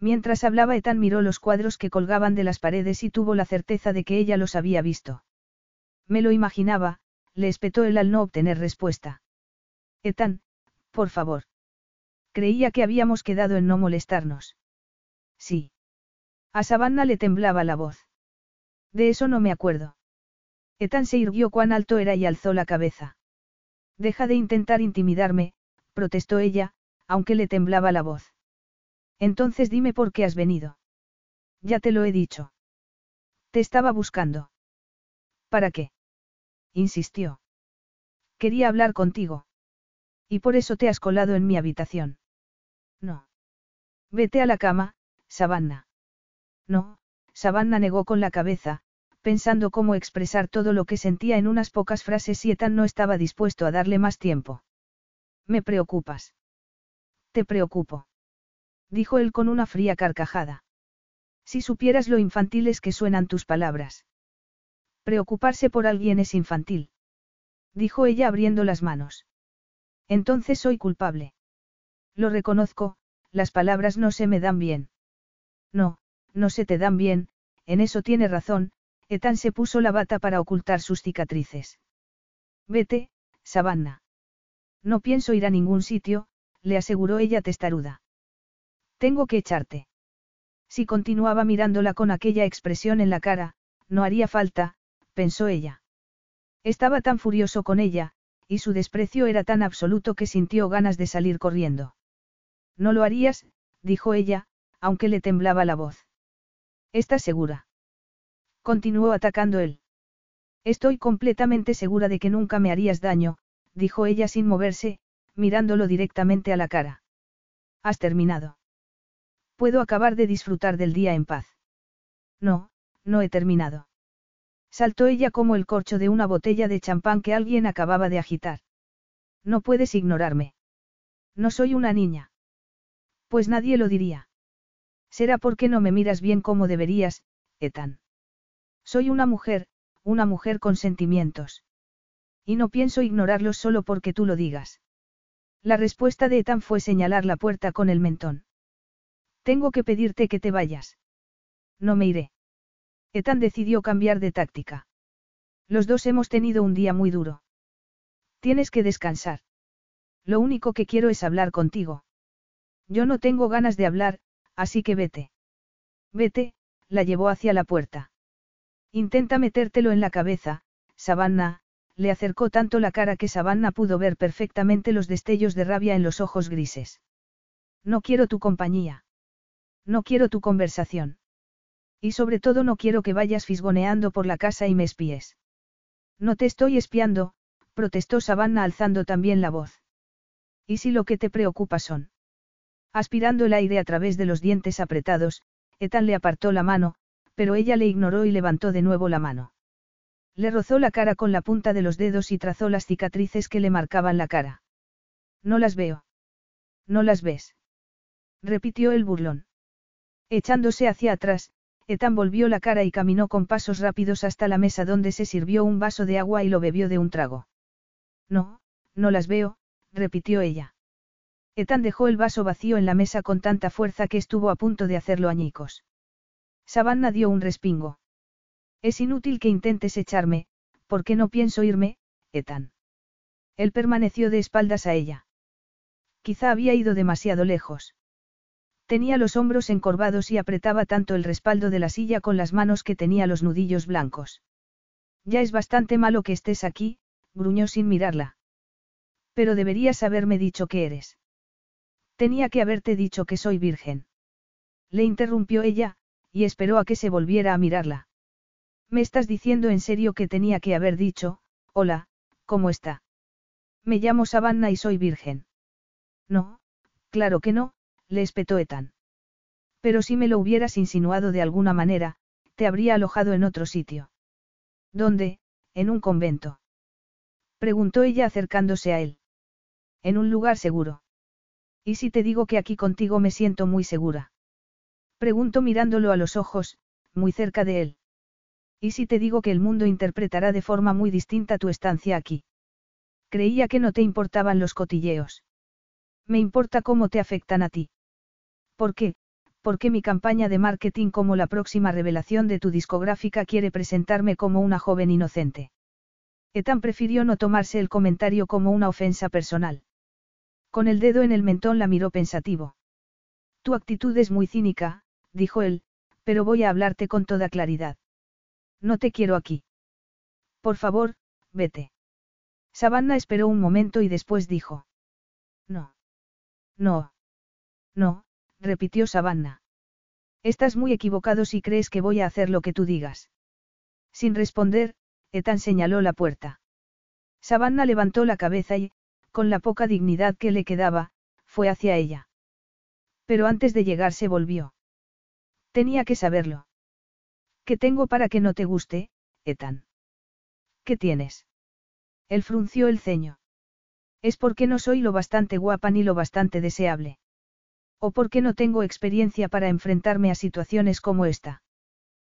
Mientras hablaba Ethan miró los cuadros que colgaban de las paredes y tuvo la certeza de que ella los había visto. Me lo imaginaba, le espetó él al no obtener respuesta. Ethan, por favor. Creía que habíamos quedado en no molestarnos. Sí. A Savannah le temblaba la voz. De eso no me acuerdo. Ethan se irguió cuán alto era y alzó la cabeza. Deja de intentar intimidarme, protestó ella, aunque le temblaba la voz. Entonces dime por qué has venido. Ya te lo he dicho. Te estaba buscando. ¿Para qué? Insistió. Quería hablar contigo. Y por eso te has colado en mi habitación. No. Vete a la cama, Savannah. No, Savannah negó con la cabeza, pensando cómo expresar todo lo que sentía en unas pocas frases y Ethan no estaba dispuesto a darle más tiempo. Me preocupas. Te preocupo. Dijo él con una fría carcajada. Si supieras lo infantiles que suenan tus palabras. Preocuparse por alguien es infantil. Dijo ella abriendo las manos. Entonces soy culpable. Lo reconozco, las palabras no se me dan bien. No, no se te dan bien, en eso tiene razón, Ethan se puso la bata para ocultar sus cicatrices. Vete, Savannah. No pienso ir a ningún sitio, le aseguró ella testaruda. Tengo que echarte. Si continuaba mirándola con aquella expresión en la cara, no haría falta, pensó ella. Estaba tan furioso con ella, y su desprecio era tan absoluto que sintió ganas de salir corriendo. No lo harías, dijo ella, aunque le temblaba la voz. ¿Estás segura? Continuó atacando él. Estoy completamente segura de que nunca me harías daño, dijo ella sin moverse, mirándolo directamente a la cara. Has terminado. Puedo acabar de disfrutar del día en paz. No, no he terminado. Saltó ella como el corcho de una botella de champán que alguien acababa de agitar. No puedes ignorarme. No soy una niña. Pues nadie lo diría. Será porque no me miras bien como deberías, Ethan. Soy una mujer, una mujer con sentimientos. Y no pienso ignorarlos solo porque tú lo digas. La respuesta de Ethan fue señalar la puerta con el mentón. Tengo que pedirte que te vayas. No me iré. Ethan decidió cambiar de táctica. Los dos hemos tenido un día muy duro. Tienes que descansar. Lo único que quiero es hablar contigo. Yo no tengo ganas de hablar, así que vete. Vete, la llevó hacia la puerta. Intenta metértelo en la cabeza, Savannah, le acercó tanto la cara que Savannah pudo ver perfectamente los destellos de rabia en los ojos grises. No quiero tu compañía. No quiero tu conversación. Y sobre todo no quiero que vayas fisgoneando por la casa y me espíes. No te estoy espiando, protestó Savannah alzando también la voz. ¿Y si lo que te preocupa son? Aspirando el aire a través de los dientes apretados, Ethan le apartó la mano, pero ella le ignoró y levantó de nuevo la mano. Le rozó la cara con la punta de los dedos y trazó las cicatrices que le marcaban la cara. No las veo. No las ves. Repitió el burlón. Echándose hacia atrás, Ethan volvió la cara y caminó con pasos rápidos hasta la mesa donde se sirvió un vaso de agua y lo bebió de un trago. No, no las veo, repitió ella. Ethan dejó el vaso vacío en la mesa con tanta fuerza que estuvo a punto de hacerlo añicos. Savannah dio un respingo. Es inútil que intentes echarme, porque no pienso irme, Ethan. Él permaneció de espaldas a ella. Quizá había ido demasiado lejos. Tenía los hombros encorvados y apretaba tanto el respaldo de la silla con las manos que tenía los nudillos blancos. Ya es bastante malo que estés aquí, gruñó sin mirarla. Pero deberías haberme dicho que eres. Tenía que haberte dicho que soy virgen. Le interrumpió ella, y esperó a que se volviera a mirarla. Me estás diciendo en serio que tenía que haber dicho, hola, ¿cómo está? Me llamo Savannah y soy virgen. No, claro que no, le espetó Ethan. Pero si me lo hubieras insinuado de alguna manera, te habría alojado en otro sitio. ¿Dónde? En un convento. Preguntó ella acercándose a él. En un lugar seguro. ¿Y si te digo que aquí contigo me siento muy segura? Preguntó mirándolo a los ojos, muy cerca de él. ¿Y si te digo que el mundo interpretará de forma muy distinta tu estancia aquí? Creía que no te importaban los cotilleos. Me importa cómo te afectan a ti. ¿Por qué? Porque mi campaña de marketing como la próxima revelación de tu discográfica quiere presentarme como una joven inocente. Ethan prefirió no tomarse el comentario como una ofensa personal. Con el dedo en el mentón la miró pensativo. Tu actitud es muy cínica, dijo él, pero voy a hablarte con toda claridad. No te quiero aquí. Por favor, vete. Savannah esperó un momento y después dijo. No. No. No, repitió Savannah. Estás muy equivocado si crees que voy a hacer lo que tú digas. Sin responder, Ethan señaló la puerta. Savannah levantó la cabeza y, con la poca dignidad que le quedaba, fue hacia ella. Pero antes de llegar se volvió. Tenía que saberlo. ¿Qué tengo para que no te guste, Ethan? ¿Qué tienes? Él frunció el ceño. Es porque no soy lo bastante guapa ni lo bastante deseable. O porque no tengo experiencia para enfrentarme a situaciones como esta.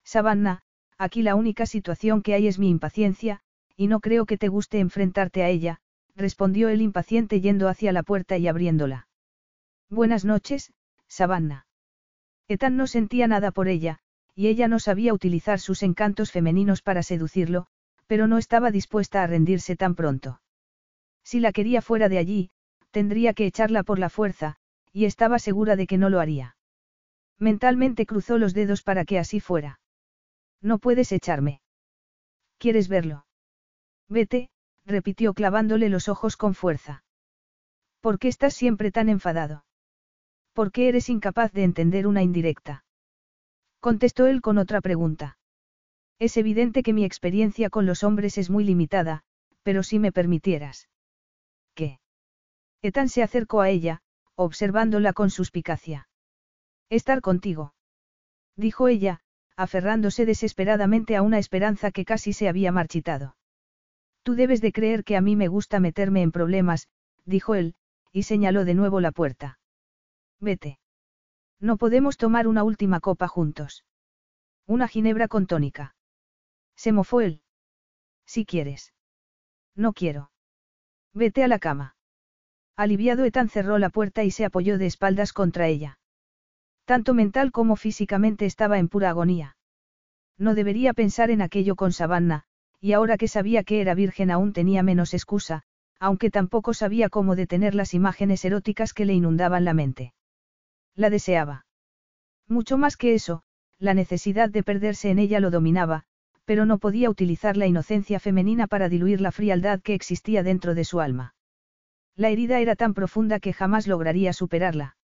Savannah, aquí la única situación que hay es mi impaciencia, y no creo que te guste enfrentarte a ella, respondió el impaciente yendo hacia la puerta y abriéndola. Buenas noches, Savannah. Ethan no sentía nada por ella, y ella no sabía utilizar sus encantos femeninos para seducirlo, pero no estaba dispuesta a rendirse tan pronto. Si la quería fuera de allí, tendría que echarla por la fuerza, y estaba segura de que no lo haría. Mentalmente cruzó los dedos para que así fuera. No puedes echarme. ¿Quieres verlo? Vete, repitió clavándole los ojos con fuerza. ¿Por qué estás siempre tan enfadado? ¿Por qué eres incapaz de entender una indirecta? Contestó él con otra pregunta. Es evidente que mi experiencia con los hombres es muy limitada, pero si me permitieras. ¿Qué? Ethan se acercó a ella, observándola con suspicacia. Estar contigo. Dijo ella, aferrándose desesperadamente a una esperanza que casi se había marchitado. Tú debes de creer que a mí me gusta meterme en problemas, dijo él, y señaló de nuevo la puerta. Vete. No podemos tomar una última copa juntos. Una ginebra con tónica. Se mofó él. Si quieres. No quiero. Vete a la cama. Aliviado Ethan cerró la puerta y se apoyó de espaldas contra ella. Tanto mental como físicamente estaba en pura agonía. No debería pensar en aquello con Savannah, y ahora que sabía que era virgen aún tenía menos excusa, aunque tampoco sabía cómo detener las imágenes eróticas que le inundaban la mente. La deseaba. Mucho más que eso, la necesidad de perderse en ella lo dominaba, pero no podía utilizar la inocencia femenina para diluir la frialdad que existía dentro de su alma. La herida era tan profunda que jamás lograría superarla.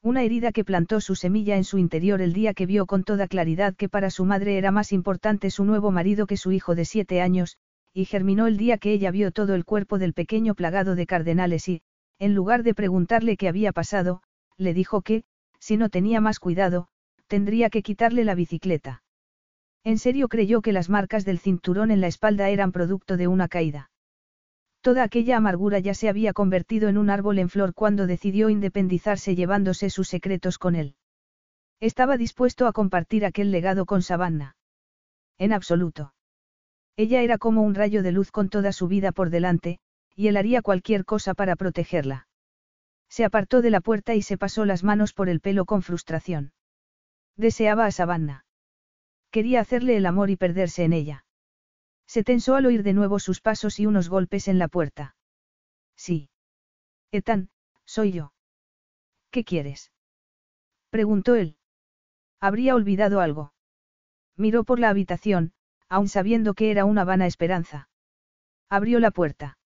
Una herida que plantó su semilla en su interior el día que vio con toda claridad que para su madre era más importante su nuevo marido que su hijo de siete años, y germinó el día que ella vio todo el cuerpo del pequeño plagado de cardenales y, en lugar de preguntarle qué había pasado, le dijo que, si no tenía más cuidado, tendría que quitarle la bicicleta. En serio creyó que las marcas del cinturón en la espalda eran producto de una caída. Toda aquella amargura ya se había convertido en un árbol en flor cuando decidió independizarse llevándose sus secretos con él. Estaba dispuesto a compartir aquel legado con Savannah. En absoluto. Ella era como un rayo de luz con toda su vida por delante, y él haría cualquier cosa para protegerla. Se apartó de la puerta y se pasó las manos por el pelo con frustración. Deseaba a Savannah. Quería hacerle el amor y perderse en ella. Se tensó al oír de nuevo sus pasos y unos golpes en la puerta. Sí. Ethan, soy yo. ¿Qué quieres? Preguntó él. Habría olvidado algo. Miró por la habitación, aun sabiendo que era una vana esperanza. Abrió la puerta.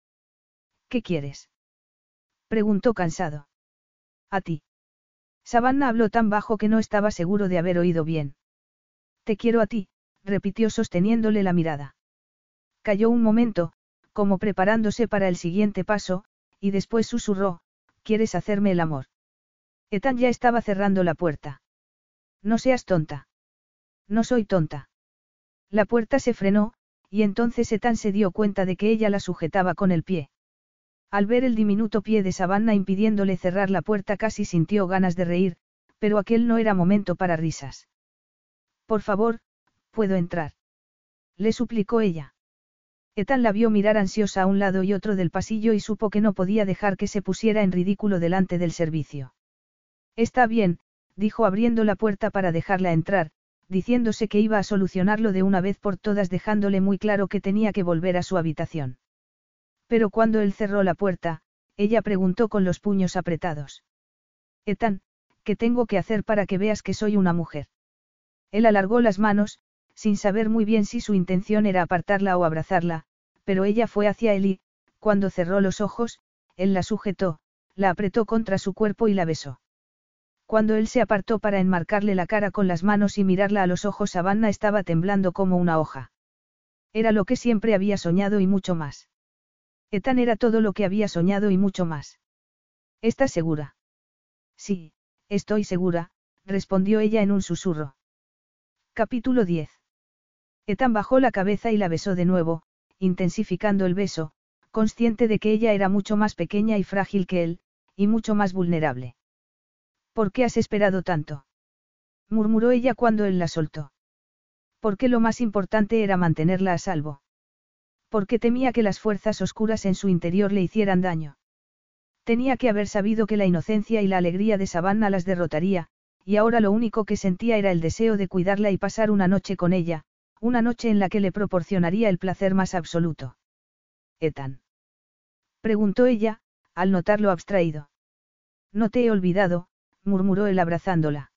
¿Qué quieres? Preguntó cansado. A ti. Savannah habló tan bajo que no estaba seguro de haber oído bien. Te quiero a ti, repitió sosteniéndole la mirada. Cayó un momento, como preparándose para el siguiente paso, y después susurró, ¿quieres hacerme el amor? Ethan ya estaba cerrando la puerta. No seas tonta. No soy tonta. La puerta se frenó, y entonces Ethan se dio cuenta de que ella la sujetaba con el pie. Al ver el diminuto pie de Savannah impidiéndole cerrar la puerta casi sintió ganas de reír, pero aquel no era momento para risas. Por favor, puedo entrar. Le suplicó ella. Ethan la vio mirar ansiosa a un lado y otro del pasillo y supo que no podía dejar que se pusiera en ridículo delante del servicio. Está bien, dijo abriendo la puerta para dejarla entrar, diciéndose que iba a solucionarlo de una vez por todas dejándole muy claro que tenía que volver a su habitación. Pero cuando él cerró la puerta, ella preguntó con los puños apretados. Ethan, ¿qué tengo que hacer para que veas que soy una mujer? Él alargó las manos, sin saber muy bien si su intención era apartarla o abrazarla, pero ella fue hacia él y, cuando cerró los ojos, él la sujetó, la apretó contra su cuerpo y la besó. Cuando él se apartó para enmarcarle la cara con las manos y mirarla a los ojos, Savannah estaba temblando como una hoja. Era lo que siempre había soñado y mucho más. Ethan era todo lo que había soñado y mucho más. ¿Estás segura? Sí, estoy segura, respondió ella en un susurro. Capítulo 10. Ethan bajó la cabeza y la besó de nuevo, intensificando el beso, consciente de que ella era mucho más pequeña y frágil que él, y mucho más vulnerable. ¿Por qué has esperado tanto? murmuró ella cuando él la soltó. Porque lo más importante era mantenerla a salvo. Porque temía que las fuerzas oscuras en su interior le hicieran daño. Tenía que haber sabido que la inocencia y la alegría de Savannah las derrotaría, y ahora lo único que sentía era el deseo de cuidarla y pasar una noche con ella, una noche en la que le proporcionaría el placer más absoluto. Ethan. Preguntó ella, al notarlo abstraído. No te he olvidado, murmuró él abrazándola.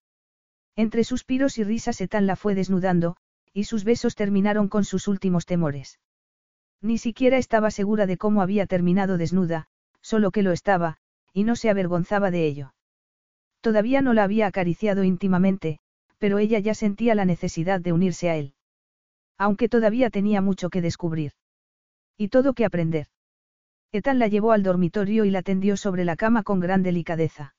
Entre suspiros y risas Ethan la fue desnudando, y sus besos terminaron con sus últimos temores. Ni siquiera estaba segura de cómo había terminado desnuda, solo que lo estaba, y no se avergonzaba de ello. Todavía no la había acariciado íntimamente, pero ella ya sentía la necesidad de unirse a él. Aunque todavía tenía mucho que descubrir. Y todo que aprender. Ethan la llevó al dormitorio y la tendió sobre la cama con gran delicadeza.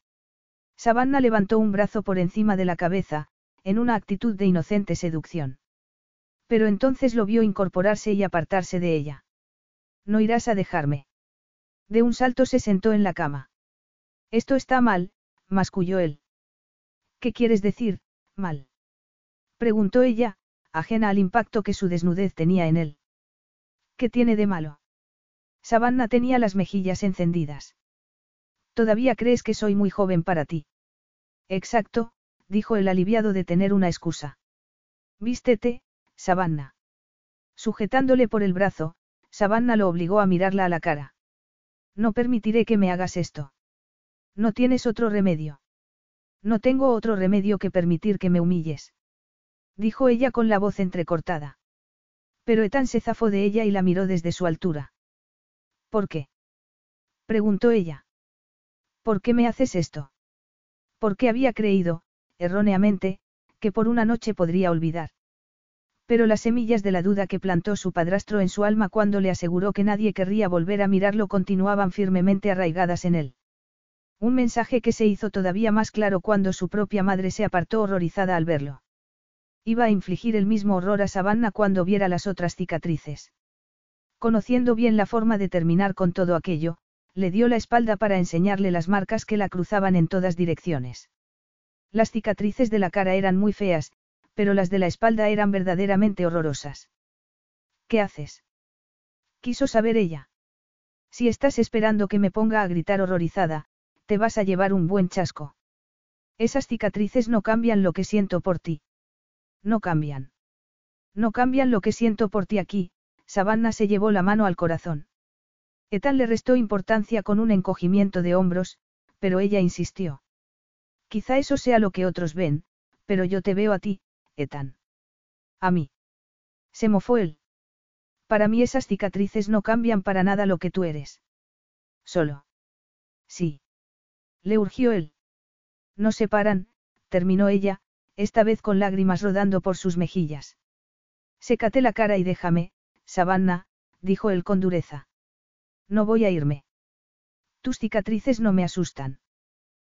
Savannah levantó un brazo por encima de la cabeza, en una actitud de inocente seducción. Pero entonces lo vio incorporarse y apartarse de ella. No irás a dejarme. De un salto se sentó en la cama. Esto está mal, masculló él. ¿Qué quieres decir, mal? Preguntó ella, ajena al impacto que su desnudez tenía en él. ¿Qué tiene de malo? Savannah tenía las mejillas encendidas. Todavía crees que soy muy joven para ti. Exacto, dijo el aliviado de tener una excusa. Vístete, Savannah. Sujetándole por el brazo, Savannah lo obligó a mirarla a la cara. No permitiré que me hagas esto. No tienes otro remedio. No tengo otro remedio que permitir que me humilles. Dijo ella con la voz entrecortada. Pero Ethan se zafó de ella y la miró desde su altura. ¿Por qué? preguntó ella. ¿Por qué me haces esto? Porque había creído, erróneamente, que por una noche podría olvidar. Pero las semillas de la duda que plantó su padrastro en su alma cuando le aseguró que nadie querría volver a mirarlo continuaban firmemente arraigadas en él. Un mensaje que se hizo todavía más claro cuando su propia madre se apartó horrorizada al verlo. Iba a infligir el mismo horror a Savannah cuando viera las otras cicatrices. Conociendo bien la forma de terminar con todo aquello, le dio la espalda para enseñarle las marcas que la cruzaban en todas direcciones. Las cicatrices de la cara eran muy feas, pero las de la espalda eran verdaderamente horrorosas. ¿Qué haces? Quiso saber ella. Si estás esperando que me ponga a gritar horrorizada, te vas a llevar un buen chasco. Esas cicatrices no cambian lo que siento por ti. No cambian. No cambian lo que siento por ti aquí, Savannah se llevó la mano al corazón. Ethan le restó importancia con un encogimiento de hombros, pero ella insistió. Quizá eso sea lo que otros ven, pero yo te veo a ti, Ethan. A mí. Se mofó él. Para mí esas cicatrices no cambian para nada lo que tú eres. Solo. Sí. Le urgió él. No se paran, terminó ella, esta vez con lágrimas rodando por sus mejillas. Sécate la cara y déjame, Savannah, dijo él con dureza. No voy a irme. Tus cicatrices no me asustan.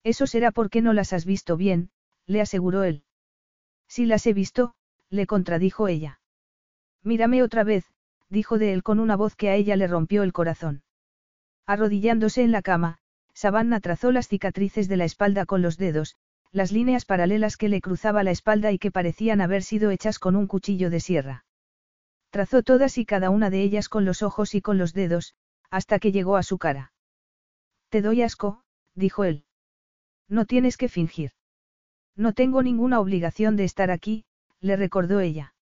Eso será porque no las has visto bien, le aseguró él. Si las he visto, le contradijo ella. Mírame otra vez, dijo de él con una voz que a ella le rompió el corazón. Arrodillándose en la cama, Savannah trazó las cicatrices de la espalda con los dedos, las líneas paralelas que le cruzaba la espalda y que parecían haber sido hechas con un cuchillo de sierra. Trazó todas y cada una de ellas con los ojos y con los dedos, hasta que llegó a su cara. Te doy asco, dijo él. No tienes que fingir. No tengo ninguna obligación de estar aquí, le recordó ella.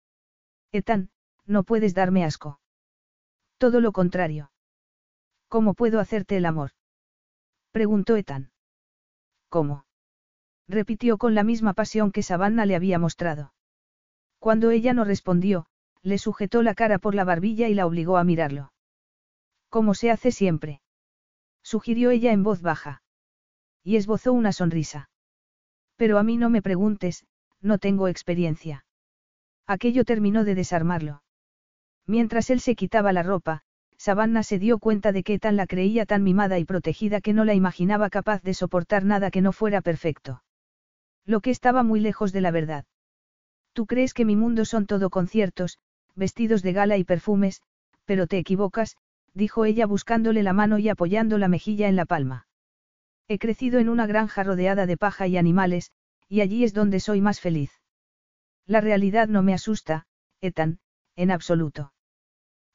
Ethan, no puedes darme asco. Todo lo contrario. ¿Cómo puedo hacerte el amor? preguntó Ethan. ¿Cómo? Repitió con la misma pasión que Savannah le había mostrado. Cuando ella no respondió, le sujetó la cara por la barbilla y la obligó a mirarlo. Como se hace siempre. Sugirió ella en voz baja. Y esbozó una sonrisa. Pero a mí no me preguntes, no tengo experiencia. Aquello terminó de desarmarlo. Mientras él se quitaba la ropa, Savannah se dio cuenta de que tan la creía tan mimada y protegida que no la imaginaba capaz de soportar nada que no fuera perfecto. Lo que estaba muy lejos de la verdad. Tú crees que mi mundo son todo conciertos, vestidos de gala y perfumes, pero te equivocas, dijo ella buscándole la mano y apoyando la mejilla en la palma. He crecido en una granja rodeada de paja y animales, y allí es donde soy más feliz. La realidad no me asusta, Ethan, en absoluto.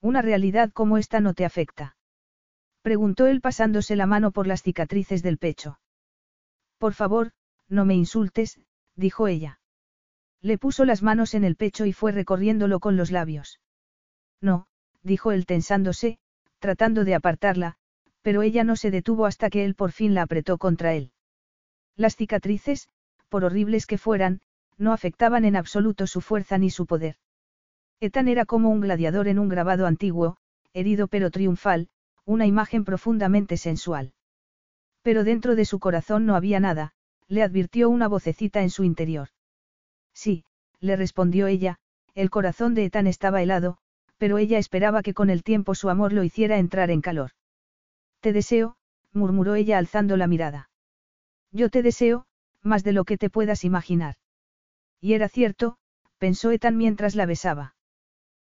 Una realidad como esta no te afecta. Preguntó él pasándose la mano por las cicatrices del pecho. Por favor, no me insultes, dijo ella. Le puso las manos en el pecho y fue recorriéndolo con los labios. No, dijo él tensándose, tratando de apartarla, pero ella no se detuvo hasta que él por fin la apretó contra él. Las cicatrices, por horribles que fueran, no afectaban en absoluto su fuerza ni su poder. Ethan era como un gladiador en un grabado antiguo, herido pero triunfal, una imagen profundamente sensual. Pero dentro de su corazón no había nada, le advirtió una vocecita en su interior. Sí, le respondió ella, el corazón de Ethan estaba helado, pero ella esperaba que con el tiempo su amor lo hiciera entrar en calor. Te deseo, murmuró ella alzando la mirada. Yo te deseo, más de lo que te puedas imaginar. Y era cierto, pensó Ethan mientras la besaba.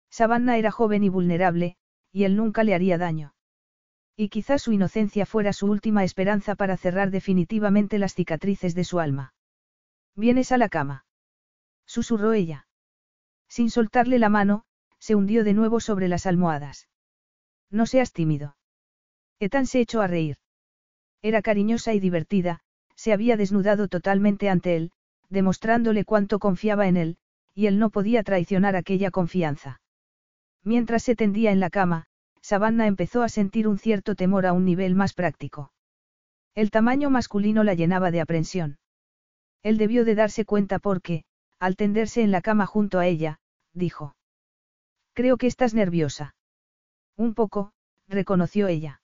Savannah era joven y vulnerable, y él nunca le haría daño. Y quizás su inocencia fuera su última esperanza para cerrar definitivamente las cicatrices de su alma. ¿Vienes a la cama? Susurró ella. Sin soltarle la mano, se hundió de nuevo sobre las almohadas. No seas tímido. Ethan se echó a reír. Era cariñosa y divertida, se había desnudado totalmente ante él, demostrándole cuánto confiaba en él, y él no podía traicionar aquella confianza. Mientras se tendía en la cama, Savannah empezó a sentir un cierto temor a un nivel más práctico. El tamaño masculino la llenaba de aprensión. Él debió de darse cuenta porque, al tenderse en la cama junto a ella, dijo. Creo que estás nerviosa. Un poco, reconoció ella.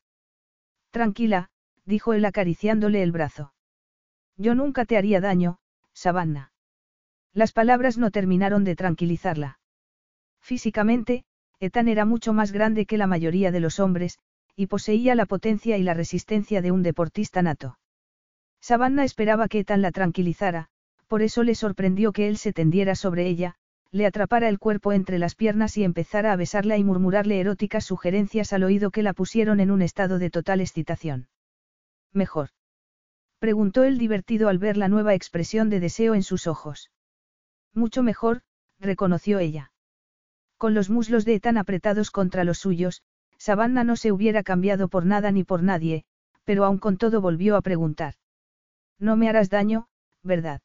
Tranquila, dijo él acariciándole el brazo. Yo nunca te haría daño, Savannah. Las palabras no terminaron de tranquilizarla. Físicamente, Ethan era mucho más grande que la mayoría de los hombres, y poseía la potencia y la resistencia de un deportista nato. Savannah esperaba que Ethan la tranquilizara, por eso le sorprendió que él se tendiera sobre ella, le atrapara el cuerpo entre las piernas y empezara a besarla y murmurarle eróticas sugerencias al oído que la pusieron en un estado de total excitación. Mejor. Preguntó él divertido al ver la nueva expresión de deseo en sus ojos. Mucho mejor, reconoció ella. Con los muslos de Ethan apretados contra los suyos, Savannah no se hubiera cambiado por nada ni por nadie, pero aún con todo volvió a preguntar. No me harás daño, ¿verdad?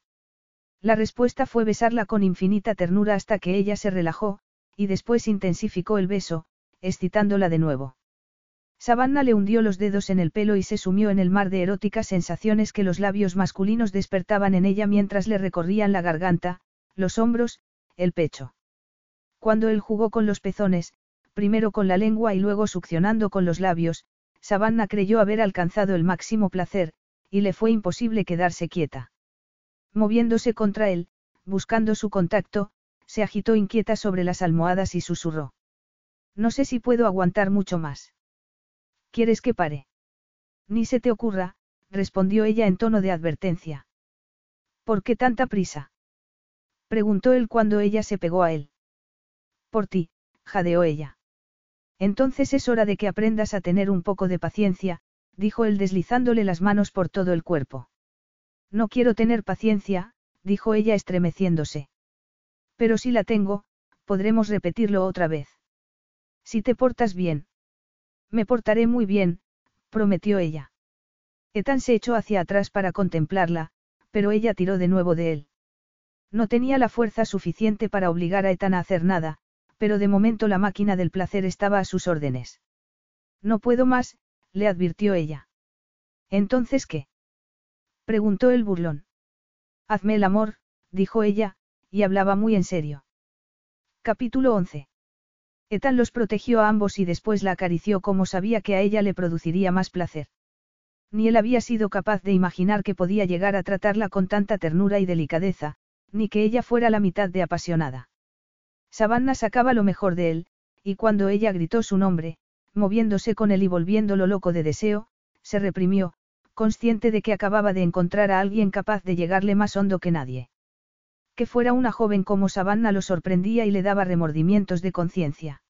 La respuesta fue besarla con infinita ternura hasta que ella se relajó, y después intensificó el beso, excitándola de nuevo. Savannah le hundió los dedos en el pelo y se sumió en el mar de eróticas sensaciones que los labios masculinos despertaban en ella mientras le recorrían la garganta, los hombros, el pecho. Cuando él jugó con los pezones, primero con la lengua y luego succionando con los labios, Savannah creyó haber alcanzado el máximo placer, y le fue imposible quedarse quieta. Moviéndose contra él, buscando su contacto, se agitó inquieta sobre las almohadas y susurró. No sé si puedo aguantar mucho más. ¿Quieres que pare? Ni se te ocurra, respondió ella en tono de advertencia. ¿Por qué tanta prisa? preguntó él cuando ella se pegó a él. Por ti, jadeó ella. Entonces es hora de que aprendas a tener un poco de paciencia, dijo él deslizándole las manos por todo el cuerpo. No quiero tener paciencia, dijo ella estremeciéndose. Pero si la tengo, podremos repetirlo otra vez. Si te portas bien. Me portaré muy bien, prometió ella. Ethan se echó hacia atrás para contemplarla, pero ella tiró de nuevo de él. No tenía la fuerza suficiente para obligar a Ethan a hacer nada, pero de momento la máquina del placer estaba a sus órdenes. No puedo más, le advirtió ella. ¿Entonces qué? preguntó el burlón. Hazme el amor, dijo ella, y hablaba muy en serio. Capítulo 11. Ethan los protegió a ambos y después la acarició como sabía que a ella le produciría más placer. Ni él había sido capaz de imaginar que podía llegar a tratarla con tanta ternura y delicadeza, ni que ella fuera la mitad de apasionada. Savannah sacaba lo mejor de él, y cuando ella gritó su nombre, moviéndose con él y volviéndolo loco de deseo, se reprimió, consciente de que acababa de encontrar a alguien capaz de llegarle más hondo que nadie. Que fuera una joven como Savannah lo sorprendía y le daba remordimientos de conciencia.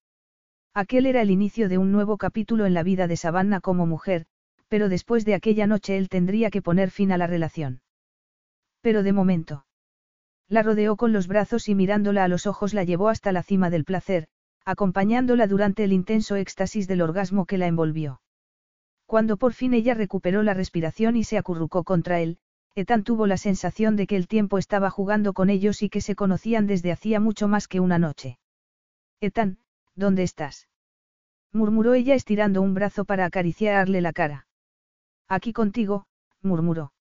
Aquel era el inicio de un nuevo capítulo en la vida de Savannah como mujer, pero después de aquella noche él tendría que poner fin a la relación. Pero de momento. La rodeó con los brazos y mirándola a los ojos la llevó hasta la cima del placer, acompañándola durante el intenso éxtasis del orgasmo que la envolvió. Cuando por fin ella recuperó la respiración y se acurrucó contra él, Ethan tuvo la sensación de que el tiempo estaba jugando con ellos y que se conocían desde hacía mucho más que una noche. Ethan, ¿dónde estás? murmuró ella estirando un brazo para acariciarle la cara. Aquí contigo, murmuró.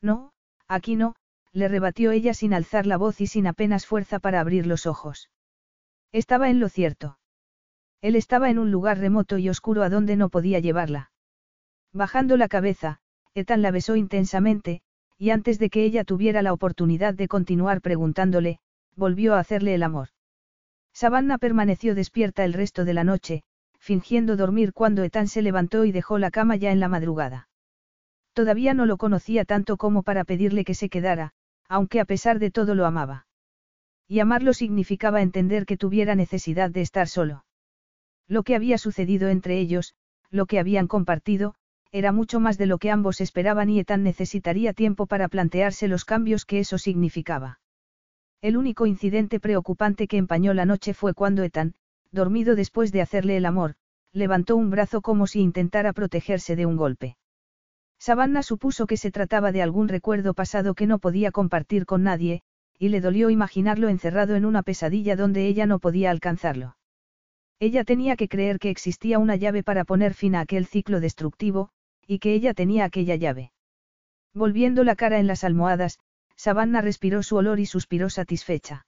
No, aquí no, le rebatió ella sin alzar la voz y sin apenas fuerza para abrir los ojos. Estaba en lo cierto. Él estaba en un lugar remoto y oscuro a donde no podía llevarla. Bajando la cabeza, Ethan la besó intensamente, y antes de que ella tuviera la oportunidad de continuar preguntándole, volvió a hacerle el amor. Savannah permaneció despierta el resto de la noche, fingiendo dormir cuando Ethan se levantó y dejó la cama ya en la madrugada. Todavía no lo conocía tanto como para pedirle que se quedara, aunque a pesar de todo lo amaba. Y amarlo significaba entender que tuviera necesidad de estar solo. Lo que había sucedido entre ellos, lo que habían compartido, era mucho más de lo que ambos esperaban y Ethan necesitaría tiempo para plantearse los cambios que eso significaba. El único incidente preocupante que empañó la noche fue cuando Ethan, dormido después de hacerle el amor, levantó un brazo como si intentara protegerse de un golpe. Savannah supuso que se trataba de algún recuerdo pasado que no podía compartir con nadie, y le dolió imaginarlo encerrado en una pesadilla donde ella no podía alcanzarlo. Ella tenía que creer que existía una llave para poner fin a aquel ciclo destructivo, y que ella tenía aquella llave. Volviendo la cara en las almohadas, Savannah respiró su olor y suspiró satisfecha.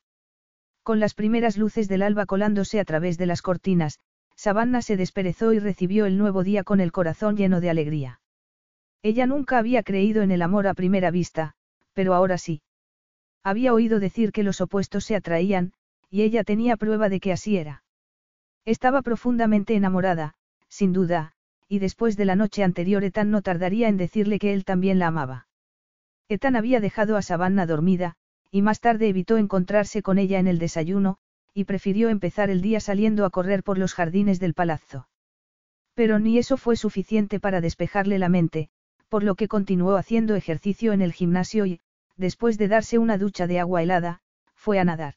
Con las primeras luces del alba colándose a través de las cortinas, Savannah se desperezó y recibió el nuevo día con el corazón lleno de alegría. Ella nunca había creído en el amor a primera vista, pero ahora sí. Había oído decir que los opuestos se atraían, y ella tenía prueba de que así era. Estaba profundamente enamorada, sin duda, y después de la noche anterior Ethan no tardaría en decirle que él también la amaba. Ethan había dejado a Savannah dormida, y más tarde evitó encontrarse con ella en el desayuno, y prefirió empezar el día saliendo a correr por los jardines del palazzo. Pero ni eso fue suficiente para despejarle la mente, por lo que continuó haciendo ejercicio en el gimnasio y, después de darse una ducha de agua helada, fue a nadar.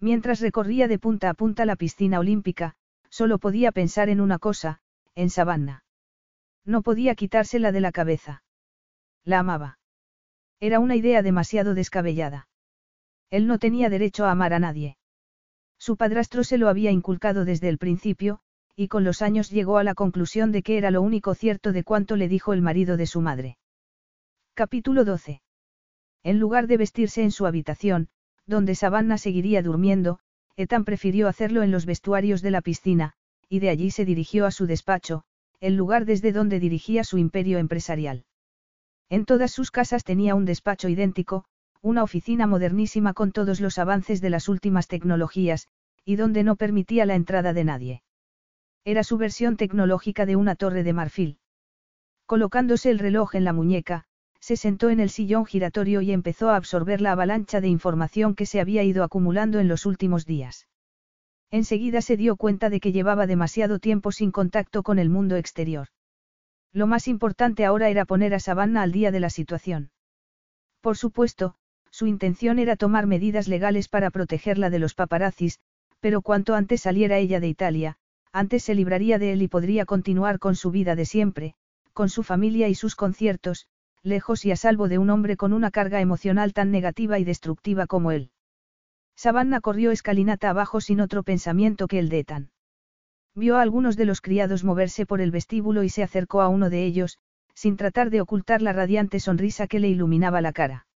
Mientras recorría de punta a punta la piscina olímpica, solo podía pensar en una cosa, en Savannah. No podía quitársela de la cabeza. La amaba. Era una idea demasiado descabellada. Él no tenía derecho a amar a nadie. Su padrastro se lo había inculcado desde el principio, y con los años llegó a la conclusión de que era lo único cierto de cuanto le dijo el marido de su madre. Capítulo 12. En lugar de vestirse en su habitación, donde Savannah seguiría durmiendo, Ethan prefirió hacerlo en los vestuarios de la piscina, y de allí se dirigió a su despacho, el lugar desde donde dirigía su imperio empresarial. En todas sus casas tenía un despacho idéntico, una oficina modernísima con todos los avances de las últimas tecnologías, y donde no permitía la entrada de nadie. Era su versión tecnológica de una torre de marfil. Colocándose el reloj en la muñeca, se sentó en el sillón giratorio y empezó a absorber la avalancha de información que se había ido acumulando en los últimos días. Enseguida se dio cuenta de que llevaba demasiado tiempo sin contacto con el mundo exterior. Lo más importante ahora era poner a Savannah al día de la situación. Por supuesto, su intención era tomar medidas legales para protegerla de los paparazzis, pero cuanto antes saliera ella de Italia, antes se libraría de él y podría continuar con su vida de siempre, con su familia y sus conciertos, lejos y a salvo de un hombre con una carga emocional tan negativa y destructiva como él. Savannah corrió escalinata abajo sin otro pensamiento que el de Ethan. Vio a algunos de los criados moverse por el vestíbulo y se acercó a uno de ellos, sin tratar de ocultar la radiante sonrisa que le iluminaba la cara.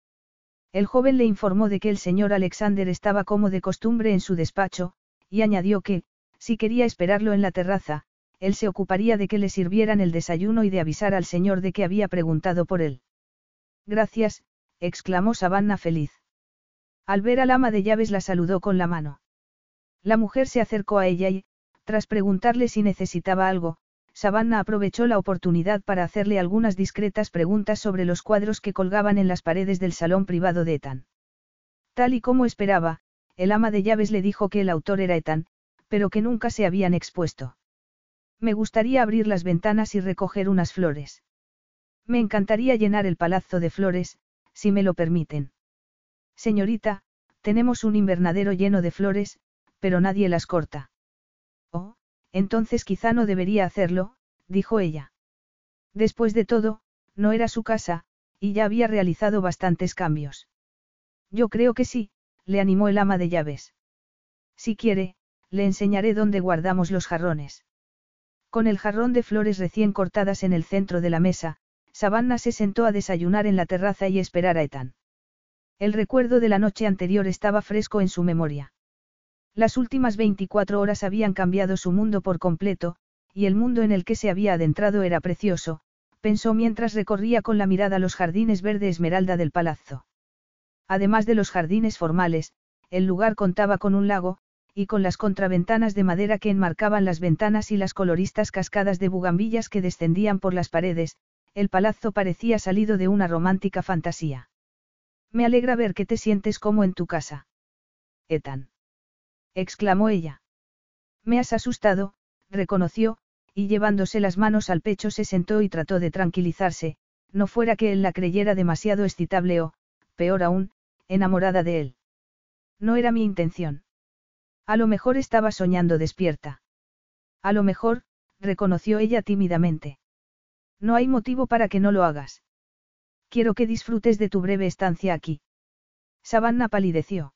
El joven le informó de que el señor Alexander estaba como de costumbre en su despacho, y añadió que, si quería esperarlo en la terraza, él se ocuparía de que le sirvieran el desayuno y de avisar al señor de que había preguntado por él. Gracias, exclamó Savannah feliz. Al ver al ama de llaves la saludó con la mano. La mujer se acercó a ella y, tras preguntarle si necesitaba algo, Savannah aprovechó la oportunidad para hacerle algunas discretas preguntas sobre los cuadros que colgaban en las paredes del salón privado de Ethan. Tal y como esperaba, el ama de llaves le dijo que el autor era Ethan, pero que nunca se habían expuesto. Me gustaría abrir las ventanas y recoger unas flores. Me encantaría llenar el palazzo de flores, si me lo permiten. Señorita, tenemos un invernadero lleno de flores, pero nadie las corta. Oh, entonces quizá no debería hacerlo, dijo ella. Después de todo, no era su casa, y ya había realizado bastantes cambios. Yo creo que sí, le animó el ama de llaves. Si quiere, le enseñaré dónde guardamos los jarrones. Con el jarrón de flores recién cortadas en el centro de la mesa, Savannah se sentó a desayunar en la terraza y esperar a Ethan. El recuerdo de la noche anterior estaba fresco en su memoria. Las últimas 24 horas habían cambiado su mundo por completo, y el mundo en el que se había adentrado era precioso, pensó mientras recorría con la mirada los jardines verde esmeralda del palazzo. Además de los jardines formales, el lugar contaba con un lago, y con las contraventanas de madera que enmarcaban las ventanas y las coloristas cascadas de bugambillas que descendían por las paredes, el palazzo parecía salido de una romántica fantasía. Me alegra ver que te sientes como en tu casa. Ethan. exclamó ella. Me has asustado, reconoció, y llevándose las manos al pecho se sentó y trató de tranquilizarse, no fuera que él la creyera demasiado excitable o, peor aún, enamorada de él. No era mi intención. A lo mejor estaba soñando despierta. A lo mejor, reconoció ella tímidamente. No hay motivo para que no lo hagas. Quiero que disfrutes de tu breve estancia aquí. Savannah palideció.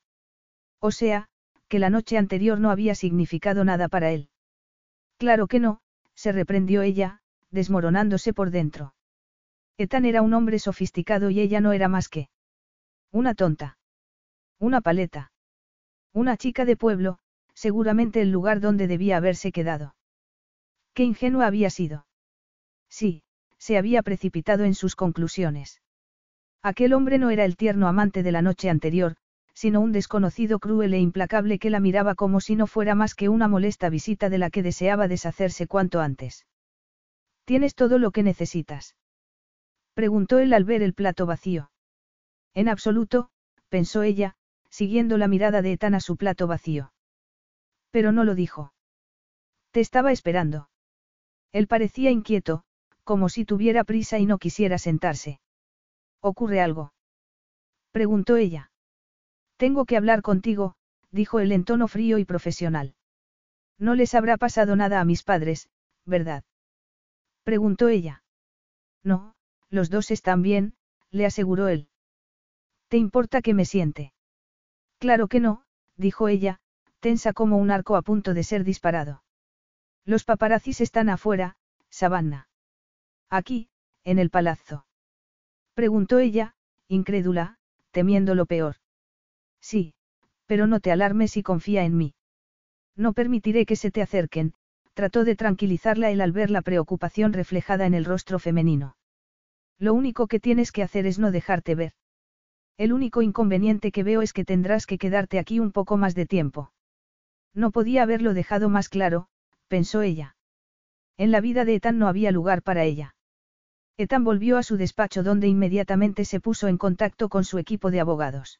O sea, que la noche anterior no había significado nada para él. Claro que no, se reprendió ella, desmoronándose por dentro. Ethan era un hombre sofisticado y ella no era más que una tonta. Una paleta. Una chica de pueblo, seguramente el lugar donde debía haberse quedado. Qué ingenua había sido. Sí, se había precipitado en sus conclusiones. Aquel hombre no era el tierno amante de la noche anterior, sino un desconocido cruel e implacable que la miraba como si no fuera más que una molesta visita de la que deseaba deshacerse cuanto antes. ¿Tienes todo lo que necesitas? Preguntó él al ver el plato vacío. En absoluto, pensó ella, siguiendo la mirada de Ethan a su plato vacío. Pero no lo dijo. Te estaba esperando. Él parecía inquieto, como si tuviera prisa y no quisiera sentarse. ¿Ocurre algo? Preguntó ella. Tengo que hablar contigo, dijo él en tono frío y profesional. No les habrá pasado nada a mis padres, ¿verdad? Preguntó ella. No, los dos están bien, le aseguró él. ¿Te importa que me siente? Claro que no, dijo ella, tensa como un arco a punto de ser disparado. Los paparazzis están afuera, Savannah. Aquí, en el palazzo. Preguntó ella, incrédula, temiendo lo peor. Sí, pero no te alarmes y confía en mí. No permitiré que se te acerquen, trató de tranquilizarla él al ver la preocupación reflejada en el rostro femenino. Lo único que tienes que hacer es no dejarte ver. El único inconveniente que veo es que tendrás que quedarte aquí un poco más de tiempo. No podía haberlo dejado más claro, pensó ella. En la vida de Ethan no había lugar para ella. Ethan volvió a su despacho donde inmediatamente se puso en contacto con su equipo de abogados.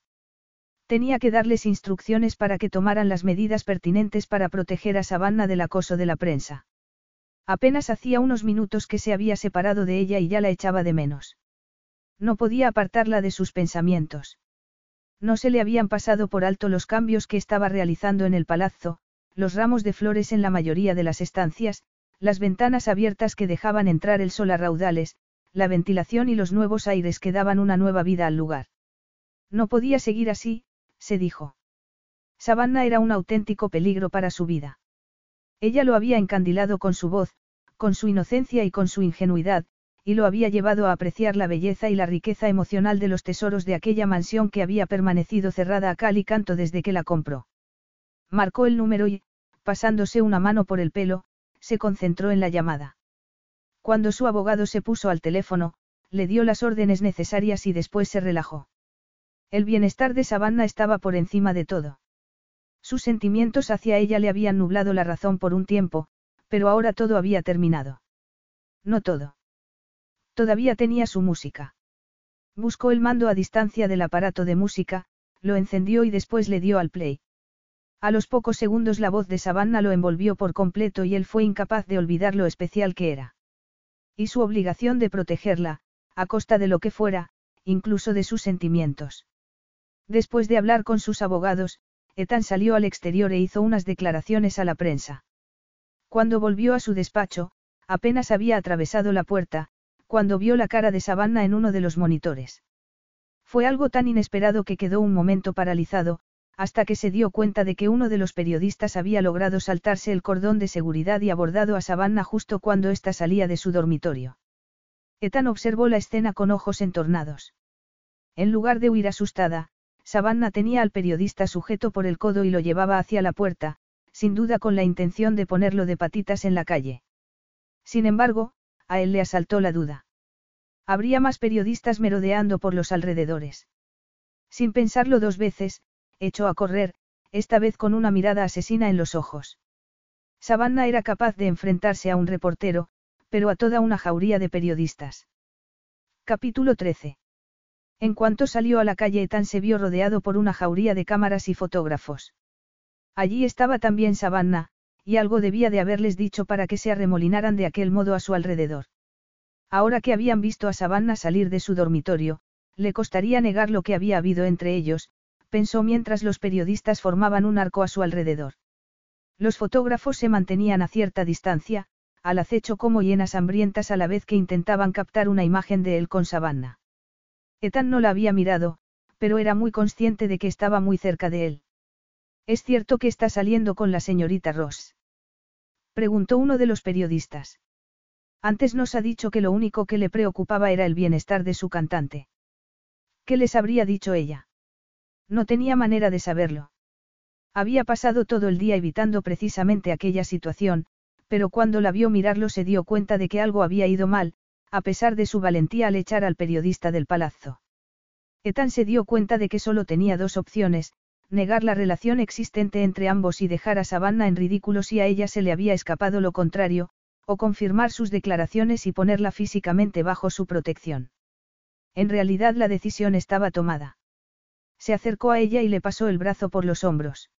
Tenía que darles instrucciones para que tomaran las medidas pertinentes para proteger a Savannah del acoso de la prensa. Apenas hacía unos minutos que se había separado de ella y ya la echaba de menos. No podía apartarla de sus pensamientos. No se le habían pasado por alto los cambios que estaba realizando en el palazzo, los ramos de flores en la mayoría de las estancias, las ventanas abiertas que dejaban entrar el sol a raudales, la ventilación y los nuevos aires que daban una nueva vida al lugar. No podía seguir así, se dijo. Savannah era un auténtico peligro para su vida. Ella lo había encandilado con su voz, con su inocencia y con su ingenuidad, y lo había llevado a apreciar la belleza y la riqueza emocional de los tesoros de aquella mansión que había permanecido cerrada a cal y canto desde que la compró. Marcó el número y, pasándose una mano por el pelo, se concentró en la llamada. Cuando su abogado se puso al teléfono, le dio las órdenes necesarias y después se relajó. El bienestar de Savannah estaba por encima de todo. Sus sentimientos hacia ella le habían nublado la razón por un tiempo, pero ahora todo había terminado. No todo. Todavía tenía su música. Buscó el mando a distancia del aparato de música, lo encendió y después le dio al play. A los pocos segundos la voz de Savannah lo envolvió por completo y él fue incapaz de olvidar lo especial que era. Y su obligación de protegerla, a costa de lo que fuera, incluso de sus sentimientos. Después de hablar con sus abogados, Ethan salió al exterior e hizo unas declaraciones a la prensa. Cuando volvió a su despacho, apenas había atravesado la puerta, cuando vio la cara de Savannah en uno de los monitores. Fue algo tan inesperado que quedó un momento paralizado, hasta que se dio cuenta de que uno de los periodistas había logrado saltarse el cordón de seguridad y abordado a Savannah justo cuando ésta salía de su dormitorio. Ethan observó la escena con ojos entornados. En lugar de huir asustada, Savannah tenía al periodista sujeto por el codo y lo llevaba hacia la puerta, sin duda con la intención de ponerlo de patitas en la calle. Sin embargo, a él le asaltó la duda. Habría más periodistas merodeando por los alrededores. Sin pensarlo dos veces, echó a correr, esta vez con una mirada asesina en los ojos. Savannah era capaz de enfrentarse a un reportero, pero a toda una jauría de periodistas. Capítulo 13. En cuanto salió a la calle Ethan se vio rodeado por una jauría de cámaras y fotógrafos. Allí estaba también Savannah, y algo debía de haberles dicho para que se arremolinaran de aquel modo a su alrededor. Ahora que habían visto a Savannah salir de su dormitorio, le costaría negar lo que había habido entre ellos, pensó mientras los periodistas formaban un arco a su alrededor. Los fotógrafos se mantenían a cierta distancia, al acecho como hienas hambrientas a la vez que intentaban captar una imagen de él con Savannah. Ethan no la había mirado, pero era muy consciente de que estaba muy cerca de él. ¿Es cierto que está saliendo con la señorita Ross? Preguntó uno de los periodistas. Antes nos ha dicho que lo único que le preocupaba era el bienestar de su cantante. ¿Qué les habría dicho ella? No tenía manera de saberlo. Había pasado todo el día evitando precisamente aquella situación, pero cuando la vio mirarlo se dio cuenta de que algo había ido mal, a pesar de su valentía al echar al periodista del palazzo. Ethan se dio cuenta de que solo tenía dos opciones, negar la relación existente entre ambos y dejar a Savannah en ridículo si a ella se le había escapado lo contrario, o confirmar sus declaraciones y ponerla físicamente bajo su protección. En realidad la decisión estaba tomada. Se acercó a ella y le pasó el brazo por los hombros.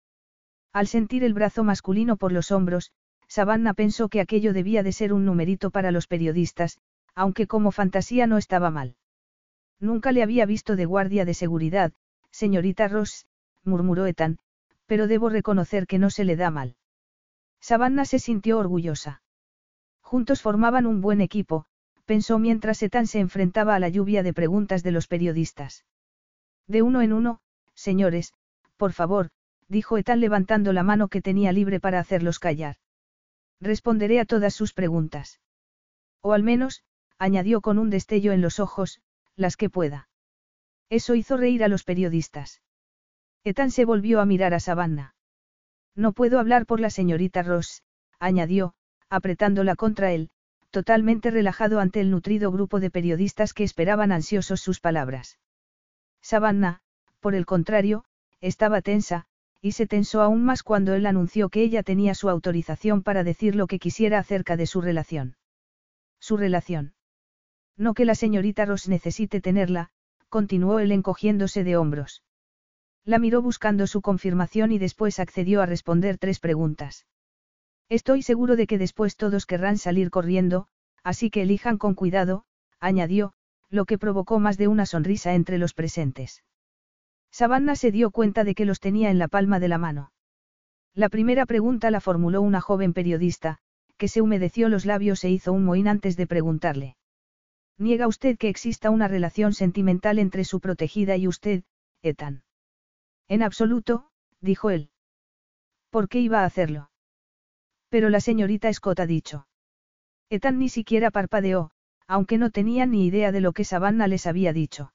Al sentir el brazo masculino por los hombros, Savannah pensó que aquello debía de ser un numerito para los periodistas, aunque como fantasía no estaba mal. Nunca le había visto de guardia de seguridad, señorita Ross, murmuró Ethan, pero debo reconocer que no se le da mal. Savannah se sintió orgullosa. Juntos formaban un buen equipo, pensó mientras Ethan se enfrentaba a la lluvia de preguntas de los periodistas. De uno en uno, señores, por favor, dijo Ethan levantando la mano que tenía libre para hacerlos callar. Responderé a todas sus preguntas. O al menos, añadió con un destello en los ojos, las que pueda. Eso hizo reír a los periodistas. Ethan se volvió a mirar a Savannah. No puedo hablar por la señorita Ross, añadió, apretándola contra él, totalmente relajado ante el nutrido grupo de periodistas que esperaban ansiosos sus palabras. Savannah, por el contrario, estaba tensa, y se tensó aún más cuando él anunció que ella tenía su autorización para decir lo que quisiera acerca de su relación. Su relación. No que la señorita Ross necesite tenerla, continuó él encogiéndose de hombros. La miró buscando su confirmación y después accedió a responder tres preguntas. Estoy seguro de que después todos querrán salir corriendo, así que elijan con cuidado, añadió, lo que provocó más de una sonrisa entre los presentes. Savannah se dio cuenta de que los tenía en la palma de la mano. La primera pregunta la formuló una joven periodista, que se humedeció los labios e hizo un mohín antes de preguntarle. ¿Niega usted que exista una relación sentimental entre su protegida y usted, Ethan? En absoluto, dijo él. ¿Por qué iba a hacerlo? Pero la señorita Scott ha dicho. Ethan ni siquiera parpadeó, aunque no tenía ni idea de lo que Savannah les había dicho.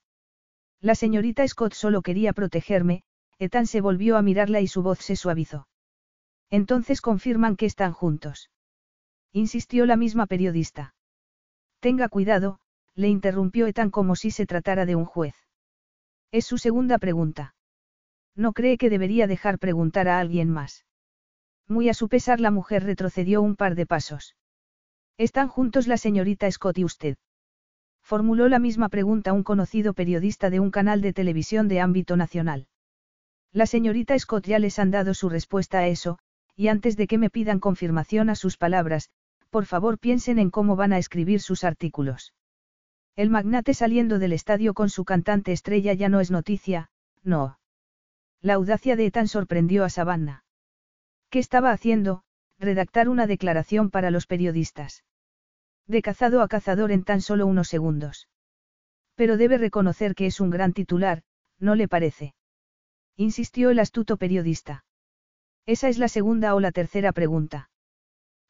La señorita Scott solo quería protegerme, Ethan se volvió a mirarla y su voz se suavizó. Entonces confirman que están juntos. Insistió la misma periodista. Tenga cuidado, le interrumpió Ethan como si se tratara de un juez. Es su segunda pregunta. No cree que debería dejar preguntar a alguien más. Muy a su pesar la mujer retrocedió un par de pasos. ¿Están juntos la señorita Scott y usted? Formuló la misma pregunta un conocido periodista de un canal de televisión de ámbito nacional. La señorita Scott ya les han dado su respuesta a eso, y antes de que me pidan confirmación a sus palabras, por favor piensen en cómo van a escribir sus artículos. El magnate saliendo del estadio con su cantante estrella ya no es noticia, no. La audacia de Ethan sorprendió a Savannah. ¿Qué estaba haciendo? Redactar una declaración para los periodistas. De cazado a cazador en tan solo unos segundos. Pero debe reconocer que es un gran titular, ¿no le parece? Insistió el astuto periodista. Esa es la segunda o la tercera pregunta.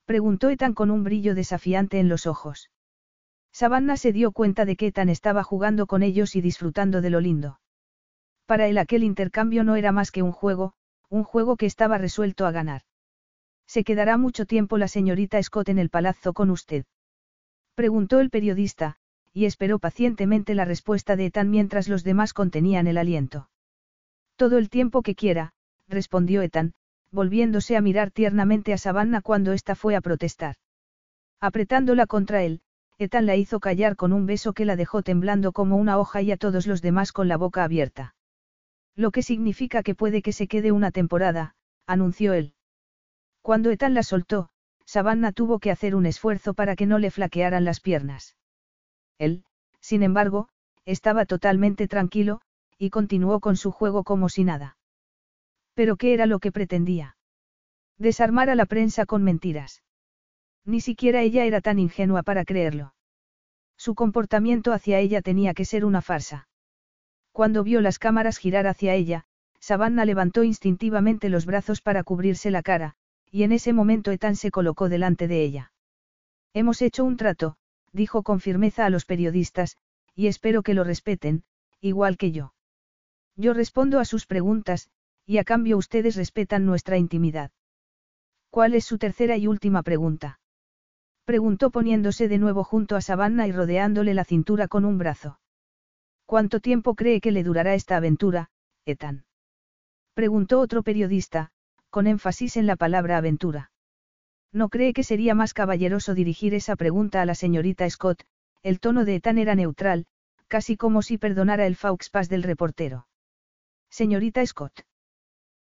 Preguntó Ethan con un brillo desafiante en los ojos. Savannah se dio cuenta de que Ethan estaba jugando con ellos y disfrutando de lo lindo. Para él aquel intercambio no era más que un juego, un juego que estaba resuelto a ganar. ¿Se quedará mucho tiempo la señorita Scott en el palazzo con usted? Preguntó el periodista, y esperó pacientemente la respuesta de Ethan mientras los demás contenían el aliento. Todo el tiempo que quiera, respondió Ethan, volviéndose a mirar tiernamente a Savannah cuando ésta fue a protestar. Apretándola contra él, Ethan la hizo callar con un beso que la dejó temblando como una hoja y a todos los demás con la boca abierta. Lo que significa que puede que se quede una temporada, anunció él. Cuando Ethan la soltó, Savannah tuvo que hacer un esfuerzo para que no le flaquearan las piernas. Él, sin embargo, estaba totalmente tranquilo, y continuó con su juego como si nada. Pero ¿qué era lo que pretendía? Desarmar a la prensa con mentiras. Ni siquiera ella era tan ingenua para creerlo. Su comportamiento hacia ella tenía que ser una farsa. Cuando vio las cámaras girar hacia ella, Savannah levantó instintivamente los brazos para cubrirse la cara, y en ese momento Ethan se colocó delante de ella. Hemos hecho un trato, dijo con firmeza a los periodistas, y espero que lo respeten, igual que yo. Yo respondo a sus preguntas, y a cambio ustedes respetan nuestra intimidad. ¿Cuál es su tercera y última pregunta? Preguntó poniéndose de nuevo junto a Savannah y rodeándole la cintura con un brazo. ¿Cuánto tiempo cree que le durará esta aventura, Ethan? Preguntó otro periodista, con énfasis en la palabra aventura. ¿No cree que sería más caballeroso dirigir esa pregunta a la señorita Scott? El tono de Ethan era neutral, casi como si perdonara el faux del reportero. Señorita Scott.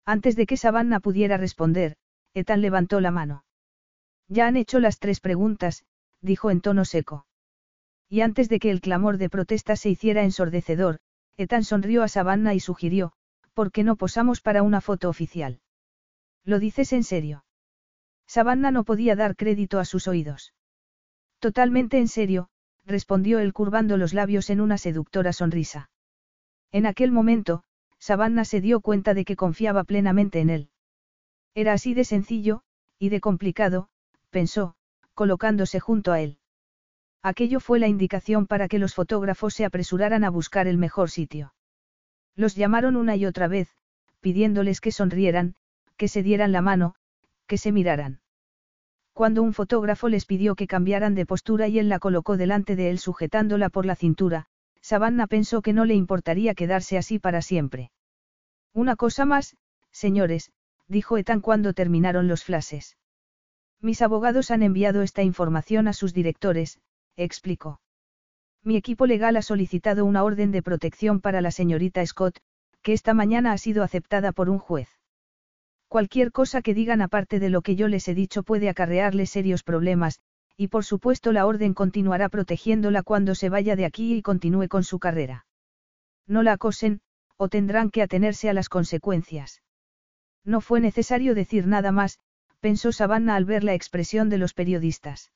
Antes de que Savannah pudiera responder, Ethan levantó la mano. Ya han hecho las tres preguntas, dijo en tono seco. Y antes de que el clamor de protesta se hiciera ensordecedor, Ethan sonrió a Savannah y sugirió, ¿por qué no posamos para una foto oficial? ¿Lo dices en serio? Savannah no podía dar crédito a sus oídos. Totalmente en serio, respondió él curvando los labios en una seductora sonrisa. En aquel momento, Savannah se dio cuenta de que confiaba plenamente en él. Era así de sencillo, y de complicado, pensó, colocándose junto a él. Aquello fue la indicación para que los fotógrafos se apresuraran a buscar el mejor sitio. Los llamaron una y otra vez, pidiéndoles que sonrieran, que se dieran la mano, que se miraran. Cuando un fotógrafo les pidió que cambiaran de postura y él la colocó delante de él sujetándola por la cintura, Savannah pensó que no le importaría quedarse así para siempre. Una cosa más, señores, dijo Ethan cuando terminaron los flashes. Mis abogados han enviado esta información a sus directores, explicó. Mi equipo legal ha solicitado una orden de protección para la señorita Scott, que esta mañana ha sido aceptada por un juez. Cualquier cosa que digan aparte de lo que yo les he dicho puede acarrearle serios problemas, y por supuesto la orden continuará protegiéndola cuando se vaya de aquí y continúe con su carrera. No la acosen, o tendrán que atenerse a las consecuencias. No fue necesario decir nada más, pensó Savannah al ver la expresión de los periodistas.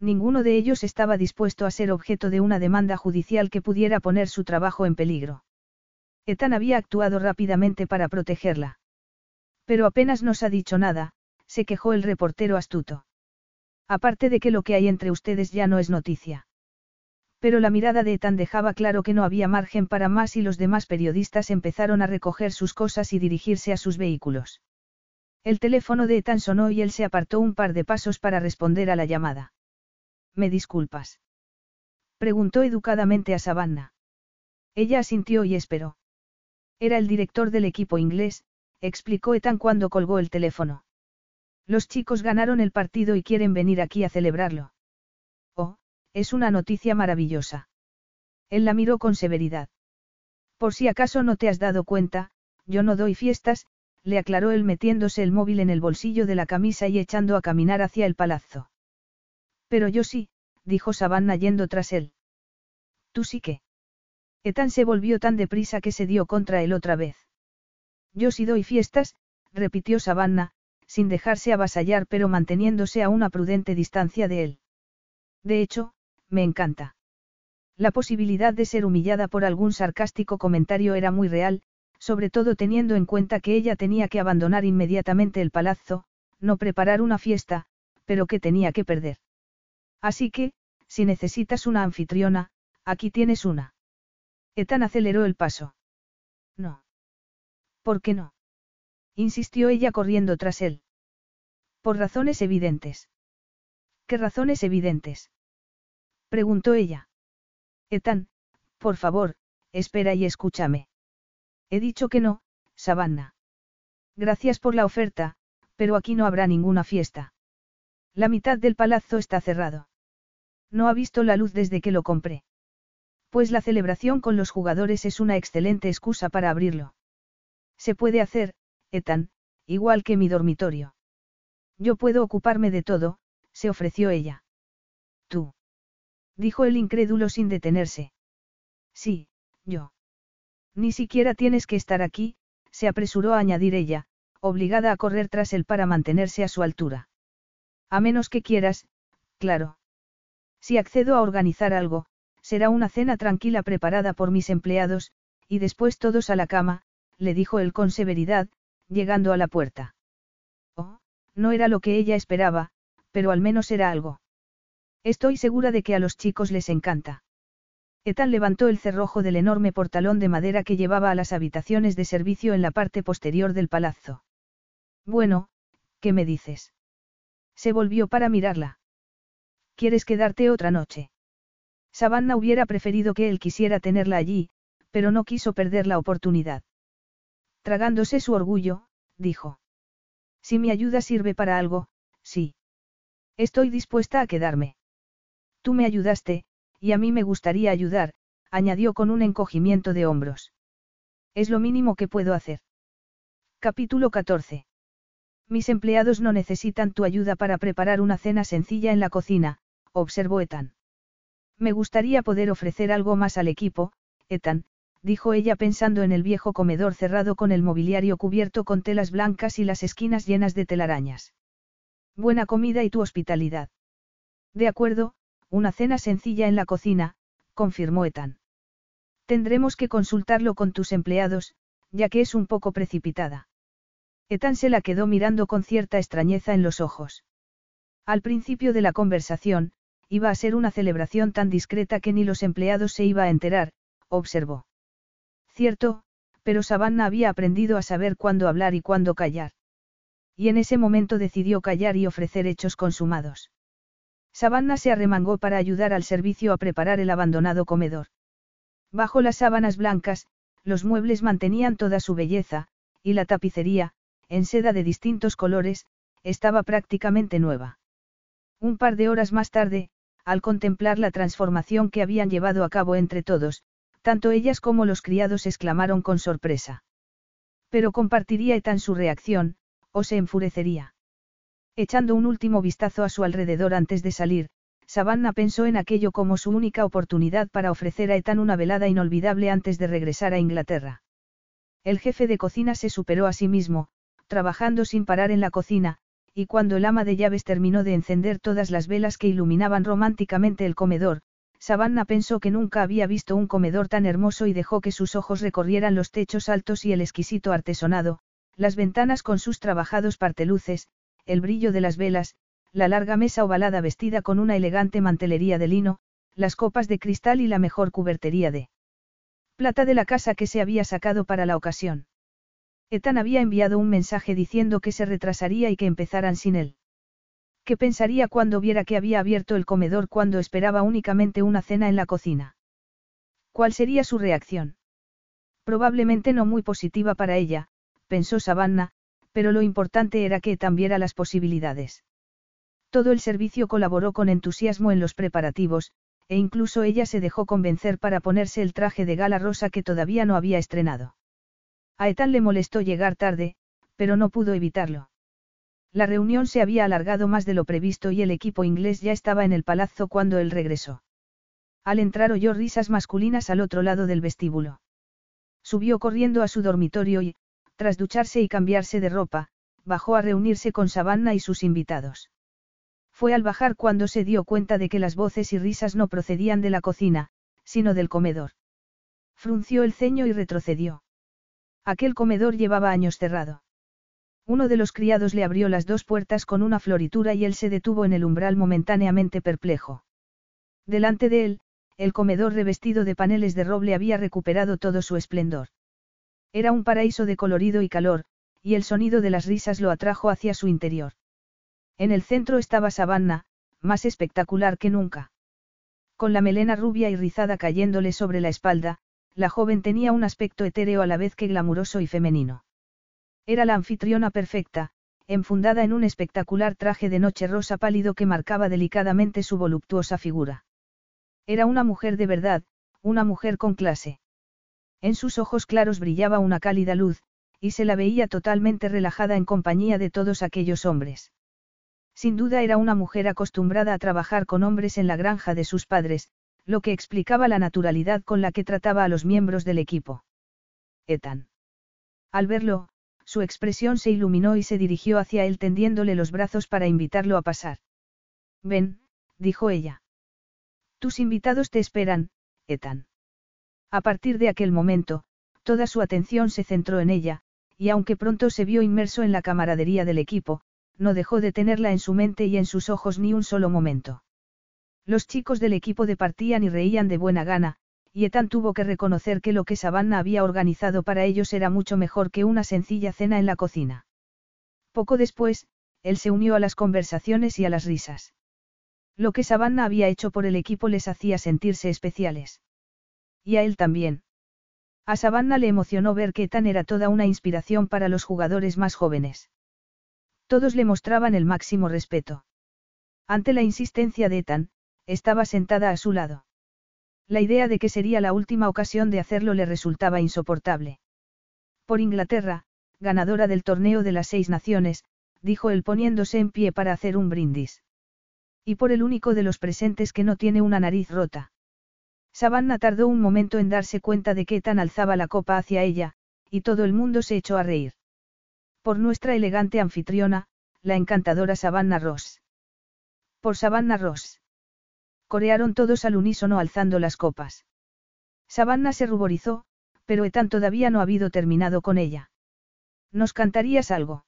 Ninguno de ellos estaba dispuesto a ser objeto de una demanda judicial que pudiera poner su trabajo en peligro. Ethan había actuado rápidamente para protegerla. Pero apenas nos ha dicho nada, se quejó el reportero astuto. Aparte de que lo que hay entre ustedes ya no es noticia. Pero la mirada de Ethan dejaba claro que no había margen para más y los demás periodistas empezaron a recoger sus cosas y dirigirse a sus vehículos. El teléfono de Ethan sonó y él se apartó un par de pasos para responder a la llamada. ¿Me disculpas? Preguntó educadamente a Savannah. Ella asintió y esperó. Era el director del equipo inglés, explicó Ethan cuando colgó el teléfono. Los chicos ganaron el partido y quieren venir aquí a celebrarlo. Oh, es una noticia maravillosa. Él la miró con severidad. Por si acaso no te has dado cuenta, yo no doy fiestas, le aclaró él metiéndose el móvil en el bolsillo de la camisa y echando a caminar hacia el palazzo. Pero yo sí, dijo Savannah yendo tras él. Tú sí que. Ethan se volvió tan deprisa que se dio contra él otra vez. Yo sí doy fiestas, repitió Savannah, sin dejarse avasallar pero manteniéndose a una prudente distancia de él. De hecho, me encanta. La posibilidad de ser humillada por algún sarcástico comentario era muy real, sobre todo teniendo en cuenta que ella tenía que abandonar inmediatamente el palazzo, no preparar una fiesta, pero que tenía que perder. Así que, si necesitas una anfitriona, aquí tienes una. Ethan aceleró el paso. No. ¿Por qué no? insistió ella corriendo tras él. Por razones evidentes. ¿Qué razones evidentes? preguntó ella. Ethan, por favor, espera y escúchame. He dicho que no, Savannah. Gracias por la oferta, pero aquí no habrá ninguna fiesta. La mitad del palazzo está cerrado. No ha visto la luz desde que lo compré. Pues la celebración con los jugadores es una excelente excusa para abrirlo. Se puede hacer, Ethan, igual que mi dormitorio. Yo puedo ocuparme de todo, se ofreció ella. Tú. Dijo el incrédulo sin detenerse. Sí, yo. Ni siquiera tienes que estar aquí, se apresuró a añadir ella, obligada a correr tras él para mantenerse a su altura. A menos que quieras, claro. Si accedo a organizar algo, será una cena tranquila preparada por mis empleados, y después todos a la cama, le dijo él con severidad, llegando a la puerta. Oh, no era lo que ella esperaba, pero al menos era algo. Estoy segura de que a los chicos les encanta. Ethan levantó el cerrojo del enorme portalón de madera que llevaba a las habitaciones de servicio en la parte posterior del palazzo. Bueno, ¿qué me dices? Se volvió para mirarla. ¿Quieres quedarte otra noche? Savannah hubiera preferido que él quisiera tenerla allí, pero no quiso perder la oportunidad. Tragándose su orgullo, dijo. Si mi ayuda sirve para algo, sí. Estoy dispuesta a quedarme. Tú me ayudaste, y a mí me gustaría ayudar, añadió con un encogimiento de hombros. Es lo mínimo que puedo hacer. Capítulo 14. Mis empleados no necesitan tu ayuda para preparar una cena sencilla en la cocina, observó Ethan. Me gustaría poder ofrecer algo más al equipo, Ethan, dijo ella pensando en el viejo comedor cerrado con el mobiliario cubierto con telas blancas y las esquinas llenas de telarañas. Buena comida y tu hospitalidad. De acuerdo, una cena sencilla en la cocina, confirmó Ethan. Tendremos que consultarlo con tus empleados, ya que es un poco precipitada. Ethan se la quedó mirando con cierta extrañeza en los ojos. Al principio de la conversación, iba a ser una celebración tan discreta que ni los empleados se iba a enterar, observó. Cierto, pero Savannah había aprendido a saber cuándo hablar y cuándo callar. Y en ese momento decidió callar y ofrecer hechos consumados. Savannah se arremangó para ayudar al servicio a preparar el abandonado comedor. Bajo las sábanas blancas, los muebles mantenían toda su belleza, y la tapicería, en seda de distintos colores, estaba prácticamente nueva. Un par de horas más tarde, al contemplar la transformación que habían llevado a cabo entre todos, tanto ellas como los criados exclamaron con sorpresa. Pero compartiría Ethan su reacción, o se enfurecería. Echando un último vistazo a su alrededor antes de salir, Savannah pensó en aquello como su única oportunidad para ofrecer a Ethan una velada inolvidable antes de regresar a Inglaterra. El jefe de cocina se superó a sí mismo, trabajando sin parar en la cocina, y cuando el ama de llaves terminó de encender todas las velas que iluminaban románticamente el comedor, Savannah pensó que nunca había visto un comedor tan hermoso y dejó que sus ojos recorrieran los techos altos y el exquisito artesonado, las ventanas con sus trabajados parteluces, el brillo de las velas, la larga mesa ovalada vestida con una elegante mantelería de lino, las copas de cristal y la mejor cubertería de plata de la casa que se había sacado para la ocasión. Ethan había enviado un mensaje diciendo que se retrasaría y que empezaran sin él. ¿Qué pensaría cuando viera que había abierto el comedor cuando esperaba únicamente una cena en la cocina? ¿Cuál sería su reacción? Probablemente no muy positiva para ella, pensó Savannah, pero lo importante era que Ethan viera las posibilidades. Todo el servicio colaboró con entusiasmo en los preparativos, e incluso ella se dejó convencer para ponerse el traje de gala rosa que todavía no había estrenado. A le molestó llegar tarde, pero no pudo evitarlo. La reunión se había alargado más de lo previsto y el equipo inglés ya estaba en el palazzo cuando él regresó. Al entrar oyó risas masculinas al otro lado del vestíbulo. Subió corriendo a su dormitorio y, tras ducharse y cambiarse de ropa, bajó a reunirse con Savannah y sus invitados. Fue al bajar cuando se dio cuenta de que las voces y risas no procedían de la cocina, sino del comedor. Frunció el ceño y retrocedió. Aquel comedor llevaba años cerrado. Uno de los criados le abrió las dos puertas con una floritura y él se detuvo en el umbral momentáneamente perplejo. Delante de él, el comedor revestido de paneles de roble había recuperado todo su esplendor. Era un paraíso de colorido y calor, y el sonido de las risas lo atrajo hacia su interior. En el centro estaba Savannah, más espectacular que nunca. Con la melena rubia y rizada cayéndole sobre la espalda, la joven tenía un aspecto etéreo a la vez que glamuroso y femenino. Era la anfitriona perfecta, enfundada en un espectacular traje de noche rosa pálido que marcaba delicadamente su voluptuosa figura. Era una mujer de verdad, una mujer con clase. En sus ojos claros brillaba una cálida luz, y se la veía totalmente relajada en compañía de todos aquellos hombres. Sin duda era una mujer acostumbrada a trabajar con hombres en la granja de sus padres, lo que explicaba la naturalidad con la que trataba a los miembros del equipo. Ethan. Al verlo, su expresión se iluminó y se dirigió hacia él tendiéndole los brazos para invitarlo a pasar. Ven, dijo ella. Tus invitados te esperan, Ethan. A partir de aquel momento, toda su atención se centró en ella, y aunque pronto se vio inmerso en la camaradería del equipo, no dejó de tenerla en su mente y en sus ojos ni un solo momento. Los chicos del equipo departían y reían de buena gana, y Ethan tuvo que reconocer que lo que Savannah había organizado para ellos era mucho mejor que una sencilla cena en la cocina. Poco después, él se unió a las conversaciones y a las risas. Lo que Savannah había hecho por el equipo les hacía sentirse especiales. Y a él también. A Savannah le emocionó ver que Ethan era toda una inspiración para los jugadores más jóvenes. Todos le mostraban el máximo respeto. Ante la insistencia de Ethan, estaba sentada a su lado. La idea de que sería la última ocasión de hacerlo le resultaba insoportable. Por Inglaterra, ganadora del torneo de las seis naciones, dijo él poniéndose en pie para hacer un brindis. Y por el único de los presentes que no tiene una nariz rota. Savannah tardó un momento en darse cuenta de que tan alzaba la copa hacia ella, y todo el mundo se echó a reír. Por nuestra elegante anfitriona, la encantadora Savannah Ross. Por Savannah Ross. Corearon todos al unísono alzando las copas. Savannah se ruborizó, pero Ethan todavía no ha habido terminado con ella. ¿Nos cantarías algo?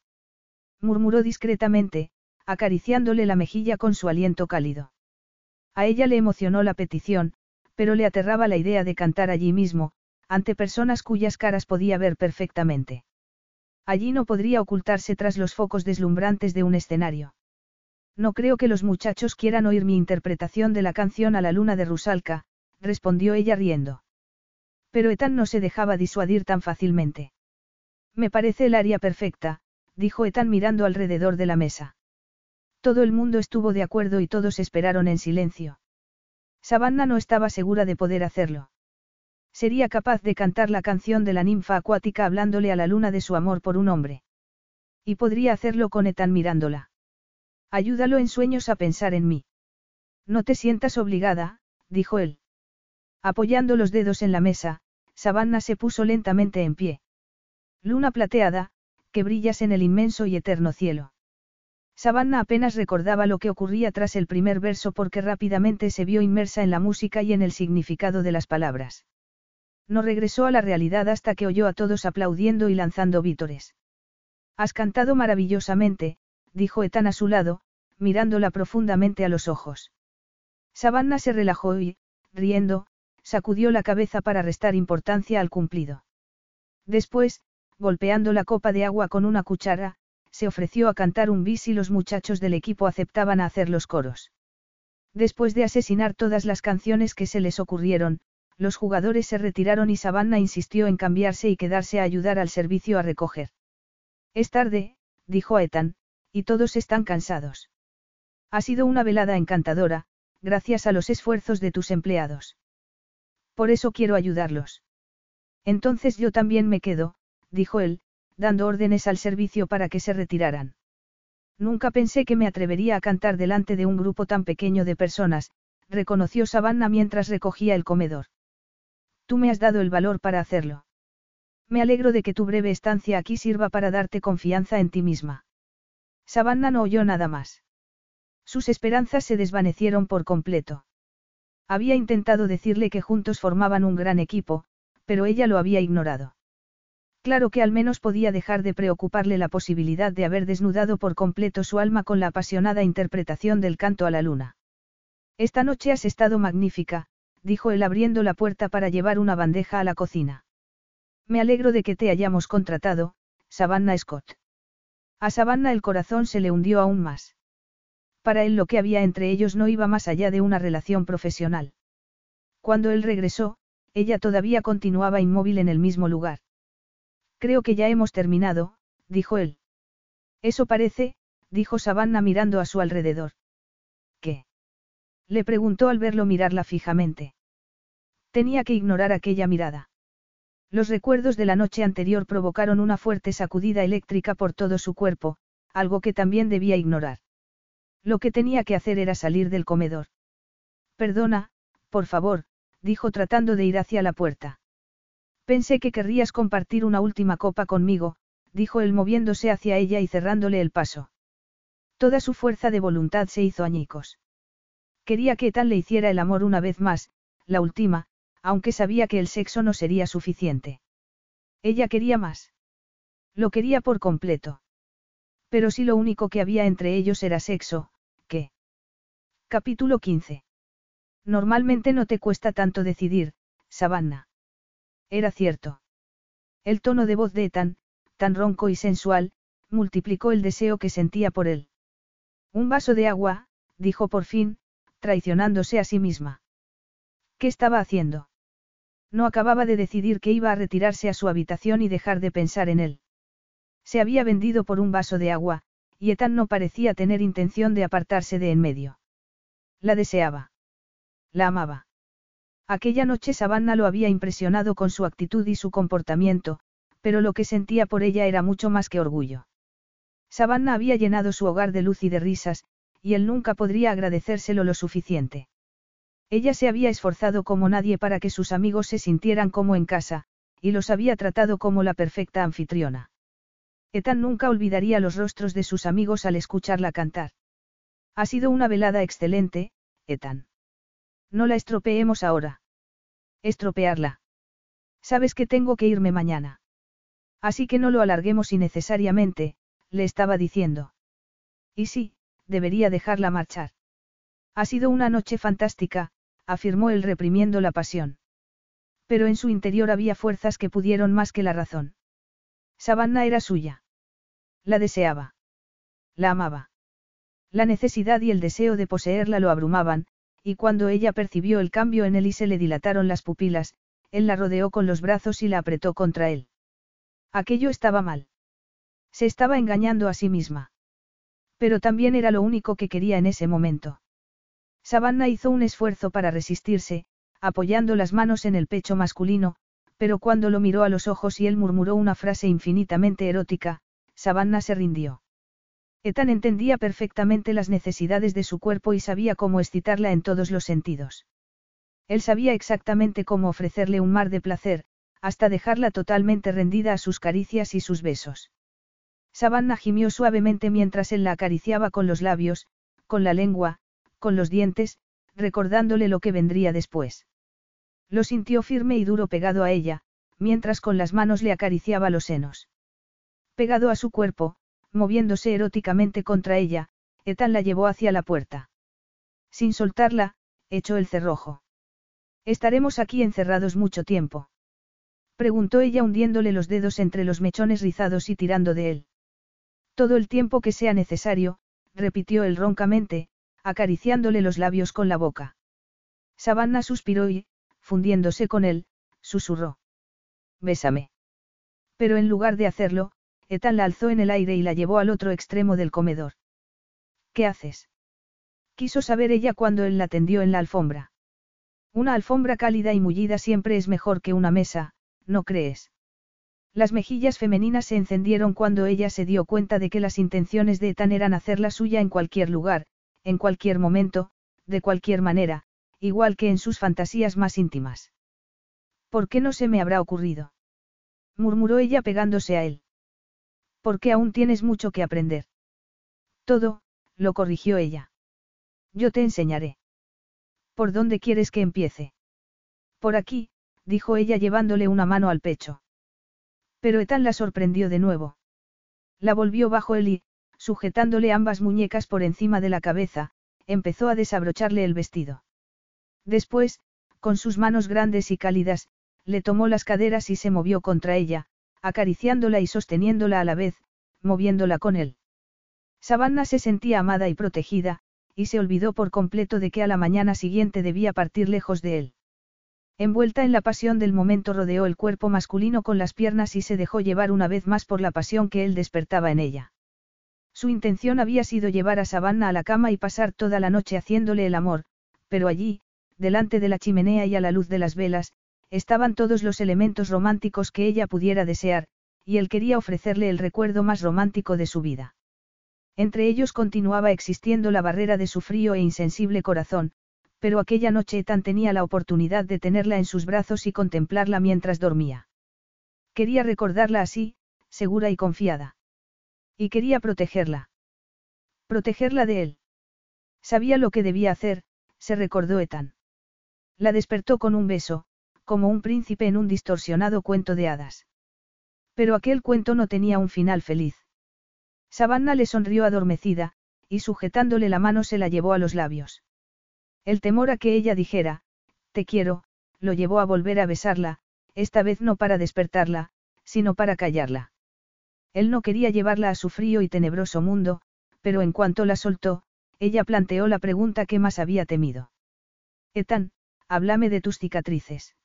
murmuró discretamente, acariciándole la mejilla con su aliento cálido. A ella le emocionó la petición, pero le aterraba la idea de cantar allí mismo, ante personas cuyas caras podía ver perfectamente. Allí no podría ocultarse tras los focos deslumbrantes de un escenario. No creo que los muchachos quieran oír mi interpretación de la canción a la luna de Rusalka, respondió ella riendo. Pero Ethan no se dejaba disuadir tan fácilmente. Me parece el aria perfecta, dijo Ethan mirando alrededor de la mesa. Todo el mundo estuvo de acuerdo y todos esperaron en silencio. Savannah no estaba segura de poder hacerlo. Sería capaz de cantar la canción de la ninfa acuática hablándole a la luna de su amor por un hombre. Y podría hacerlo con Ethan mirándola. Ayúdalo en sueños a pensar en mí. No te sientas obligada, dijo él. Apoyando los dedos en la mesa, Savannah se puso lentamente en pie. Luna plateada, que brillas en el inmenso y eterno cielo. Savannah apenas recordaba lo que ocurría tras el primer verso porque rápidamente se vio inmersa en la música y en el significado de las palabras. No regresó a la realidad hasta que oyó a todos aplaudiendo y lanzando vítores. Has cantado maravillosamente, dijo Ethan a su lado, mirándola profundamente a los ojos. Savannah se relajó y, riendo, sacudió la cabeza para restar importancia al cumplido. Después, golpeando la copa de agua con una cuchara, se ofreció a cantar un bis y los muchachos del equipo aceptaban a hacer los coros. Después de asesinar todas las canciones que se les ocurrieron, los jugadores se retiraron y Savannah insistió en cambiarse y quedarse a ayudar al servicio a recoger. Es tarde, dijo a Ethan, y todos están cansados. Ha sido una velada encantadora, gracias a los esfuerzos de tus empleados. Por eso quiero ayudarlos. Entonces yo también me quedo, dijo él, dando órdenes al servicio para que se retiraran. Nunca pensé que me atrevería a cantar delante de un grupo tan pequeño de personas, reconoció Savannah mientras recogía el comedor. Tú me has dado el valor para hacerlo. Me alegro de que tu breve estancia aquí sirva para darte confianza en ti misma. Savannah no oyó nada más. Sus esperanzas se desvanecieron por completo. Había intentado decirle que juntos formaban un gran equipo, pero ella lo había ignorado. Claro que al menos podía dejar de preocuparle la posibilidad de haber desnudado por completo su alma con la apasionada interpretación del canto a la luna. Esta noche has estado magnífica, dijo él abriendo la puerta para llevar una bandeja a la cocina. Me alegro de que te hayamos contratado, Savannah Scott. A Savannah el corazón se le hundió aún más. Para él lo que había entre ellos no iba más allá de una relación profesional. Cuando él regresó, ella todavía continuaba inmóvil en el mismo lugar. Creo que ya hemos terminado, dijo él. Eso parece, dijo Savannah mirando a su alrededor. ¿Qué? Le preguntó al verlo mirarla fijamente. Tenía que ignorar aquella mirada. Los recuerdos de la noche anterior provocaron una fuerte sacudida eléctrica por todo su cuerpo, algo que también debía ignorar. Lo que tenía que hacer era salir del comedor. Perdona, por favor, dijo tratando de ir hacia la puerta. Pensé que querrías compartir una última copa conmigo, dijo él moviéndose hacia ella y cerrándole el paso. Toda su fuerza de voluntad se hizo añicos. Quería que Ethan le hiciera el amor una vez más, la última, aunque sabía que el sexo no sería suficiente. Ella quería más. Lo quería por completo. Pero si lo único que había entre ellos era sexo, ¿qué? Capítulo 15. Normalmente no te cuesta tanto decidir, Savannah. Era cierto. El tono de voz de Ethan, tan ronco y sensual, multiplicó el deseo que sentía por él. Un vaso de agua, dijo por fin, traicionándose a sí misma. ¿Qué estaba haciendo? No acababa de decidir que iba a retirarse a su habitación y dejar de pensar en él. Se había vendido por un vaso de agua, y Ethan no parecía tener intención de apartarse de en medio. La deseaba. La amaba. Aquella noche Savannah lo había impresionado con su actitud y su comportamiento, pero lo que sentía por ella era mucho más que orgullo. Savannah había llenado su hogar de luz y de risas, y él nunca podría agradecérselo lo suficiente. Ella se había esforzado como nadie para que sus amigos se sintieran como en casa, y los había tratado como la perfecta anfitriona. Ethan nunca olvidaría los rostros de sus amigos al escucharla cantar. Ha sido una velada excelente, Ethan. No la estropeemos ahora. Estropearla. Sabes que tengo que irme mañana. Así que no lo alarguemos innecesariamente, le estaba diciendo. Y sí, debería dejarla marchar. Ha sido una noche fantástica, afirmó él reprimiendo la pasión. Pero en su interior había fuerzas que pudieron más que la razón. Savannah era suya. La deseaba. La amaba. La necesidad y el deseo de poseerla lo abrumaban, y cuando ella percibió el cambio en él y se le dilataron las pupilas, él la rodeó con los brazos y la apretó contra él. Aquello estaba mal. Se estaba engañando a sí misma. Pero también era lo único que quería en ese momento. Savannah hizo un esfuerzo para resistirse, apoyando las manos en el pecho masculino, pero cuando lo miró a los ojos y él murmuró una frase infinitamente erótica, Savannah se rindió. Ethan entendía perfectamente las necesidades de su cuerpo y sabía cómo excitarla en todos los sentidos. Él sabía exactamente cómo ofrecerle un mar de placer, hasta dejarla totalmente rendida a sus caricias y sus besos. Savannah gimió suavemente mientras él la acariciaba con los labios, con la lengua, con los dientes, recordándole lo que vendría después. Lo sintió firme y duro pegado a ella, mientras con las manos le acariciaba los senos. Pegado a su cuerpo, moviéndose eróticamente contra ella, Ethan la llevó hacia la puerta. Sin soltarla, echó el cerrojo. Estaremos aquí encerrados mucho tiempo. Preguntó ella hundiéndole los dedos entre los mechones rizados y tirando de él. Todo el tiempo que sea necesario, repitió él roncamente, acariciándole los labios con la boca. Savannah suspiró y, fundiéndose con él, susurró. Bésame. Pero en lugar de hacerlo, Ethan la alzó en el aire y la llevó al otro extremo del comedor. ¿Qué haces? Quiso saber ella cuando él la tendió en la alfombra. Una alfombra cálida y mullida siempre es mejor que una mesa, ¿no crees? Las mejillas femeninas se encendieron cuando ella se dio cuenta de que las intenciones de Ethan eran hacerla suya en cualquier lugar, en cualquier momento, de cualquier manera, igual que en sus fantasías más íntimas. ¿Por qué no se me habrá ocurrido? murmuró ella pegándose a él. Porque aún tienes mucho que aprender. Todo, lo corrigió ella. Yo te enseñaré. ¿Por dónde quieres que empiece? Por aquí, dijo ella llevándole una mano al pecho. Pero Ethan la sorprendió de nuevo. La volvió bajo él y, sujetándole ambas muñecas por encima de la cabeza, empezó a desabrocharle el vestido. Después, con sus manos grandes y cálidas, le tomó las caderas y se movió contra ella, acariciándola y sosteniéndola a la vez, moviéndola con él. Savannah se sentía amada y protegida, y se olvidó por completo de que a la mañana siguiente debía partir lejos de él. Envuelta en la pasión del momento rodeó el cuerpo masculino con las piernas y se dejó llevar una vez más por la pasión que él despertaba en ella. Su intención había sido llevar a Savannah a la cama y pasar toda la noche haciéndole el amor, pero allí, delante de la chimenea y a la luz de las velas, estaban todos los elementos románticos que ella pudiera desear, y él quería ofrecerle el recuerdo más romántico de su vida. Entre ellos continuaba existiendo la barrera de su frío e insensible corazón, pero aquella noche Ethan tenía la oportunidad de tenerla en sus brazos y contemplarla mientras dormía. Quería recordarla así, segura y confiada. Y quería protegerla. Protegerla de él. Sabía lo que debía hacer, se recordó Ethan. La despertó con un beso, como un príncipe en un distorsionado cuento de hadas. Pero aquel cuento no tenía un final feliz. Savannah le sonrió adormecida, y sujetándole la mano se la llevó a los labios. El temor a que ella dijera, te quiero, lo llevó a volver a besarla, esta vez no para despertarla, sino para callarla. Él no quería llevarla a su frío y tenebroso mundo, pero en cuanto la soltó, ella planteó la pregunta que más había temido. Ethan, háblame de tus cicatrices.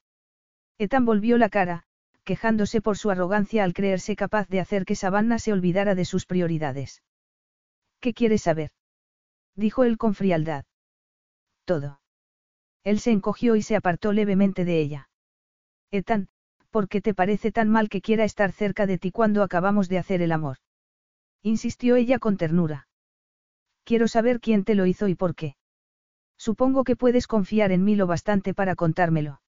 Ethan volvió la cara, quejándose por su arrogancia al creerse capaz de hacer que Savannah se olvidara de sus prioridades. ¿Qué quieres saber? dijo él con frialdad. Todo. Él se encogió y se apartó levemente de ella. Ethan, ¿por qué te parece tan mal que quiera estar cerca de ti cuando acabamos de hacer el amor? Insistió ella con ternura. Quiero saber quién te lo hizo y por qué. Supongo que puedes confiar en mí lo bastante para contármelo.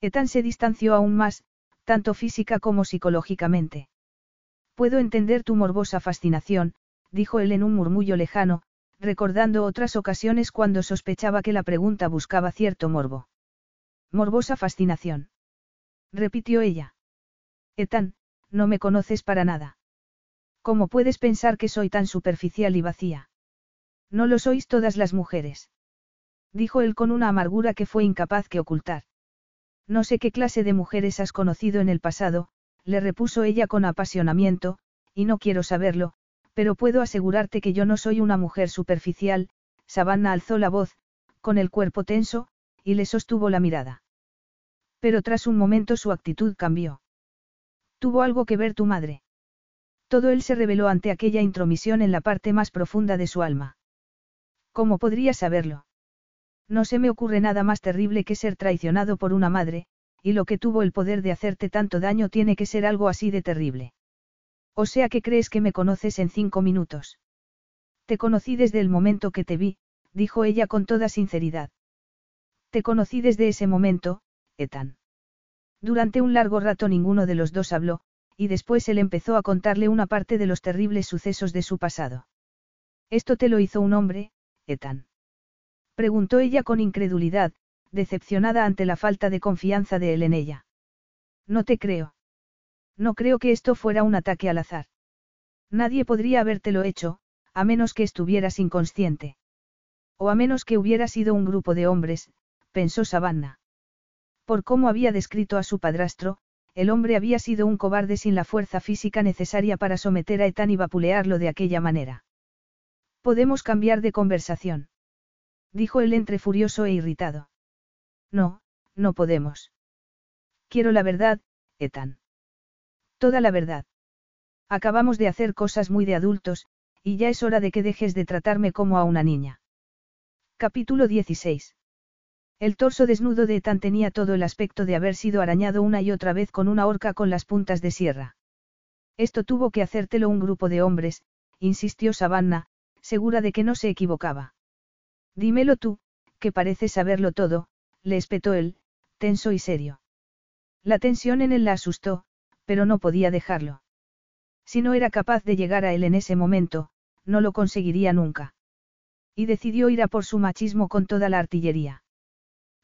Ethan se distanció aún más, tanto física como psicológicamente. Puedo entender tu morbosa fascinación, dijo él en un murmullo lejano, recordando otras ocasiones cuando sospechaba que la pregunta buscaba cierto morbo. Morbosa fascinación. Repitió ella. Ethan, no me conoces para nada. ¿Cómo puedes pensar que soy tan superficial y vacía? No lo sois todas las mujeres. Dijo él con una amargura que fue incapaz que ocultar. No sé qué clase de mujeres has conocido en el pasado, le repuso ella con apasionamiento, y no quiero saberlo, pero puedo asegurarte que yo no soy una mujer superficial, Savannah alzó la voz, con el cuerpo tenso, y le sostuvo la mirada. Pero tras un momento su actitud cambió. ¿Tuvo algo que ver tu madre? Todo él se reveló ante aquella intromisión en la parte más profunda de su alma. ¿Cómo podría saberlo? No se me ocurre nada más terrible que ser traicionado por una madre, y lo que tuvo el poder de hacerte tanto daño tiene que ser algo así de terrible. O sea que crees que me conoces en cinco minutos. Te conocí desde el momento que te vi, dijo ella con toda sinceridad. Te conocí desde ese momento, Ethan. Durante un largo rato ninguno de los dos habló, y después él empezó a contarle una parte de los terribles sucesos de su pasado. ¿Esto te lo hizo un hombre, Ethan? Preguntó ella con incredulidad, decepcionada ante la falta de confianza de él en ella. No te creo. No creo que esto fuera un ataque al azar. Nadie podría habértelo hecho, a menos que estuvieras inconsciente. O a menos que hubiera sido un grupo de hombres, pensó Savannah. Por cómo había descrito a su padrastro, el hombre había sido un cobarde sin la fuerza física necesaria para someter a Ethan y vapulearlo de aquella manera. Podemos cambiar de conversación. Dijo él entre furioso e irritado. No, no podemos. Quiero la verdad, Ethan. Toda la verdad. Acabamos de hacer cosas muy de adultos, y ya es hora de que dejes de tratarme como a una niña. Capítulo 16. El torso desnudo de Ethan tenía todo el aspecto de haber sido arañado una y otra vez con una horca con las puntas de sierra. Esto tuvo que hacértelo un grupo de hombres, insistió Savannah, segura de que no se equivocaba. Dímelo tú, que pareces saberlo todo, le espetó él, tenso y serio. La tensión en él la asustó, pero no podía dejarlo. Si no era capaz de llegar a él en ese momento, no lo conseguiría nunca. Y decidió ir a por su machismo con toda la artillería.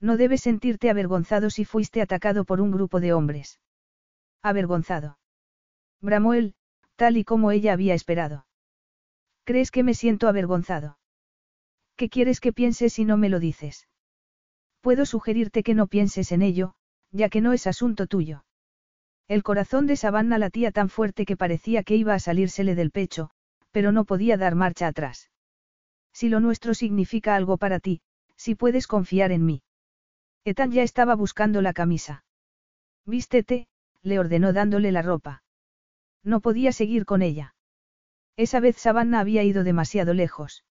No debes sentirte avergonzado si fuiste atacado por un grupo de hombres. Avergonzado. Bramó él, tal y como ella había esperado. ¿Crees que me siento avergonzado? ¿Qué quieres que piense si no me lo dices? Puedo sugerirte que no pienses en ello, ya que no es asunto tuyo. El corazón de Savannah latía tan fuerte que parecía que iba a salírsele del pecho, pero no podía dar marcha atrás. Si lo nuestro significa algo para ti, si puedes confiar en mí. Ethan ya estaba buscando la camisa. Vístete, le ordenó dándole la ropa. No podía seguir con ella. Esa vez Savannah había ido demasiado lejos.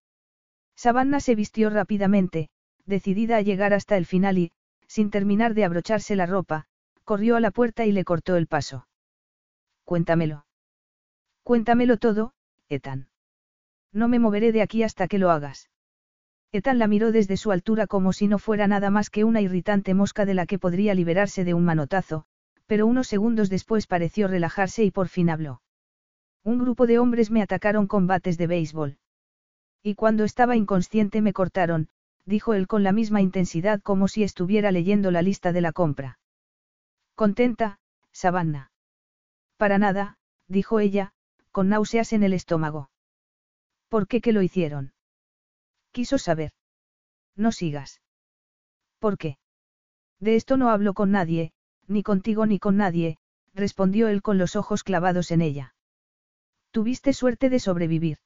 Savannah se vistió rápidamente, decidida a llegar hasta el final y, sin terminar de abrocharse la ropa, corrió a la puerta y le cortó el paso. Cuéntamelo. Cuéntamelo todo, Ethan. No me moveré de aquí hasta que lo hagas. Ethan la miró desde su altura como si no fuera nada más que una irritante mosca de la que podría liberarse de un manotazo, pero unos segundos después pareció relajarse y por fin habló. Un grupo de hombres me atacaron con bates de béisbol. Y cuando estaba inconsciente me cortaron, dijo él con la misma intensidad como si estuviera leyendo la lista de la compra. Contenta, Savannah. Para nada, dijo ella, con náuseas en el estómago. ¿Por qué que lo hicieron? Quiso saber. No sigas. ¿Por qué? De esto no hablo con nadie, ni contigo ni con nadie, respondió él con los ojos clavados en ella. Tuviste suerte de sobrevivir.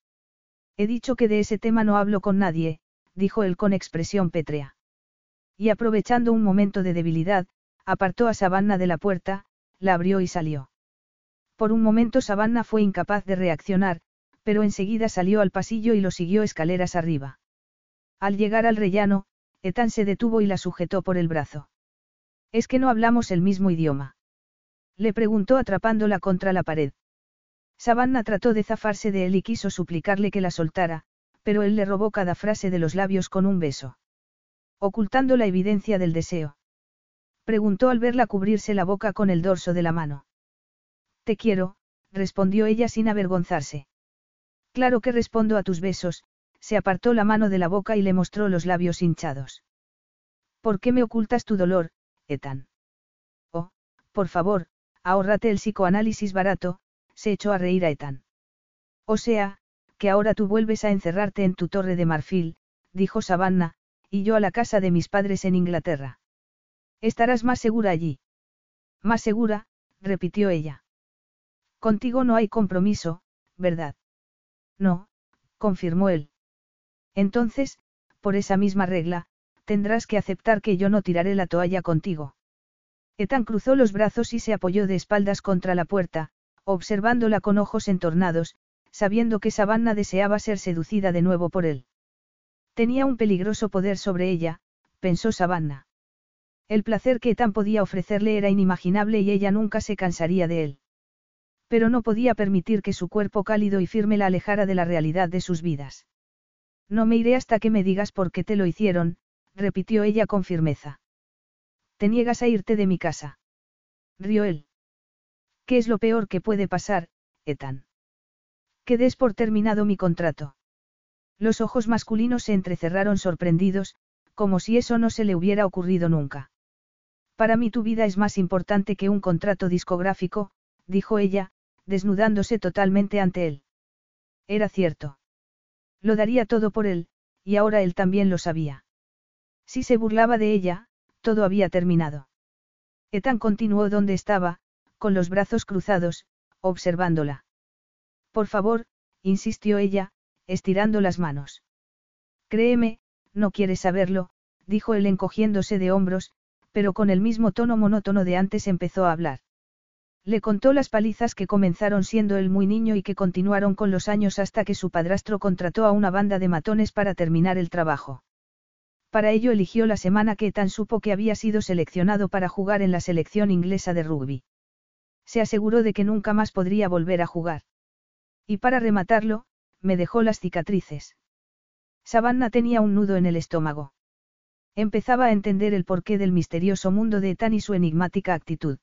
He dicho que de ese tema no hablo con nadie, dijo él con expresión pétrea. Y aprovechando un momento de debilidad, apartó a Savannah de la puerta, la abrió y salió. Por un momento Savannah fue incapaz de reaccionar, pero enseguida salió al pasillo y lo siguió escaleras arriba. Al llegar al rellano, Ethan se detuvo y la sujetó por el brazo. ¿Es que no hablamos el mismo idioma? Le preguntó atrapándola contra la pared. Savannah trató de zafarse de él y quiso suplicarle que la soltara, pero él le robó cada frase de los labios con un beso. Ocultando la evidencia del deseo. Preguntó al verla cubrirse la boca con el dorso de la mano. Te quiero, respondió ella sin avergonzarse. Claro que respondo a tus besos, se apartó la mano de la boca y le mostró los labios hinchados. ¿Por qué me ocultas tu dolor, Ethan? Oh, por favor, ahórrate el psicoanálisis barato, se echó a reír a. O sea, que ahora tú vuelves a encerrarte en tu torre de marfil, dijo Savannah, y yo a la casa de mis padres en Inglaterra. Estarás más segura allí. Más segura, repitió ella. Contigo no hay compromiso, ¿verdad? No, confirmó él. Entonces, por esa misma regla, tendrás que aceptar que yo no tiraré la toalla contigo. Ethan cruzó los brazos y se apoyó de espaldas contra la puerta, observándola con ojos entornados, sabiendo que Savannah deseaba ser seducida de nuevo por él. Tenía un peligroso poder sobre ella, pensó Savannah. El placer que tan podía ofrecerle era inimaginable y ella nunca se cansaría de él. Pero no podía permitir que su cuerpo cálido y firme la alejara de la realidad de sus vidas. No me iré hasta que me digas por qué te lo hicieron, repitió ella con firmeza. Te niegas a irte de mi casa. Rió él. ¿Qué es lo peor que puede pasar, Ethan? Que des por terminado mi contrato. Los ojos masculinos se entrecerraron sorprendidos, como si eso no se le hubiera ocurrido nunca. Para mí tu vida es más importante que un contrato discográfico, dijo ella, desnudándose totalmente ante él. Era cierto. Lo daría todo por él, y ahora él también lo sabía. Si se burlaba de ella, todo había terminado. Ethan continuó donde estaba, con los brazos cruzados, observándola. Por favor, insistió ella, estirando las manos. Créeme, no quieres saberlo, dijo él encogiéndose de hombros, pero con el mismo tono monótono de antes empezó a hablar. Le contó las palizas que comenzaron siendo él muy niño y que continuaron con los años hasta que su padrastro contrató a una banda de matones para terminar el trabajo. Para ello eligió la semana que tan supo que había sido seleccionado para jugar en la selección inglesa de rugby. Se aseguró de que nunca más podría volver a jugar. Y para rematarlo, me dejó las cicatrices. Savannah tenía un nudo en el estómago. Empezaba a entender el porqué del misterioso mundo de Ethan y su enigmática actitud.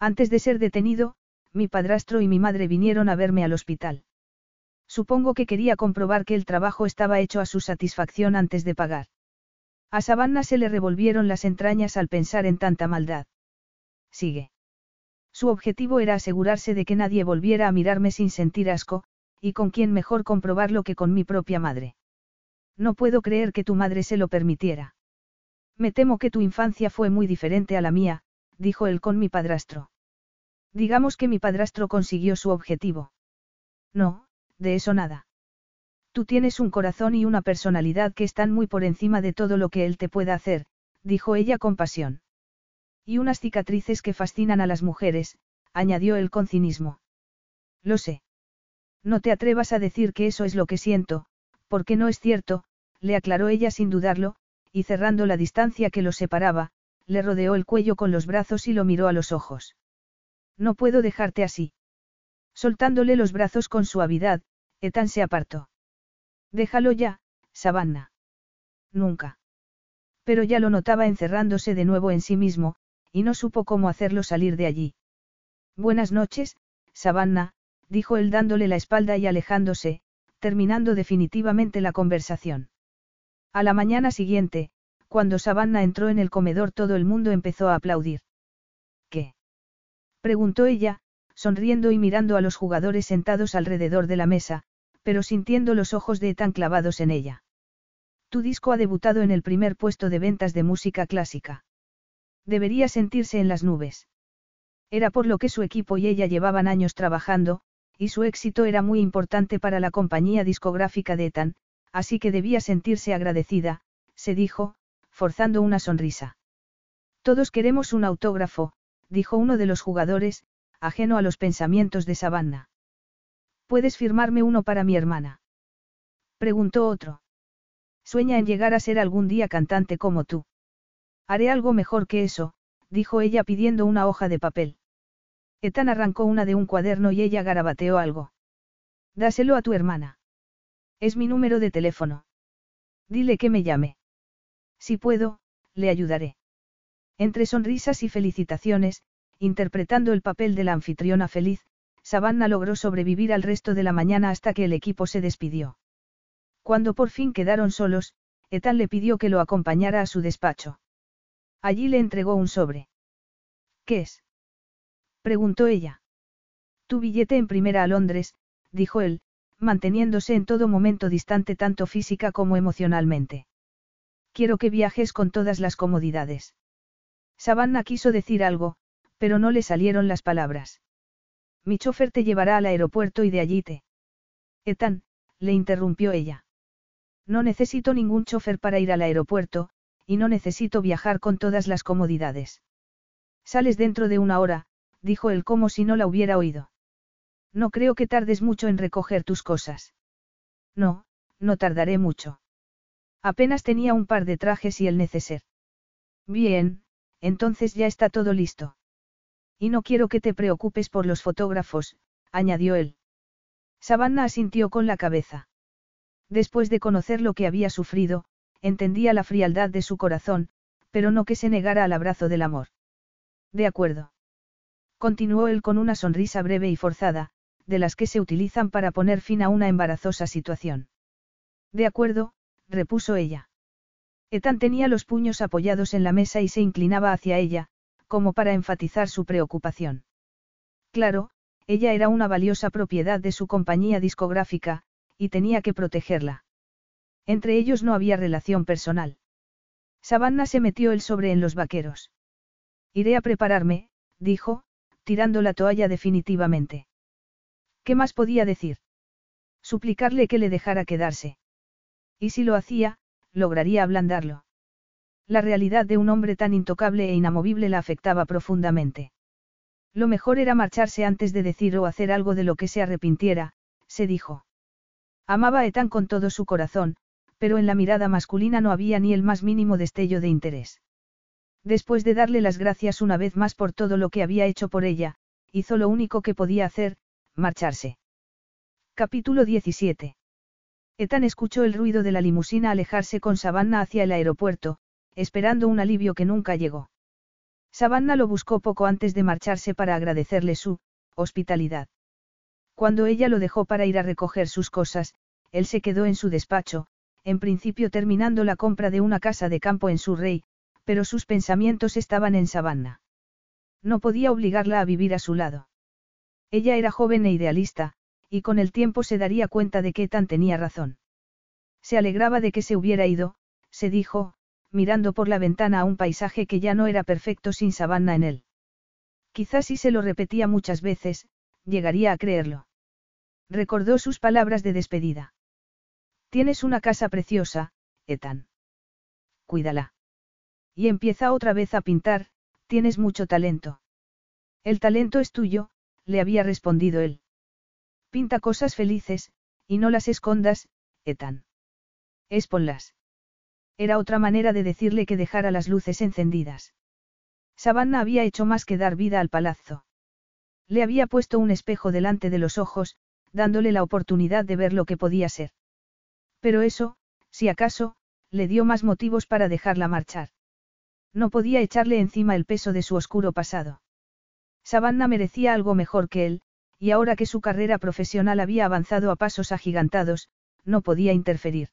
Antes de ser detenido, mi padrastro y mi madre vinieron a verme al hospital. Supongo que quería comprobar que el trabajo estaba hecho a su satisfacción antes de pagar. A Savannah se le revolvieron las entrañas al pensar en tanta maldad. Sigue. Su objetivo era asegurarse de que nadie volviera a mirarme sin sentir asco, y con quién mejor comprobarlo que con mi propia madre. No puedo creer que tu madre se lo permitiera. Me temo que tu infancia fue muy diferente a la mía, dijo él con mi padrastro. Digamos que mi padrastro consiguió su objetivo. No, de eso nada. Tú tienes un corazón y una personalidad que están muy por encima de todo lo que él te pueda hacer, dijo ella con pasión. Y unas cicatrices que fascinan a las mujeres, añadió él con cinismo. Lo sé. No te atrevas a decir que eso es lo que siento, porque no es cierto, le aclaró ella sin dudarlo, y cerrando la distancia que los separaba, le rodeó el cuello con los brazos y lo miró a los ojos. No puedo dejarte así. Soltándole los brazos con suavidad, Ethan se apartó. Déjalo ya, Savannah. Nunca. Pero ya lo notaba encerrándose de nuevo en sí mismo, y no supo cómo hacerlo salir de allí. Buenas noches, Savannah, dijo él dándole la espalda y alejándose, terminando definitivamente la conversación. A la mañana siguiente, cuando Savannah entró en el comedor todo el mundo empezó a aplaudir. ¿Qué? preguntó ella, sonriendo y mirando a los jugadores sentados alrededor de la mesa, pero sintiendo los ojos de tan clavados en ella. Tu disco ha debutado en el primer puesto de ventas de música clásica. Debería sentirse en las nubes. Era por lo que su equipo y ella llevaban años trabajando, y su éxito era muy importante para la compañía discográfica de Ethan, así que debía sentirse agradecida, se dijo, forzando una sonrisa. Todos queremos un autógrafo, dijo uno de los jugadores, ajeno a los pensamientos de Savannah. ¿Puedes firmarme uno para mi hermana? Preguntó otro. Sueña en llegar a ser algún día cantante como tú. Haré algo mejor que eso, dijo ella pidiendo una hoja de papel. Ethan arrancó una de un cuaderno y ella garabateó algo. Dáselo a tu hermana. Es mi número de teléfono. Dile que me llame. Si puedo, le ayudaré. Entre sonrisas y felicitaciones, interpretando el papel de la anfitriona feliz, Savannah logró sobrevivir al resto de la mañana hasta que el equipo se despidió. Cuando por fin quedaron solos, Ethan le pidió que lo acompañara a su despacho. Allí le entregó un sobre. ¿Qué es? preguntó ella. Tu billete en primera a Londres, dijo él, manteniéndose en todo momento distante tanto física como emocionalmente. Quiero que viajes con todas las comodidades. Savannah quiso decir algo, pero no le salieron las palabras. Mi chofer te llevará al aeropuerto y de allí te. Ethan, le interrumpió ella. No necesito ningún chofer para ir al aeropuerto, y no necesito viajar con todas las comodidades. Sales dentro de una hora, dijo él como si no la hubiera oído. No creo que tardes mucho en recoger tus cosas. No, no tardaré mucho. Apenas tenía un par de trajes y el neceser. Bien, entonces ya está todo listo. Y no quiero que te preocupes por los fotógrafos, añadió él. Savannah asintió con la cabeza. Después de conocer lo que había sufrido, entendía la frialdad de su corazón, pero no que se negara al abrazo del amor. De acuerdo. Continuó él con una sonrisa breve y forzada, de las que se utilizan para poner fin a una embarazosa situación. De acuerdo, repuso ella. Ethan tenía los puños apoyados en la mesa y se inclinaba hacia ella, como para enfatizar su preocupación. Claro, ella era una valiosa propiedad de su compañía discográfica, y tenía que protegerla. Entre ellos no había relación personal. Savannah se metió el sobre en los vaqueros. Iré a prepararme, dijo, tirando la toalla definitivamente. ¿Qué más podía decir? Suplicarle que le dejara quedarse. Y si lo hacía, lograría ablandarlo. La realidad de un hombre tan intocable e inamovible la afectaba profundamente. Lo mejor era marcharse antes de decir o hacer algo de lo que se arrepintiera, se dijo. Amaba a Ethan con todo su corazón, pero en la mirada masculina no había ni el más mínimo destello de interés. Después de darle las gracias una vez más por todo lo que había hecho por ella, hizo lo único que podía hacer, marcharse. Capítulo 17. Ethan escuchó el ruido de la limusina alejarse con Savannah hacia el aeropuerto, esperando un alivio que nunca llegó. Savannah lo buscó poco antes de marcharse para agradecerle su hospitalidad. Cuando ella lo dejó para ir a recoger sus cosas, él se quedó en su despacho, en principio terminando la compra de una casa de campo en Surrey, pero sus pensamientos estaban en Savannah. No podía obligarla a vivir a su lado. Ella era joven e idealista, y con el tiempo se daría cuenta de que tan tenía razón. Se alegraba de que se hubiera ido, se dijo, mirando por la ventana a un paisaje que ya no era perfecto sin Savannah en él. Quizás si se lo repetía muchas veces, llegaría a creerlo. Recordó sus palabras de despedida. Tienes una casa preciosa, Ethan. Cuídala. Y empieza otra vez a pintar, tienes mucho talento. El talento es tuyo, le había respondido él. Pinta cosas felices, y no las escondas, Ethan. Esponlas. Era otra manera de decirle que dejara las luces encendidas. Savannah había hecho más que dar vida al palazzo. Le había puesto un espejo delante de los ojos, dándole la oportunidad de ver lo que podía ser. Pero eso, si acaso, le dio más motivos para dejarla marchar. No podía echarle encima el peso de su oscuro pasado. Savannah merecía algo mejor que él, y ahora que su carrera profesional había avanzado a pasos agigantados, no podía interferir.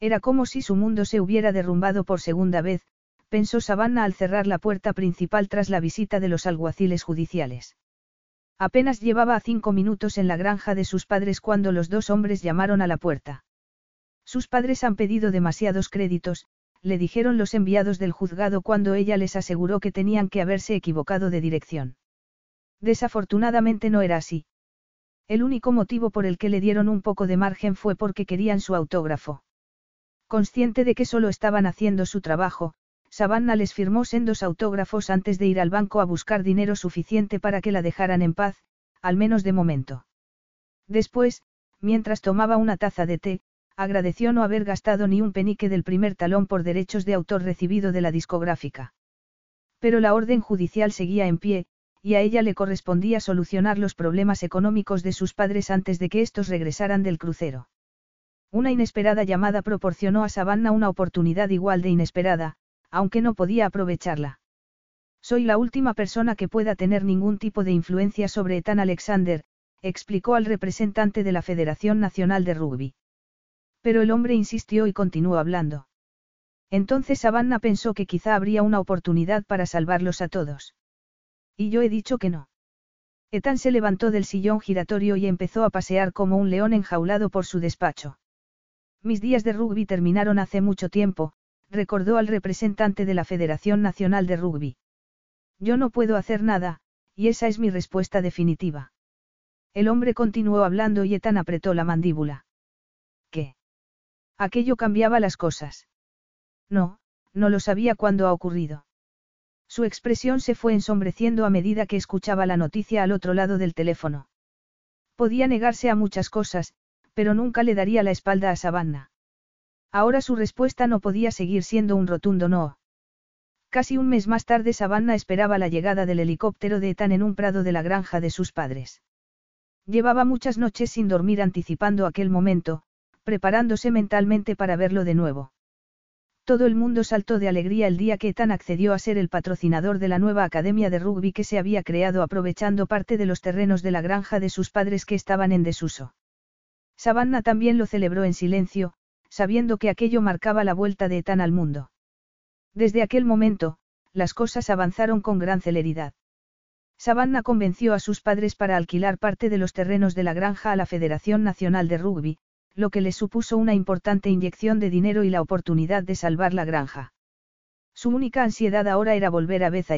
Era como si su mundo se hubiera derrumbado por segunda vez, pensó Savannah al cerrar la puerta principal tras la visita de los alguaciles judiciales. Apenas llevaba cinco minutos en la granja de sus padres cuando los dos hombres llamaron a la puerta. Sus padres han pedido demasiados créditos, le dijeron los enviados del juzgado cuando ella les aseguró que tenían que haberse equivocado de dirección. Desafortunadamente no era así. El único motivo por el que le dieron un poco de margen fue porque querían su autógrafo. Consciente de que solo estaban haciendo su trabajo, Savannah les firmó sendos autógrafos antes de ir al banco a buscar dinero suficiente para que la dejaran en paz, al menos de momento. Después, mientras tomaba una taza de té, agradeció no haber gastado ni un penique del primer talón por derechos de autor recibido de la discográfica. Pero la orden judicial seguía en pie, y a ella le correspondía solucionar los problemas económicos de sus padres antes de que estos regresaran del crucero. Una inesperada llamada proporcionó a Savannah una oportunidad igual de inesperada, aunque no podía aprovecharla. Soy la última persona que pueda tener ningún tipo de influencia sobre Ethan Alexander, explicó al representante de la Federación Nacional de Rugby. Pero el hombre insistió y continuó hablando. Entonces Savannah pensó que quizá habría una oportunidad para salvarlos a todos. Y yo he dicho que no. Ethan se levantó del sillón giratorio y empezó a pasear como un león enjaulado por su despacho. Mis días de rugby terminaron hace mucho tiempo, recordó al representante de la Federación Nacional de Rugby. Yo no puedo hacer nada, y esa es mi respuesta definitiva. El hombre continuó hablando y Ethan apretó la mandíbula. ¿Qué? Aquello cambiaba las cosas. No, no lo sabía cuándo ha ocurrido. Su expresión se fue ensombreciendo a medida que escuchaba la noticia al otro lado del teléfono. Podía negarse a muchas cosas, pero nunca le daría la espalda a Savannah. Ahora su respuesta no podía seguir siendo un rotundo no. Casi un mes más tarde Savannah esperaba la llegada del helicóptero de Ethan en un prado de la granja de sus padres. Llevaba muchas noches sin dormir anticipando aquel momento, preparándose mentalmente para verlo de nuevo. Todo el mundo saltó de alegría el día que Ethan accedió a ser el patrocinador de la nueva academia de rugby que se había creado aprovechando parte de los terrenos de la granja de sus padres que estaban en desuso. Savannah también lo celebró en silencio, sabiendo que aquello marcaba la vuelta de Ethan al mundo. Desde aquel momento, las cosas avanzaron con gran celeridad. Savannah convenció a sus padres para alquilar parte de los terrenos de la granja a la Federación Nacional de Rugby, lo que les supuso una importante inyección de dinero y la oportunidad de salvar la granja. Su única ansiedad ahora era volver a Beth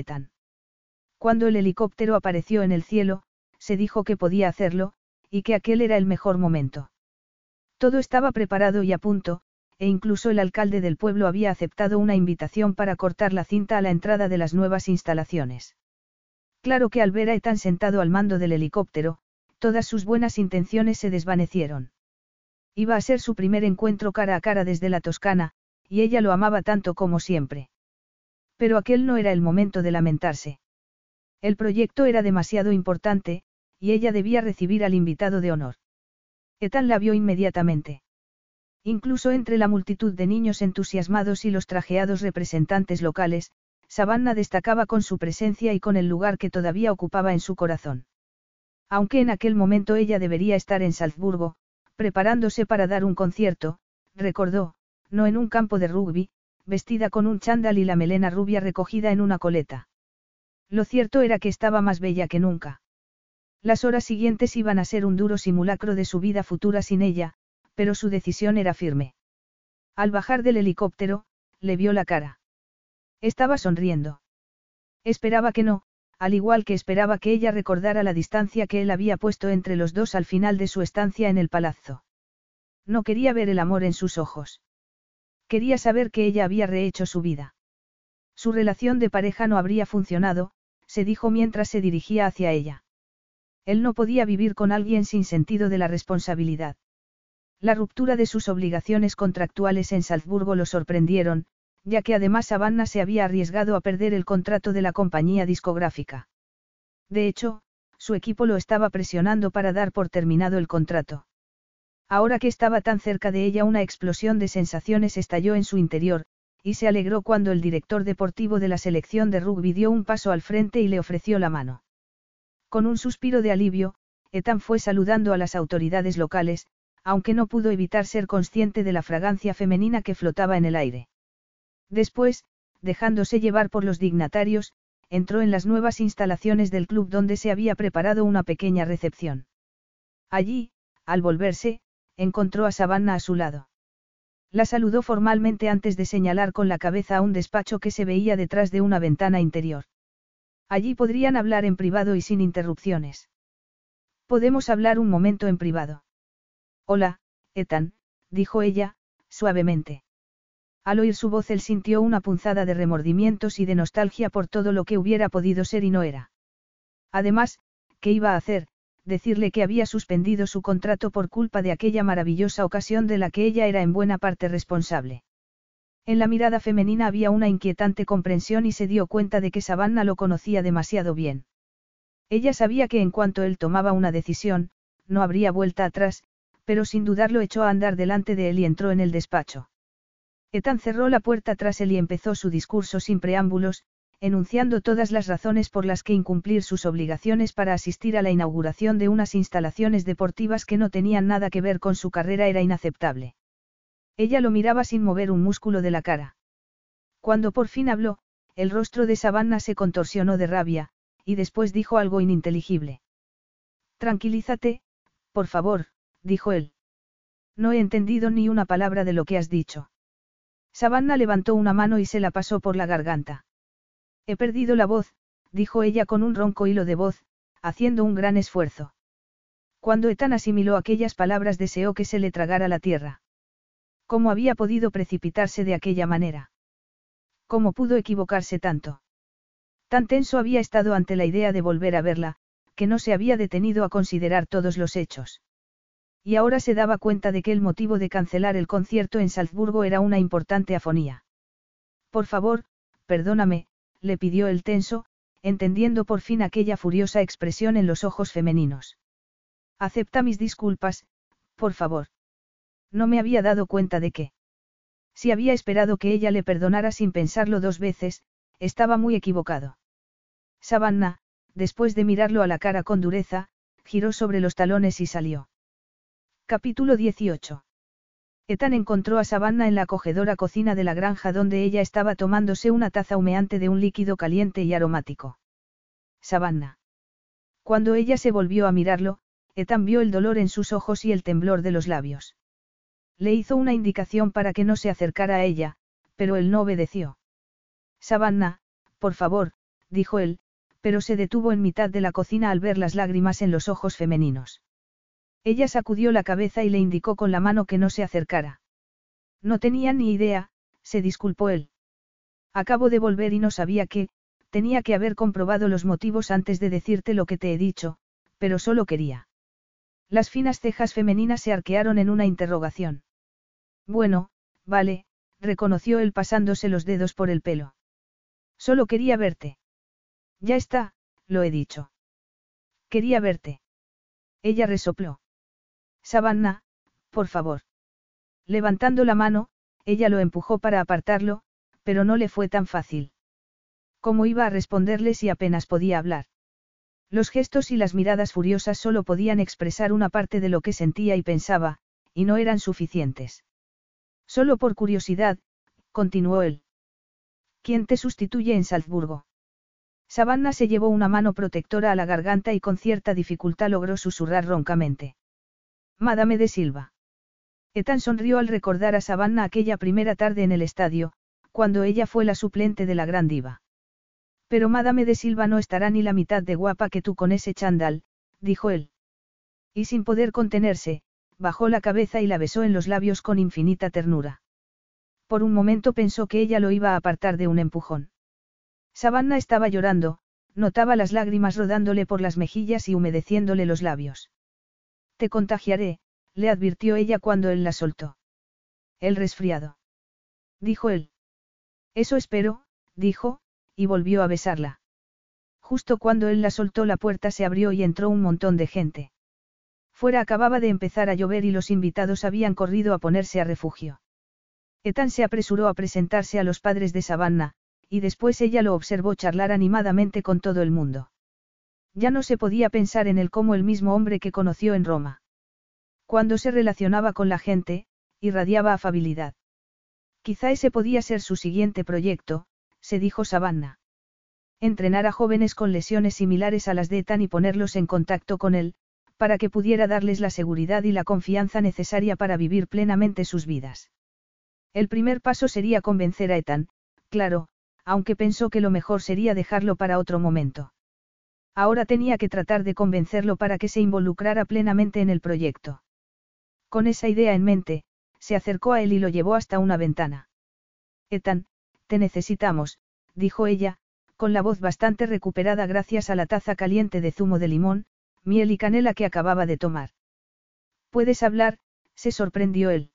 Cuando el helicóptero apareció en el cielo, se dijo que podía hacerlo, y que aquel era el mejor momento. Todo estaba preparado y a punto, e incluso el alcalde del pueblo había aceptado una invitación para cortar la cinta a la entrada de las nuevas instalaciones. Claro que al ver a Ethan sentado al mando del helicóptero, todas sus buenas intenciones se desvanecieron. Iba a ser su primer encuentro cara a cara desde la Toscana, y ella lo amaba tanto como siempre. Pero aquel no era el momento de lamentarse. El proyecto era demasiado importante, y ella debía recibir al invitado de honor. Ethan la vio inmediatamente. Incluso entre la multitud de niños entusiasmados y los trajeados representantes locales, Savannah destacaba con su presencia y con el lugar que todavía ocupaba en su corazón. Aunque en aquel momento ella debería estar en Salzburgo, preparándose para dar un concierto, recordó, no en un campo de rugby, vestida con un chándal y la melena rubia recogida en una coleta. Lo cierto era que estaba más bella que nunca. Las horas siguientes iban a ser un duro simulacro de su vida futura sin ella, pero su decisión era firme. Al bajar del helicóptero, le vio la cara. Estaba sonriendo. Esperaba que no, al igual que esperaba que ella recordara la distancia que él había puesto entre los dos al final de su estancia en el palazzo. No quería ver el amor en sus ojos. Quería saber que ella había rehecho su vida. Su relación de pareja no habría funcionado, se dijo mientras se dirigía hacia ella. Él no podía vivir con alguien sin sentido de la responsabilidad. La ruptura de sus obligaciones contractuales en Salzburgo lo sorprendieron, ya que además Savannah se había arriesgado a perder el contrato de la compañía discográfica. De hecho, su equipo lo estaba presionando para dar por terminado el contrato. Ahora que estaba tan cerca de ella una explosión de sensaciones estalló en su interior, y se alegró cuando el director deportivo de la selección de rugby dio un paso al frente y le ofreció la mano. Con un suspiro de alivio, Ethan fue saludando a las autoridades locales, aunque no pudo evitar ser consciente de la fragancia femenina que flotaba en el aire. Después, dejándose llevar por los dignatarios, entró en las nuevas instalaciones del club donde se había preparado una pequeña recepción. Allí, al volverse, encontró a Savannah a su lado. La saludó formalmente antes de señalar con la cabeza a un despacho que se veía detrás de una ventana interior. Allí podrían hablar en privado y sin interrupciones. Podemos hablar un momento en privado. Hola, Ethan, dijo ella, suavemente. Al oír su voz él sintió una punzada de remordimientos y de nostalgia por todo lo que hubiera podido ser y no era. Además, ¿qué iba a hacer? Decirle que había suspendido su contrato por culpa de aquella maravillosa ocasión de la que ella era en buena parte responsable. En la mirada femenina había una inquietante comprensión y se dio cuenta de que Savannah lo conocía demasiado bien. Ella sabía que en cuanto él tomaba una decisión, no habría vuelta atrás, pero sin dudarlo echó a andar delante de él y entró en el despacho. Ethan cerró la puerta tras él y empezó su discurso sin preámbulos, enunciando todas las razones por las que incumplir sus obligaciones para asistir a la inauguración de unas instalaciones deportivas que no tenían nada que ver con su carrera era inaceptable. Ella lo miraba sin mover un músculo de la cara. Cuando por fin habló, el rostro de Savannah se contorsionó de rabia, y después dijo algo ininteligible. Tranquilízate, por favor, dijo él. No he entendido ni una palabra de lo que has dicho. Savannah levantó una mano y se la pasó por la garganta. He perdido la voz, dijo ella con un ronco hilo de voz, haciendo un gran esfuerzo. Cuando Ethan asimiló aquellas palabras deseó que se le tragara la tierra. ¿Cómo había podido precipitarse de aquella manera? ¿Cómo pudo equivocarse tanto? Tan tenso había estado ante la idea de volver a verla, que no se había detenido a considerar todos los hechos. Y ahora se daba cuenta de que el motivo de cancelar el concierto en Salzburgo era una importante afonía. Por favor, perdóname, le pidió el tenso, entendiendo por fin aquella furiosa expresión en los ojos femeninos. Acepta mis disculpas, por favor. No me había dado cuenta de que. Si había esperado que ella le perdonara sin pensarlo dos veces, estaba muy equivocado. Savannah, después de mirarlo a la cara con dureza, giró sobre los talones y salió. Capítulo 18. Ethan encontró a Savannah en la acogedora cocina de la granja donde ella estaba tomándose una taza humeante de un líquido caliente y aromático. Savannah. Cuando ella se volvió a mirarlo, Ethan vio el dolor en sus ojos y el temblor de los labios. Le hizo una indicación para que no se acercara a ella, pero él no obedeció. Savannah, por favor, dijo él, pero se detuvo en mitad de la cocina al ver las lágrimas en los ojos femeninos. Ella sacudió la cabeza y le indicó con la mano que no se acercara. No tenía ni idea, se disculpó él. Acabo de volver y no sabía que, tenía que haber comprobado los motivos antes de decirte lo que te he dicho, pero solo quería. Las finas cejas femeninas se arquearon en una interrogación. Bueno, vale, reconoció él pasándose los dedos por el pelo. Solo quería verte. Ya está, lo he dicho. Quería verte. Ella resopló. Savannah, por favor. Levantando la mano, ella lo empujó para apartarlo, pero no le fue tan fácil. ¿Cómo iba a responderle si apenas podía hablar? Los gestos y las miradas furiosas solo podían expresar una parte de lo que sentía y pensaba, y no eran suficientes. Solo por curiosidad, continuó él. ¿Quién te sustituye en Salzburgo? Savannah se llevó una mano protectora a la garganta y con cierta dificultad logró susurrar roncamente. Madame de Silva. Ethan sonrió al recordar a Savannah aquella primera tarde en el estadio, cuando ella fue la suplente de la gran diva. Pero Madame de Silva no estará ni la mitad de guapa que tú con ese chandal, dijo él. Y sin poder contenerse, bajó la cabeza y la besó en los labios con infinita ternura. Por un momento pensó que ella lo iba a apartar de un empujón. Savannah estaba llorando, notaba las lágrimas rodándole por las mejillas y humedeciéndole los labios. Te contagiaré, le advirtió ella cuando él la soltó. El resfriado. Dijo él. Eso espero, dijo, y volvió a besarla. Justo cuando él la soltó la puerta se abrió y entró un montón de gente. Fuera acababa de empezar a llover y los invitados habían corrido a ponerse a refugio. Ethan se apresuró a presentarse a los padres de Savannah, y después ella lo observó charlar animadamente con todo el mundo. Ya no se podía pensar en él como el mismo hombre que conoció en Roma. Cuando se relacionaba con la gente, irradiaba afabilidad. Quizá ese podía ser su siguiente proyecto, se dijo Savannah. Entrenar a jóvenes con lesiones similares a las de Ethan y ponerlos en contacto con él, para que pudiera darles la seguridad y la confianza necesaria para vivir plenamente sus vidas. El primer paso sería convencer a Ethan, claro, aunque pensó que lo mejor sería dejarlo para otro momento. Ahora tenía que tratar de convencerlo para que se involucrara plenamente en el proyecto. Con esa idea en mente, se acercó a él y lo llevó hasta una ventana. Ethan, te necesitamos, dijo ella, con la voz bastante recuperada gracias a la taza caliente de zumo de limón, miel y canela que acababa de tomar. ¿Puedes hablar? se sorprendió él.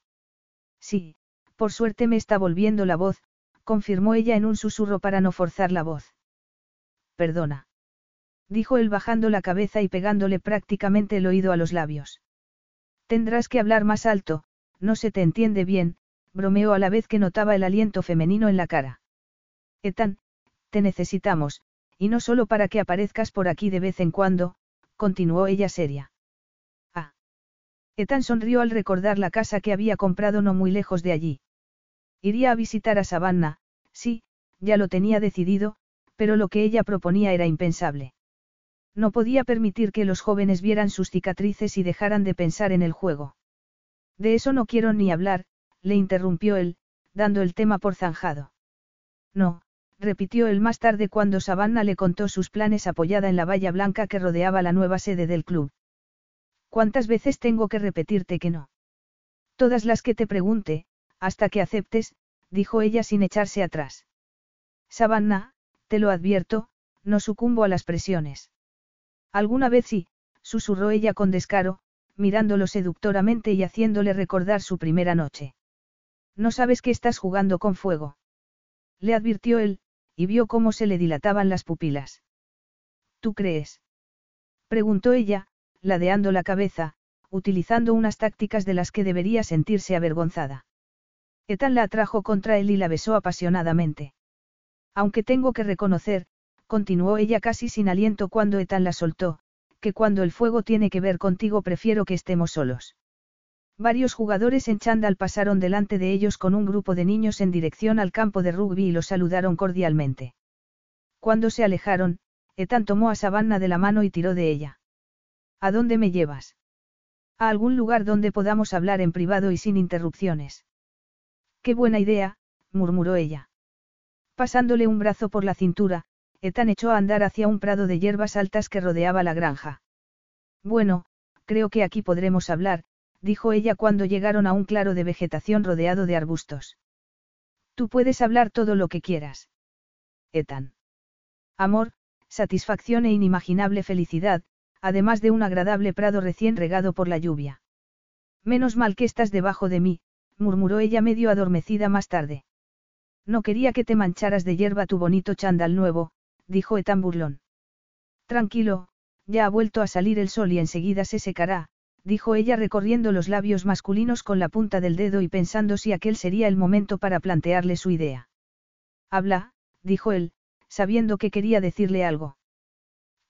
Sí, por suerte me está volviendo la voz, confirmó ella en un susurro para no forzar la voz. Perdona dijo él bajando la cabeza y pegándole prácticamente el oído a los labios. Tendrás que hablar más alto, no se te entiende bien, bromeó a la vez que notaba el aliento femenino en la cara. Ethan, te necesitamos, y no solo para que aparezcas por aquí de vez en cuando, continuó ella seria. Ah. Ethan sonrió al recordar la casa que había comprado no muy lejos de allí. Iría a visitar a Savannah, sí, ya lo tenía decidido, pero lo que ella proponía era impensable. No podía permitir que los jóvenes vieran sus cicatrices y dejaran de pensar en el juego. De eso no quiero ni hablar, le interrumpió él, dando el tema por zanjado. No, repitió él más tarde cuando Savannah le contó sus planes apoyada en la valla blanca que rodeaba la nueva sede del club. ¿Cuántas veces tengo que repetirte que no? Todas las que te pregunte, hasta que aceptes, dijo ella sin echarse atrás. Savannah, te lo advierto, no sucumbo a las presiones. Alguna vez sí, susurró ella con descaro, mirándolo seductoramente y haciéndole recordar su primera noche. No sabes que estás jugando con fuego. Le advirtió él, y vio cómo se le dilataban las pupilas. ¿Tú crees? Preguntó ella, ladeando la cabeza, utilizando unas tácticas de las que debería sentirse avergonzada. Ethan la atrajo contra él y la besó apasionadamente. Aunque tengo que reconocer, continuó ella casi sin aliento cuando Ethan la soltó, que cuando el fuego tiene que ver contigo prefiero que estemos solos. Varios jugadores en chándal pasaron delante de ellos con un grupo de niños en dirección al campo de rugby y los saludaron cordialmente. Cuando se alejaron, Ethan tomó a Savannah de la mano y tiró de ella. ¿A dónde me llevas? A algún lugar donde podamos hablar en privado y sin interrupciones. Qué buena idea, murmuró ella. Pasándole un brazo por la cintura, Ethan echó a andar hacia un prado de hierbas altas que rodeaba la granja. Bueno, creo que aquí podremos hablar, dijo ella cuando llegaron a un claro de vegetación rodeado de arbustos. Tú puedes hablar todo lo que quieras. Ethan. Amor, satisfacción e inimaginable felicidad, además de un agradable prado recién regado por la lluvia. Menos mal que estás debajo de mí, murmuró ella medio adormecida más tarde. No quería que te mancharas de hierba tu bonito chándal nuevo, dijo Ethan burlón. Tranquilo, ya ha vuelto a salir el sol y enseguida se secará, dijo ella recorriendo los labios masculinos con la punta del dedo y pensando si aquel sería el momento para plantearle su idea. Habla, dijo él, sabiendo que quería decirle algo.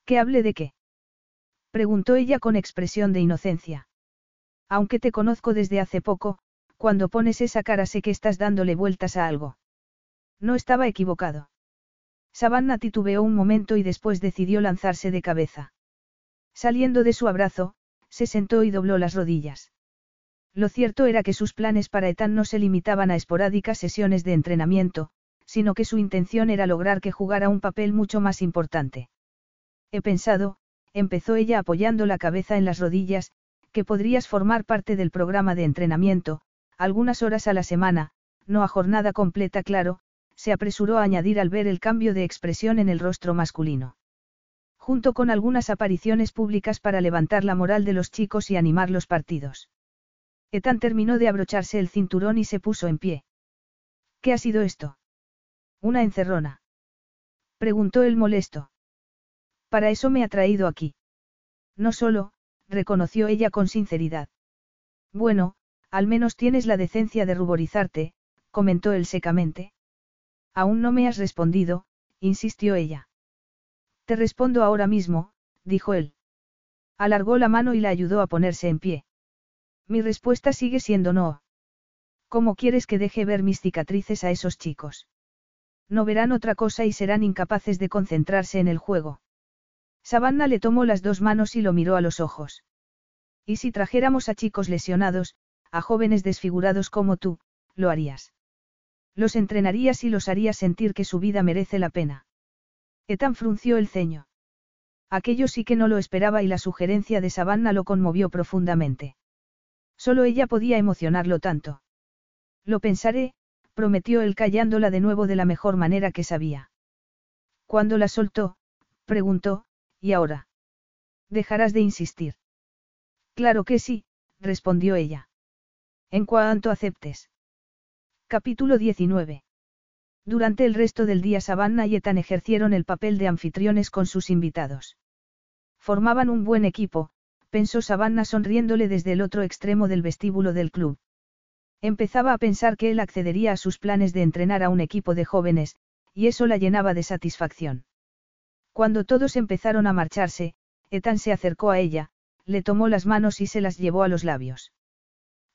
¿Qué hable de qué? preguntó ella con expresión de inocencia. Aunque te conozco desde hace poco, cuando pones esa cara sé que estás dándole vueltas a algo. No estaba equivocado. Savannah titubeó un momento y después decidió lanzarse de cabeza. Saliendo de su abrazo, se sentó y dobló las rodillas. Lo cierto era que sus planes para Ethan no se limitaban a esporádicas sesiones de entrenamiento, sino que su intención era lograr que jugara un papel mucho más importante. He pensado, empezó ella apoyando la cabeza en las rodillas, que podrías formar parte del programa de entrenamiento, algunas horas a la semana, no a jornada completa claro, se apresuró a añadir al ver el cambio de expresión en el rostro masculino junto con algunas apariciones públicas para levantar la moral de los chicos y animar los partidos. Ethan terminó de abrocharse el cinturón y se puso en pie. ¿Qué ha sido esto? Una encerrona. Preguntó el molesto. Para eso me ha traído aquí. No solo, reconoció ella con sinceridad. Bueno, al menos tienes la decencia de ruborizarte, comentó él secamente. Aún no me has respondido, insistió ella. Te respondo ahora mismo, dijo él. Alargó la mano y la ayudó a ponerse en pie. Mi respuesta sigue siendo no. ¿Cómo quieres que deje ver mis cicatrices a esos chicos? No verán otra cosa y serán incapaces de concentrarse en el juego. Savannah le tomó las dos manos y lo miró a los ojos. ¿Y si trajéramos a chicos lesionados, a jóvenes desfigurados como tú, lo harías? Los entrenarías y los harías sentir que su vida merece la pena. Ethan frunció el ceño. Aquello sí que no lo esperaba y la sugerencia de Savannah lo conmovió profundamente. Solo ella podía emocionarlo tanto. Lo pensaré, prometió él callándola de nuevo de la mejor manera que sabía. Cuando la soltó, preguntó, ¿y ahora? ¿Dejarás de insistir? Claro que sí, respondió ella. En cuanto aceptes. Capítulo 19. Durante el resto del día Savannah y Ethan ejercieron el papel de anfitriones con sus invitados. Formaban un buen equipo, pensó Savannah sonriéndole desde el otro extremo del vestíbulo del club. Empezaba a pensar que él accedería a sus planes de entrenar a un equipo de jóvenes, y eso la llenaba de satisfacción. Cuando todos empezaron a marcharse, Ethan se acercó a ella, le tomó las manos y se las llevó a los labios.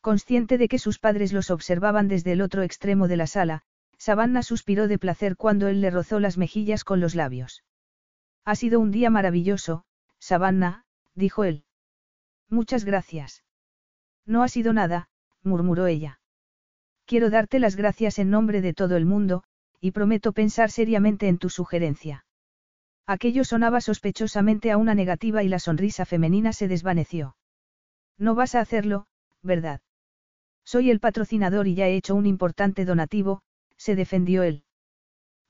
Consciente de que sus padres los observaban desde el otro extremo de la sala, Savannah suspiró de placer cuando él le rozó las mejillas con los labios. Ha sido un día maravilloso, Savannah, dijo él. Muchas gracias. No ha sido nada, murmuró ella. Quiero darte las gracias en nombre de todo el mundo, y prometo pensar seriamente en tu sugerencia. Aquello sonaba sospechosamente a una negativa y la sonrisa femenina se desvaneció. No vas a hacerlo, ¿verdad? Soy el patrocinador y ya he hecho un importante donativo, se defendió él.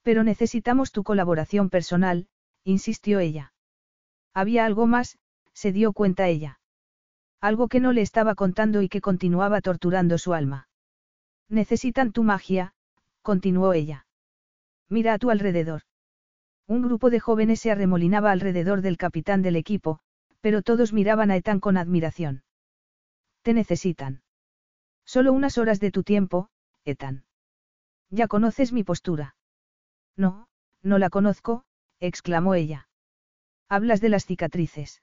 Pero necesitamos tu colaboración personal, insistió ella. Había algo más, se dio cuenta ella. Algo que no le estaba contando y que continuaba torturando su alma. Necesitan tu magia, continuó ella. Mira a tu alrededor. Un grupo de jóvenes se arremolinaba alrededor del capitán del equipo, pero todos miraban a Ethan con admiración. Te necesitan. Solo unas horas de tu tiempo, Ethan. Ya conoces mi postura. No, no la conozco, exclamó ella. Hablas de las cicatrices.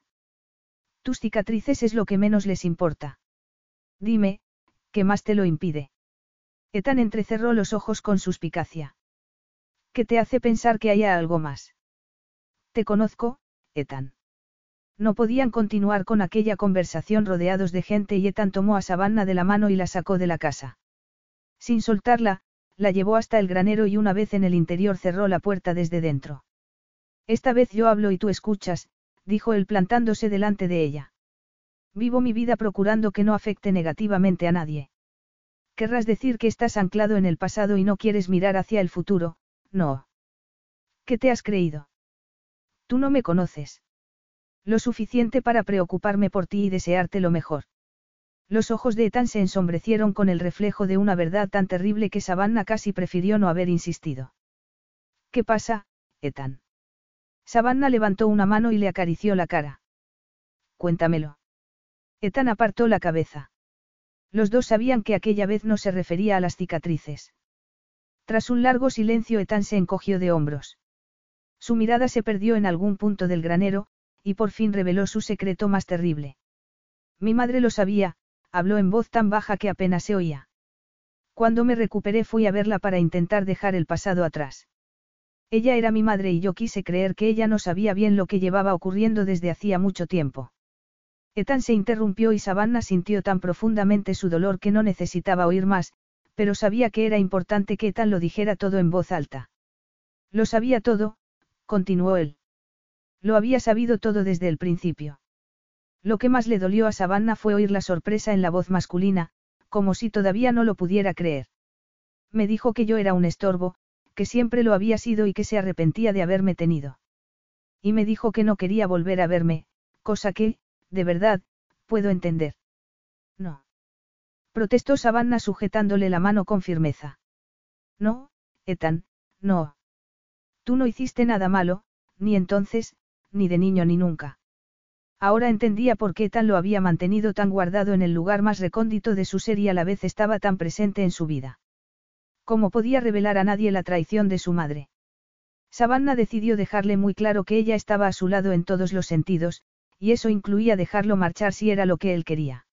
Tus cicatrices es lo que menos les importa. Dime, ¿qué más te lo impide? Ethan entrecerró los ojos con suspicacia. ¿Qué te hace pensar que haya algo más? Te conozco, Ethan. No podían continuar con aquella conversación rodeados de gente y Ethan tomó a Savannah de la mano y la sacó de la casa. Sin soltarla, la llevó hasta el granero y una vez en el interior cerró la puerta desde dentro. Esta vez yo hablo y tú escuchas, dijo él plantándose delante de ella. Vivo mi vida procurando que no afecte negativamente a nadie. Querrás decir que estás anclado en el pasado y no quieres mirar hacia el futuro, no. ¿Qué te has creído? Tú no me conoces. Lo suficiente para preocuparme por ti y desearte lo mejor. Los ojos de Ethan se ensombrecieron con el reflejo de una verdad tan terrible que Savannah casi prefirió no haber insistido. ¿Qué pasa, Ethan? Savannah levantó una mano y le acarició la cara. Cuéntamelo. Ethan apartó la cabeza. Los dos sabían que aquella vez no se refería a las cicatrices. Tras un largo silencio Ethan se encogió de hombros. Su mirada se perdió en algún punto del granero, y por fin reveló su secreto más terrible. Mi madre lo sabía, habló en voz tan baja que apenas se oía. Cuando me recuperé fui a verla para intentar dejar el pasado atrás. Ella era mi madre y yo quise creer que ella no sabía bien lo que llevaba ocurriendo desde hacía mucho tiempo. Ethan se interrumpió y Savannah sintió tan profundamente su dolor que no necesitaba oír más, pero sabía que era importante que Ethan lo dijera todo en voz alta. Lo sabía todo, continuó él. Lo había sabido todo desde el principio. Lo que más le dolió a Savannah fue oír la sorpresa en la voz masculina, como si todavía no lo pudiera creer. Me dijo que yo era un estorbo, que siempre lo había sido y que se arrepentía de haberme tenido. Y me dijo que no quería volver a verme, cosa que, de verdad, puedo entender. No protestó Savannah sujetándole la mano con firmeza. No, Ethan, no. Tú no hiciste nada malo, ni entonces, ni de niño ni nunca. Ahora entendía por qué Ethan lo había mantenido tan guardado en el lugar más recóndito de su ser y a la vez estaba tan presente en su vida. ¿Cómo podía revelar a nadie la traición de su madre? Savannah decidió dejarle muy claro que ella estaba a su lado en todos los sentidos, y eso incluía dejarlo marchar si era lo que él quería.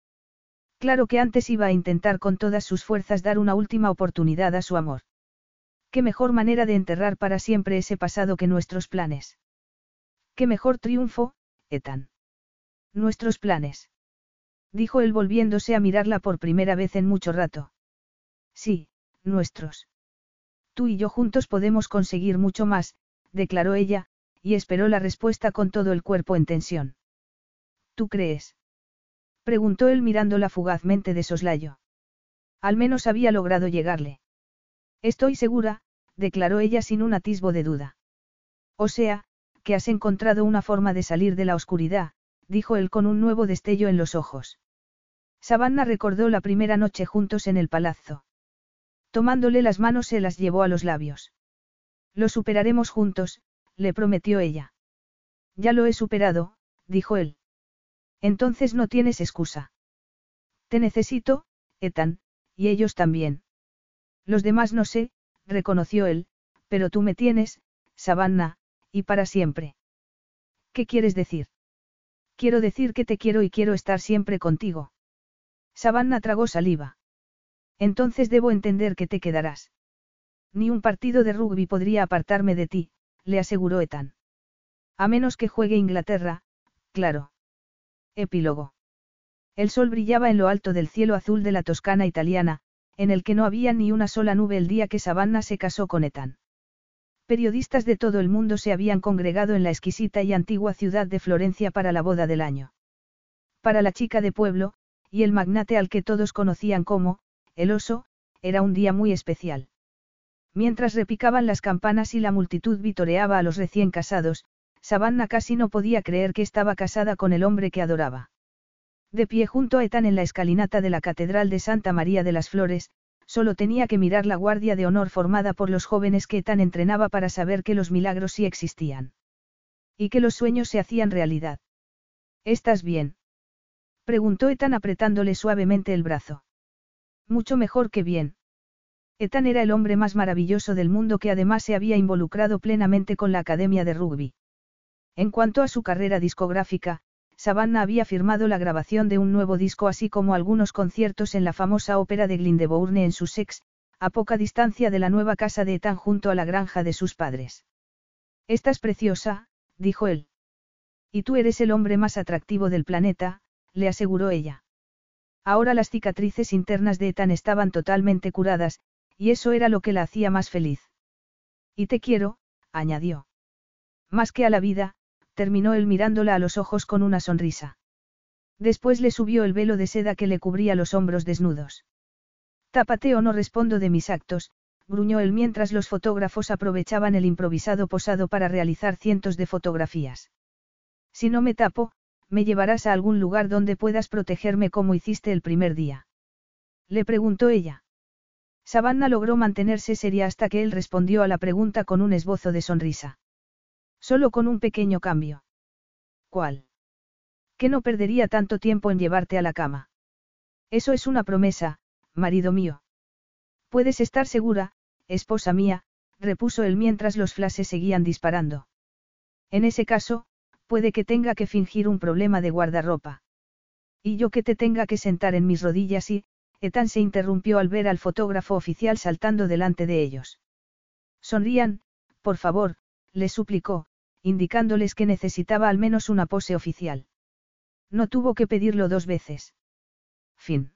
Claro que antes iba a intentar con todas sus fuerzas dar una última oportunidad a su amor. Qué mejor manera de enterrar para siempre ese pasado que nuestros planes. Qué mejor triunfo, Ethan. Nuestros planes. Dijo él volviéndose a mirarla por primera vez en mucho rato. Sí, nuestros. Tú y yo juntos podemos conseguir mucho más, declaró ella, y esperó la respuesta con todo el cuerpo en tensión. ¿Tú crees? Preguntó él mirándola fugazmente de soslayo. Al menos había logrado llegarle. Estoy segura, declaró ella sin un atisbo de duda. O sea, que has encontrado una forma de salir de la oscuridad, dijo él con un nuevo destello en los ojos. Savannah recordó la primera noche juntos en el palazzo. Tomándole las manos se las llevó a los labios. Lo superaremos juntos, le prometió ella. Ya lo he superado, dijo él. Entonces no tienes excusa. Te necesito, Ethan, y ellos también. Los demás no sé, reconoció él, pero tú me tienes, Savannah, y para siempre. ¿Qué quieres decir? Quiero decir que te quiero y quiero estar siempre contigo. Savannah tragó saliva. Entonces debo entender que te quedarás. Ni un partido de rugby podría apartarme de ti, le aseguró Ethan. A menos que juegue Inglaterra, claro. Epílogo. El sol brillaba en lo alto del cielo azul de la Toscana italiana, en el que no había ni una sola nube el día que Savannah se casó con Ethan. Periodistas de todo el mundo se habían congregado en la exquisita y antigua ciudad de Florencia para la boda del año. Para la chica de pueblo, y el magnate al que todos conocían como, el oso, era un día muy especial. Mientras repicaban las campanas y la multitud vitoreaba a los recién casados, Savannah casi no podía creer que estaba casada con el hombre que adoraba. De pie junto a Ethan en la escalinata de la Catedral de Santa María de las Flores, solo tenía que mirar la guardia de honor formada por los jóvenes que Ethan entrenaba para saber que los milagros sí existían. Y que los sueños se hacían realidad. ¿Estás bien? Preguntó Ethan apretándole suavemente el brazo. Mucho mejor que bien. Ethan era el hombre más maravilloso del mundo que además se había involucrado plenamente con la Academia de Rugby. En cuanto a su carrera discográfica, Savannah había firmado la grabación de un nuevo disco así como algunos conciertos en la famosa ópera de Glyndebourne en Sussex, a poca distancia de la nueva casa de Ethan junto a la granja de sus padres. Estás preciosa, dijo él. Y tú eres el hombre más atractivo del planeta, le aseguró ella. Ahora las cicatrices internas de Ethan estaban totalmente curadas, y eso era lo que la hacía más feliz. Y te quiero, añadió. Más que a la vida, terminó él mirándola a los ojos con una sonrisa. Después le subió el velo de seda que le cubría los hombros desnudos. Tápate o no respondo de mis actos, gruñó él mientras los fotógrafos aprovechaban el improvisado posado para realizar cientos de fotografías. Si no me tapo, me llevarás a algún lugar donde puedas protegerme como hiciste el primer día. Le preguntó ella. Savannah logró mantenerse seria hasta que él respondió a la pregunta con un esbozo de sonrisa. Solo con un pequeño cambio. ¿Cuál? Que no perdería tanto tiempo en llevarte a la cama. Eso es una promesa, marido mío. Puedes estar segura, esposa mía, repuso él mientras los flashes seguían disparando. En ese caso, puede que tenga que fingir un problema de guardarropa. Y yo que te tenga que sentar en mis rodillas y, Ethan se interrumpió al ver al fotógrafo oficial saltando delante de ellos. Sonrían, por favor, le suplicó, indicándoles que necesitaba al menos una pose oficial. No tuvo que pedirlo dos veces. Fin.